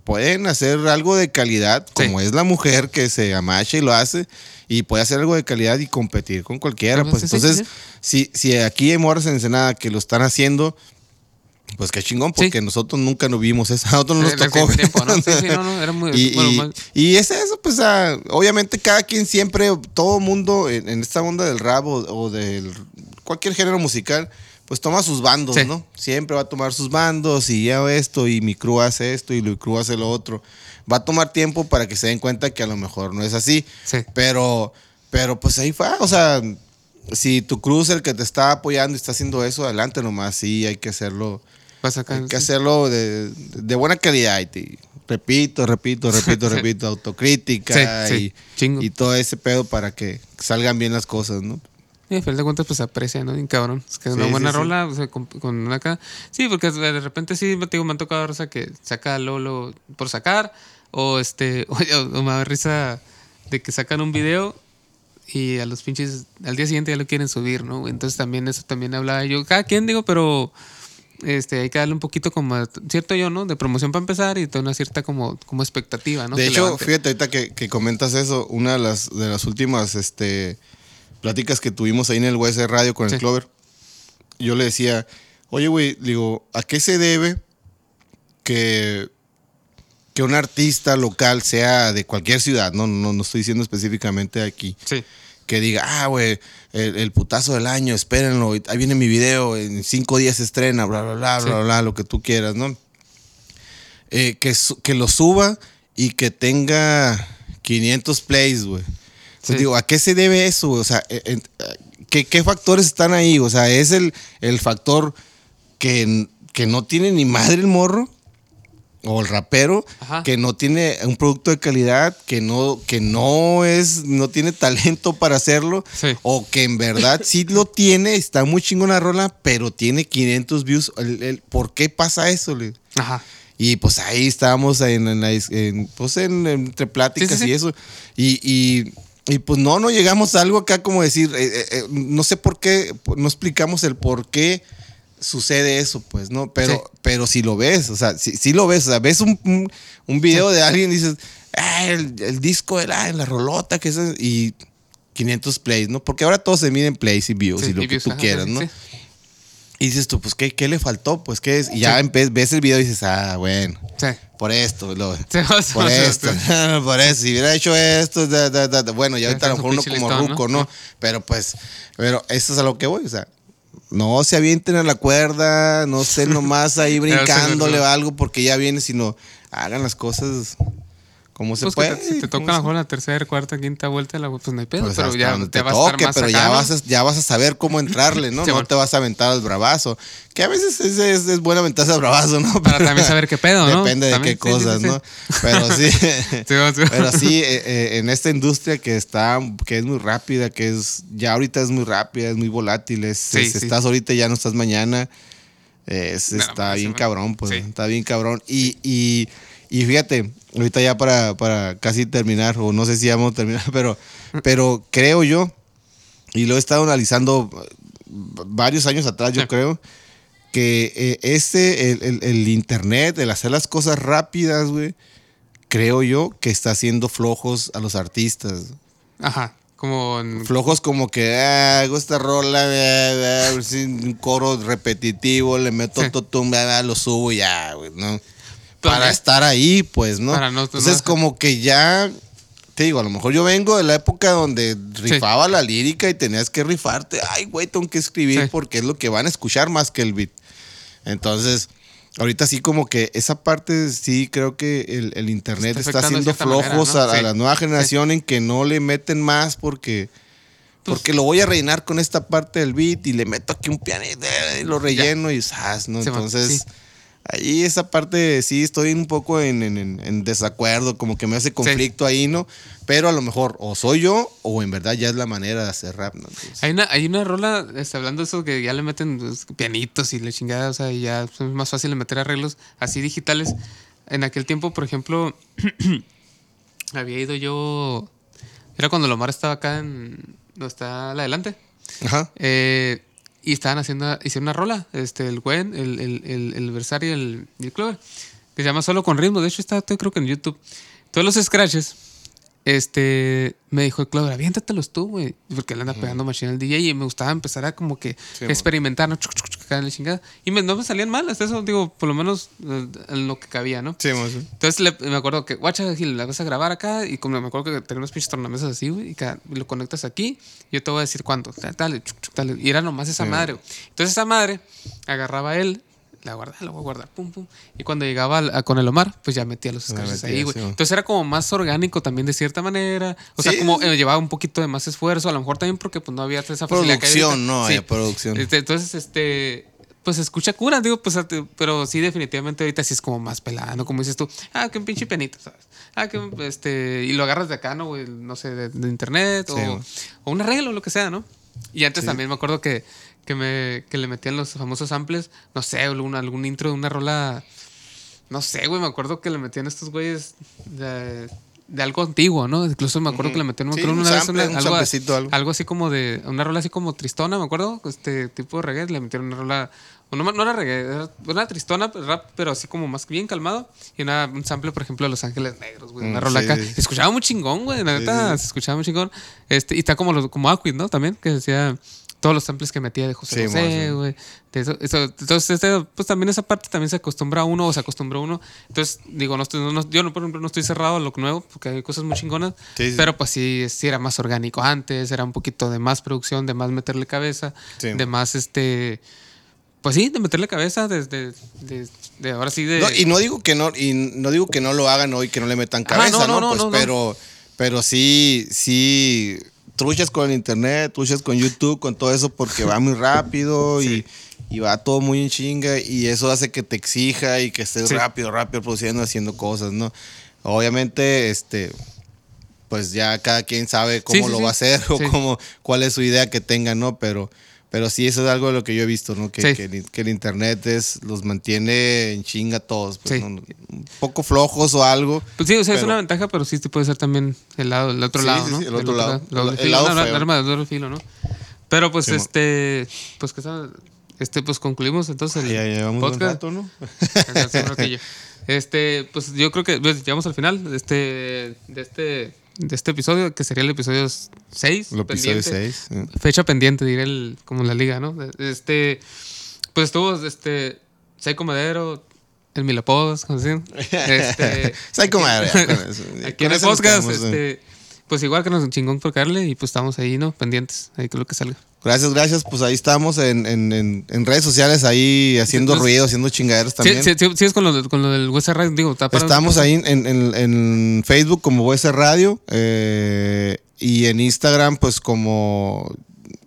Speaker 3: pueden hacer algo de calidad, como es la mujer que se amacha y lo hace, y puede hacer algo de calidad y competir con cualquiera. Pues entonces, si, si aquí hay morras en Ensenada que lo están haciendo, Pues qué chingón, porque nosotros nunca nos vimos eso. A nosotros no nos tocó.
Speaker 6: ese tiempo, ¿no? Sí, sí, no, no, era muy.
Speaker 3: y,
Speaker 6: bueno,
Speaker 3: y- es eso, pues ah, obviamente cada quien siempre, todo mundo en, en esta onda del rap o, o del cualquier género musical, pues toma sus bandos,
Speaker 6: Sí.
Speaker 3: ¿no? Siempre va a tomar sus bandos y ya esto y mi crew hace esto y mi crew hace lo otro. Va a tomar tiempo para que se den cuenta que a lo mejor no es así.
Speaker 6: Sí.
Speaker 3: Pero, pero pues ahí fue, o sea, si tu crew es el que te está apoyando y está haciendo eso, adelante nomás, sí, hay que hacerlo.
Speaker 6: Vas
Speaker 3: Hay que hacerlo de, de buena calidad. Y te- repito, repito, repito, repito, autocrítica
Speaker 6: Sí, sí,
Speaker 3: y, todo ese pedo para que salgan bien las cosas, ¿no?
Speaker 6: Y al final de cuentas, pues aprecia, ¿no? Bien cabrón. Es que
Speaker 3: Sí,
Speaker 6: una buena rola, o sea, con, con una acá. Sí, porque de repente sí, te digo, me han tocado rosa que saca Lolo por sacar. O este, o, o me da risa de que sacan un video y a los pinches, al día siguiente ya lo quieren subir, ¿no? Entonces también eso también hablaba yo. Cada quien, digo, pero este, hay que darle un poquito como, cierto yo, ¿no? De promoción para empezar y toda una cierta como, como expectativa, ¿no?
Speaker 3: de
Speaker 6: Que
Speaker 3: hecho,
Speaker 6: levante.
Speaker 3: fíjate ahorita que, que comentas eso, una de las, de las últimas este, pláticas que tuvimos ahí en el USR Radio con
Speaker 6: Sí.
Speaker 3: el Clover, yo le decía, oye, güey, digo, ¿a qué se debe que, que un artista local sea de cualquier ciudad? No, no, no estoy diciendo específicamente aquí.
Speaker 6: Sí.
Speaker 3: Que diga, ah, güey, el, el putazo del año, espérenlo, ahí viene mi video, en cinco días se estrena, bla, bla, bla,
Speaker 6: Sí.
Speaker 3: bla, bla, lo que tú quieras, ¿no? Eh, que, que lo suba y que tenga 500 plays, güey.
Speaker 6: Sí.
Speaker 3: digo, ¿a qué se debe eso? O sea, eh, ¿qué, qué factores están ahí? O sea, ¿es el, el factor que, que no tiene ni madre el morro? O el rapero,
Speaker 6: Ajá.
Speaker 3: que no tiene un producto de calidad, que no, que no es, no tiene talento para hacerlo,
Speaker 6: Sí.
Speaker 3: o que en verdad sí lo tiene, está muy chingona rola, pero tiene 500 views. El- el- ¿Por qué pasa eso? le?
Speaker 6: Ajá.
Speaker 3: Y pues ahí estábamos en, en la en, pues en, entre pláticas
Speaker 6: Sí, sí, sí.
Speaker 3: y eso. Y, y- y, pues no, no llegamos a algo acá como decir, eh, eh, eh, no sé por qué, no explicamos el por qué sucede eso, pues, ¿no? Pero,
Speaker 6: Sí.
Speaker 3: pero si lo ves, o sea, si, si lo ves, o sea, ves un, un, un video de alguien y dices, ah, el, el disco de la, la rolota, que es, y 500 plays, ¿no? Porque ahora todo se mide en plays y views
Speaker 6: Sí,
Speaker 3: y lo
Speaker 6: y
Speaker 3: que
Speaker 6: views,
Speaker 3: tú
Speaker 6: ajá,
Speaker 3: quieras, ¿no? Y dices tú, pues, ¿qué, qué le faltó? Pues, ¿qué es? Y ya ves el video y dices, ah, bueno, por esto, lo- por esto, por eso, si hubiera hecho esto, da, da, da, da. bueno, ya ahorita a lo mejor uno como ruco,
Speaker 6: ¿no?
Speaker 3: ¿no? Pero pues, pero eso es a lo que voy, o sea, no se avienten a la cuerda, no estén nomás ahí brincándole o algo porque ya viene, sino hagan las cosas como se
Speaker 6: Pues
Speaker 3: puede.
Speaker 6: te- si te toca mejor la tercera, cuarta, quinta vuelta, la- pues no hay pedo,
Speaker 3: pues
Speaker 6: pero ya te,
Speaker 3: te
Speaker 6: vas a estar
Speaker 3: toque,
Speaker 6: más
Speaker 3: pero ya vas, a, ya vas a saber cómo entrarle, ¿no? No te vas a aventar al bravazo. Que a veces es, es, es buena aventarse al bravazo, ¿no?
Speaker 6: Para también saber qué pedo, ¿no?
Speaker 3: Depende de qué
Speaker 6: sí,
Speaker 3: cosas,
Speaker 6: sí, sí.
Speaker 3: ¿no? Pero sí. Pero sí, eh, eh, en esta industria que está, que es muy rápida, que es, ya ahorita es muy rápida, es muy volátil, es, es- estás ahorita y ya no estás mañana, es-
Speaker 6: No,
Speaker 3: está bien cabrón, pues, está bien cabrón. Y, y, y fíjate, ahorita ya para, para casi terminar, o no sé si ya vamos a terminar, pero, pero creo yo, y lo he estado analizando eh, varios años atrás, yo creo, que eh, este, el, el- el internet, el hacer las cosas rápidas, güey, creo yo que está haciendo flojos a los artistas.
Speaker 6: Ajá. Como en-
Speaker 3: Flojos como que, ah, hago esta rola, un coro repetitivo, le meto
Speaker 6: Sí.
Speaker 3: totum, lo subo y ya, güey, ¿no? Para estar ahí, pues, ¿no?
Speaker 6: Para no-
Speaker 3: Entonces,
Speaker 6: no-
Speaker 3: como que ya, te digo, a lo mejor yo vengo de la época donde rifaba la lírica y tenías que rifarte. Ay, güey, tengo que escribir
Speaker 6: Sí.
Speaker 3: porque es lo que van a escuchar más que el beat. Entonces, ahorita sí como que esa parte sí creo que el, el internet
Speaker 6: Está
Speaker 3: está, haciendo
Speaker 6: manera,
Speaker 3: flojos
Speaker 6: ¿no?
Speaker 3: a, la nueva generación en que no le meten más porque...
Speaker 6: Pues
Speaker 3: Porque lo voy a rellenar con esta parte del beat y le meto aquí un pianito y lo relleno y ¡zas! ¿no? Entonces. Ahí esa parte sí estoy un poco en, en- desacuerdo, como que me hace conflicto ahí, ¿no? Pero a lo mejor o soy yo o en verdad ya es la manera de hacer rap, ¿no? Entonces,
Speaker 6: Hay una, hay una rola, este, hablando de eso, que ya le meten pues, pianitos y la chingada, o sea, y ya es más fácil de meter arreglos así digitales. En aquel tiempo, por ejemplo, había ido yo. Era cuando Lomar estaba acá en. No está la adelante.
Speaker 3: Ajá.
Speaker 6: Eh, y estaban haciendo, hicieron una rola, este, el Gwen, el, el, el, el Versario y el, el Clover, que se llama Solo con ritmo. De hecho, está creo que en YouTube. Todos los scratches este, me dijo, Claudia, aviéntatelos tú, güey. Porque él anda pegando machine al DJ y me gustaba empezar a como que
Speaker 3: Sí,
Speaker 6: experimentar, ¿no? Chuc, chuc, chuc, la chingada. Y me- no me salían mal, hasta eso, digo, por lo menos eh, en lo que cabía, ¿no?
Speaker 3: Sí, sí.
Speaker 6: Entonces le- me acuerdo que, guacha, Gil, la vas a grabar acá y como me acuerdo que tenía unos pinches tornamesas así, güey, y cada- lo conectas aquí y yo te voy a decir chuc, chuc, tal. Y era nomás esa madre, güey. Entonces esa madre agarraba él, la guardaba, la voy a guardar, pum, pum. Y cuando llegaba a- con el Omar, pues ya metía los scratches ahí, güey.
Speaker 3: sí.
Speaker 6: Entonces era como más orgánico también de cierta manera. O sea, como eh, llevaba un poquito de más esfuerzo, a lo mejor también porque pues no había esa facilidad.
Speaker 3: Producción, no, hay producción.
Speaker 6: Este, entonces, este, pues escucha cura, digo, pues, ate- pero sí, definitivamente ahorita sí es como más pelada, ¿no? Como dices tú, ah, que un pinche penito, ¿sabes? Ah, que este, y lo agarras de acá, ¿no? güey? No sé, de, de internet
Speaker 3: Sí,
Speaker 6: o, o un arreglo, lo que sea, ¿no? Y antes también me acuerdo que, que, me, que le metían los famosos samples, no sé, algún, algún intro de una rola, no sé, güey, me acuerdo que le metían estos güeyes de, de algo antiguo, ¿no? Incluso me acuerdo que le metían
Speaker 3: Sí, un
Speaker 6: una vez
Speaker 3: sample,
Speaker 6: una-
Speaker 3: un
Speaker 6: algo,
Speaker 3: algo.
Speaker 6: algo así como de una rola así como tristona, me acuerdo, este tipo de reggae, le metieron una rola no, no era reggae, era una tristona, rap, pero así como más bien calmado. Y una, un sample, por ejemplo, de Los Ángeles Negros, güey. Una
Speaker 3: Mm,
Speaker 6: rola
Speaker 3: sí,
Speaker 6: acá. Se escuchaba muy chingón, güey. La neta,
Speaker 3: sí, sí.
Speaker 6: se escuchaba muy chingón. Este, y está como, los- como Aquid, ¿no? También, que decía todos los samples que metía de José
Speaker 3: Sí,
Speaker 6: José, güey. De eso- eso- entonces, este, pues también esa parte también se acostumbra a uno o se acostumbró uno. Entonces, digo, no estoy, no- yo, no, por ejemplo, no estoy cerrado a lo nuevo porque hay cosas muy chingonas.
Speaker 3: Sí, sí.
Speaker 6: Pero pues sí, sí era más orgánico antes, era un poquito de más producción, de más meterle cabeza, de más este. Pues sí, de meterle cabeza desde. De, de ahora sí de.
Speaker 3: No, y no digo que no, y no digo que no lo hagan hoy, que no le metan cabeza,
Speaker 6: no, no,
Speaker 3: ¿no?
Speaker 6: no,
Speaker 3: Pues,
Speaker 6: no, no.
Speaker 3: pero, pero sí, sí, truchas con el internet, truchas con YouTube, con todo eso, porque va muy rápido y, y va todo muy en chinga, y eso hace que te exija y que estés
Speaker 6: Sí.
Speaker 3: rápido, rápido produciendo, haciendo cosas, ¿no? Obviamente, este. Pues ya cada quien sabe cómo
Speaker 6: Sí,
Speaker 3: lo va a hacer o cómo, cuál es su idea que tenga, ¿no? Pero, pero sí, eso es algo de lo que yo he visto, ¿no? Que,
Speaker 6: Sí.
Speaker 3: que el, que el internet es, los mantiene en chinga todos. Pues,
Speaker 6: Sí.
Speaker 3: ¿no? Un poco flojos o algo.
Speaker 6: Pues sí, o sea, es una ventaja, pero sí te puede ser también el lado, el otro
Speaker 3: Sí,
Speaker 6: lado, ¿no?
Speaker 3: sí, el otro lado.
Speaker 6: doble
Speaker 3: El- el lado feo.
Speaker 6: arma doble filo, ¿no? Pero pues este, pues que este, pues concluimos entonces el
Speaker 3: Ya un
Speaker 6: podcast.
Speaker 3: rato, ¿no?
Speaker 6: Este, pues yo creo que pues, llegamos al final de este, de este, de este episodio, que sería el episodio 6.
Speaker 3: El episodio 6.
Speaker 6: Fecha pendiente, diré el, como la liga, ¿no? Este, pues estuvo este, Psycho Madero, el Milapodos, decían. Este,
Speaker 3: Psycho Madero,
Speaker 6: aquí en el podcast, este, pues igual que nos chingón por caerle y pues estamos ahí, ¿no? Pendientes, ahí que lo que salga.
Speaker 3: Gracias, gracias. Pues ahí estamos en, en, en, en redes sociales, ahí haciendo
Speaker 6: Entonces-
Speaker 3: ruido, haciendo chingaderas
Speaker 6: Sí,
Speaker 3: también.
Speaker 6: sí, sí, sí, es con lo, de- con lo del West Radio, digo, está para-
Speaker 3: Estamos ahí en, en- en Facebook como VS Radio eh, y en Instagram pues como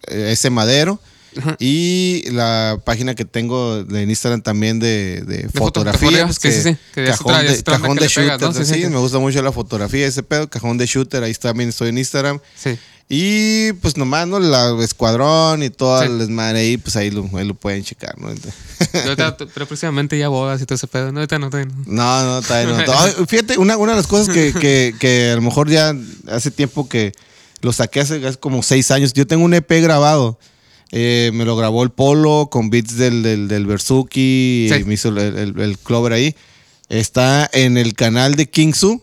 Speaker 3: eh, S Madero.
Speaker 6: Ajá.
Speaker 3: Y la página que tengo de en Instagram también de, de
Speaker 6: foto-
Speaker 3: fotografía.
Speaker 6: que sí, sí, que
Speaker 3: cajón
Speaker 6: otra-
Speaker 3: de, cajón de shooter.
Speaker 6: ¿no? Sí,
Speaker 3: sí,
Speaker 6: sí, sí.
Speaker 3: me gusta mucho la fotografía, ese pedo. Cajón de shooter, ahí también estoy en Instagram.
Speaker 6: Sí.
Speaker 3: Y pues nomás, ¿no? La escuadrón y todo
Speaker 6: Sí.
Speaker 3: el desmadre ahí, pues ahí lo, ahí lo pueden checar, ¿no?
Speaker 6: Ahorita, pero próximamente ya bodas y todo ese pedo. No, ahorita no, todavía no.
Speaker 3: No, no, todavía no. Fíjate, una, una de las cosas que, que, que a lo mejor ya hace tiempo que lo saqué hace, hace como seis años. Yo tengo un EP grabado. Eh, me lo grabó el Polo con beats del, del, del Bersuki
Speaker 6: Sí.
Speaker 3: y me hizo el, el- el Clover ahí. Está en el canal de Kingsu.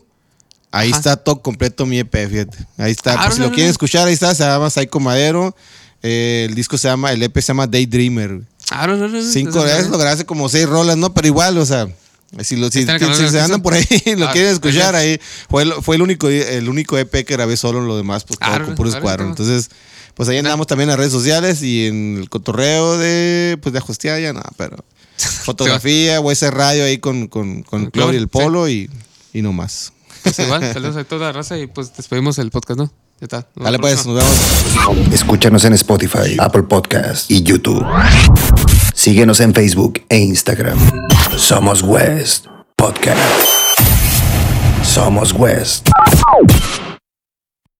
Speaker 3: Ahí
Speaker 6: Ajá.
Speaker 3: está todo completo mi EP, fíjate. Ahí está.
Speaker 6: Ah,
Speaker 3: si lo
Speaker 6: no,
Speaker 3: quieren
Speaker 6: no.
Speaker 3: escuchar, ahí está. Se llama Psycho Madero. Eh, el disco se llama, el EP se llama Daydreamer.
Speaker 6: Ah, no, no, no.
Speaker 3: Cinco veces lo grabé como seis rolas, ¿no? Pero igual, o sea, si, lo, si,
Speaker 6: en el
Speaker 3: se andan por ahí lo
Speaker 6: Ah,
Speaker 3: quieren escuchar, ahí fue, el, fue el único el único EP que grabé solo, lo demás, pues todo
Speaker 6: Ah,
Speaker 3: con puro
Speaker 6: órale.
Speaker 3: Entonces, pues ahí andamos también en las redes sociales y en el cotorreo de, pues de ajustear ya nada, pero fotografía, o ese radio ahí con, con, con el Clover y el
Speaker 6: sí.
Speaker 3: Polo y, y no más.
Speaker 6: Pues igual, saludos a toda la raza y pues despedimos el podcast, ¿no? Ya está. Nos
Speaker 3: Dale pues, nos vemos.
Speaker 1: Escúchanos en Spotify, Apple Podcast y YouTube. Síguenos en Facebook e Instagram. Somos West Podcast. Somos West.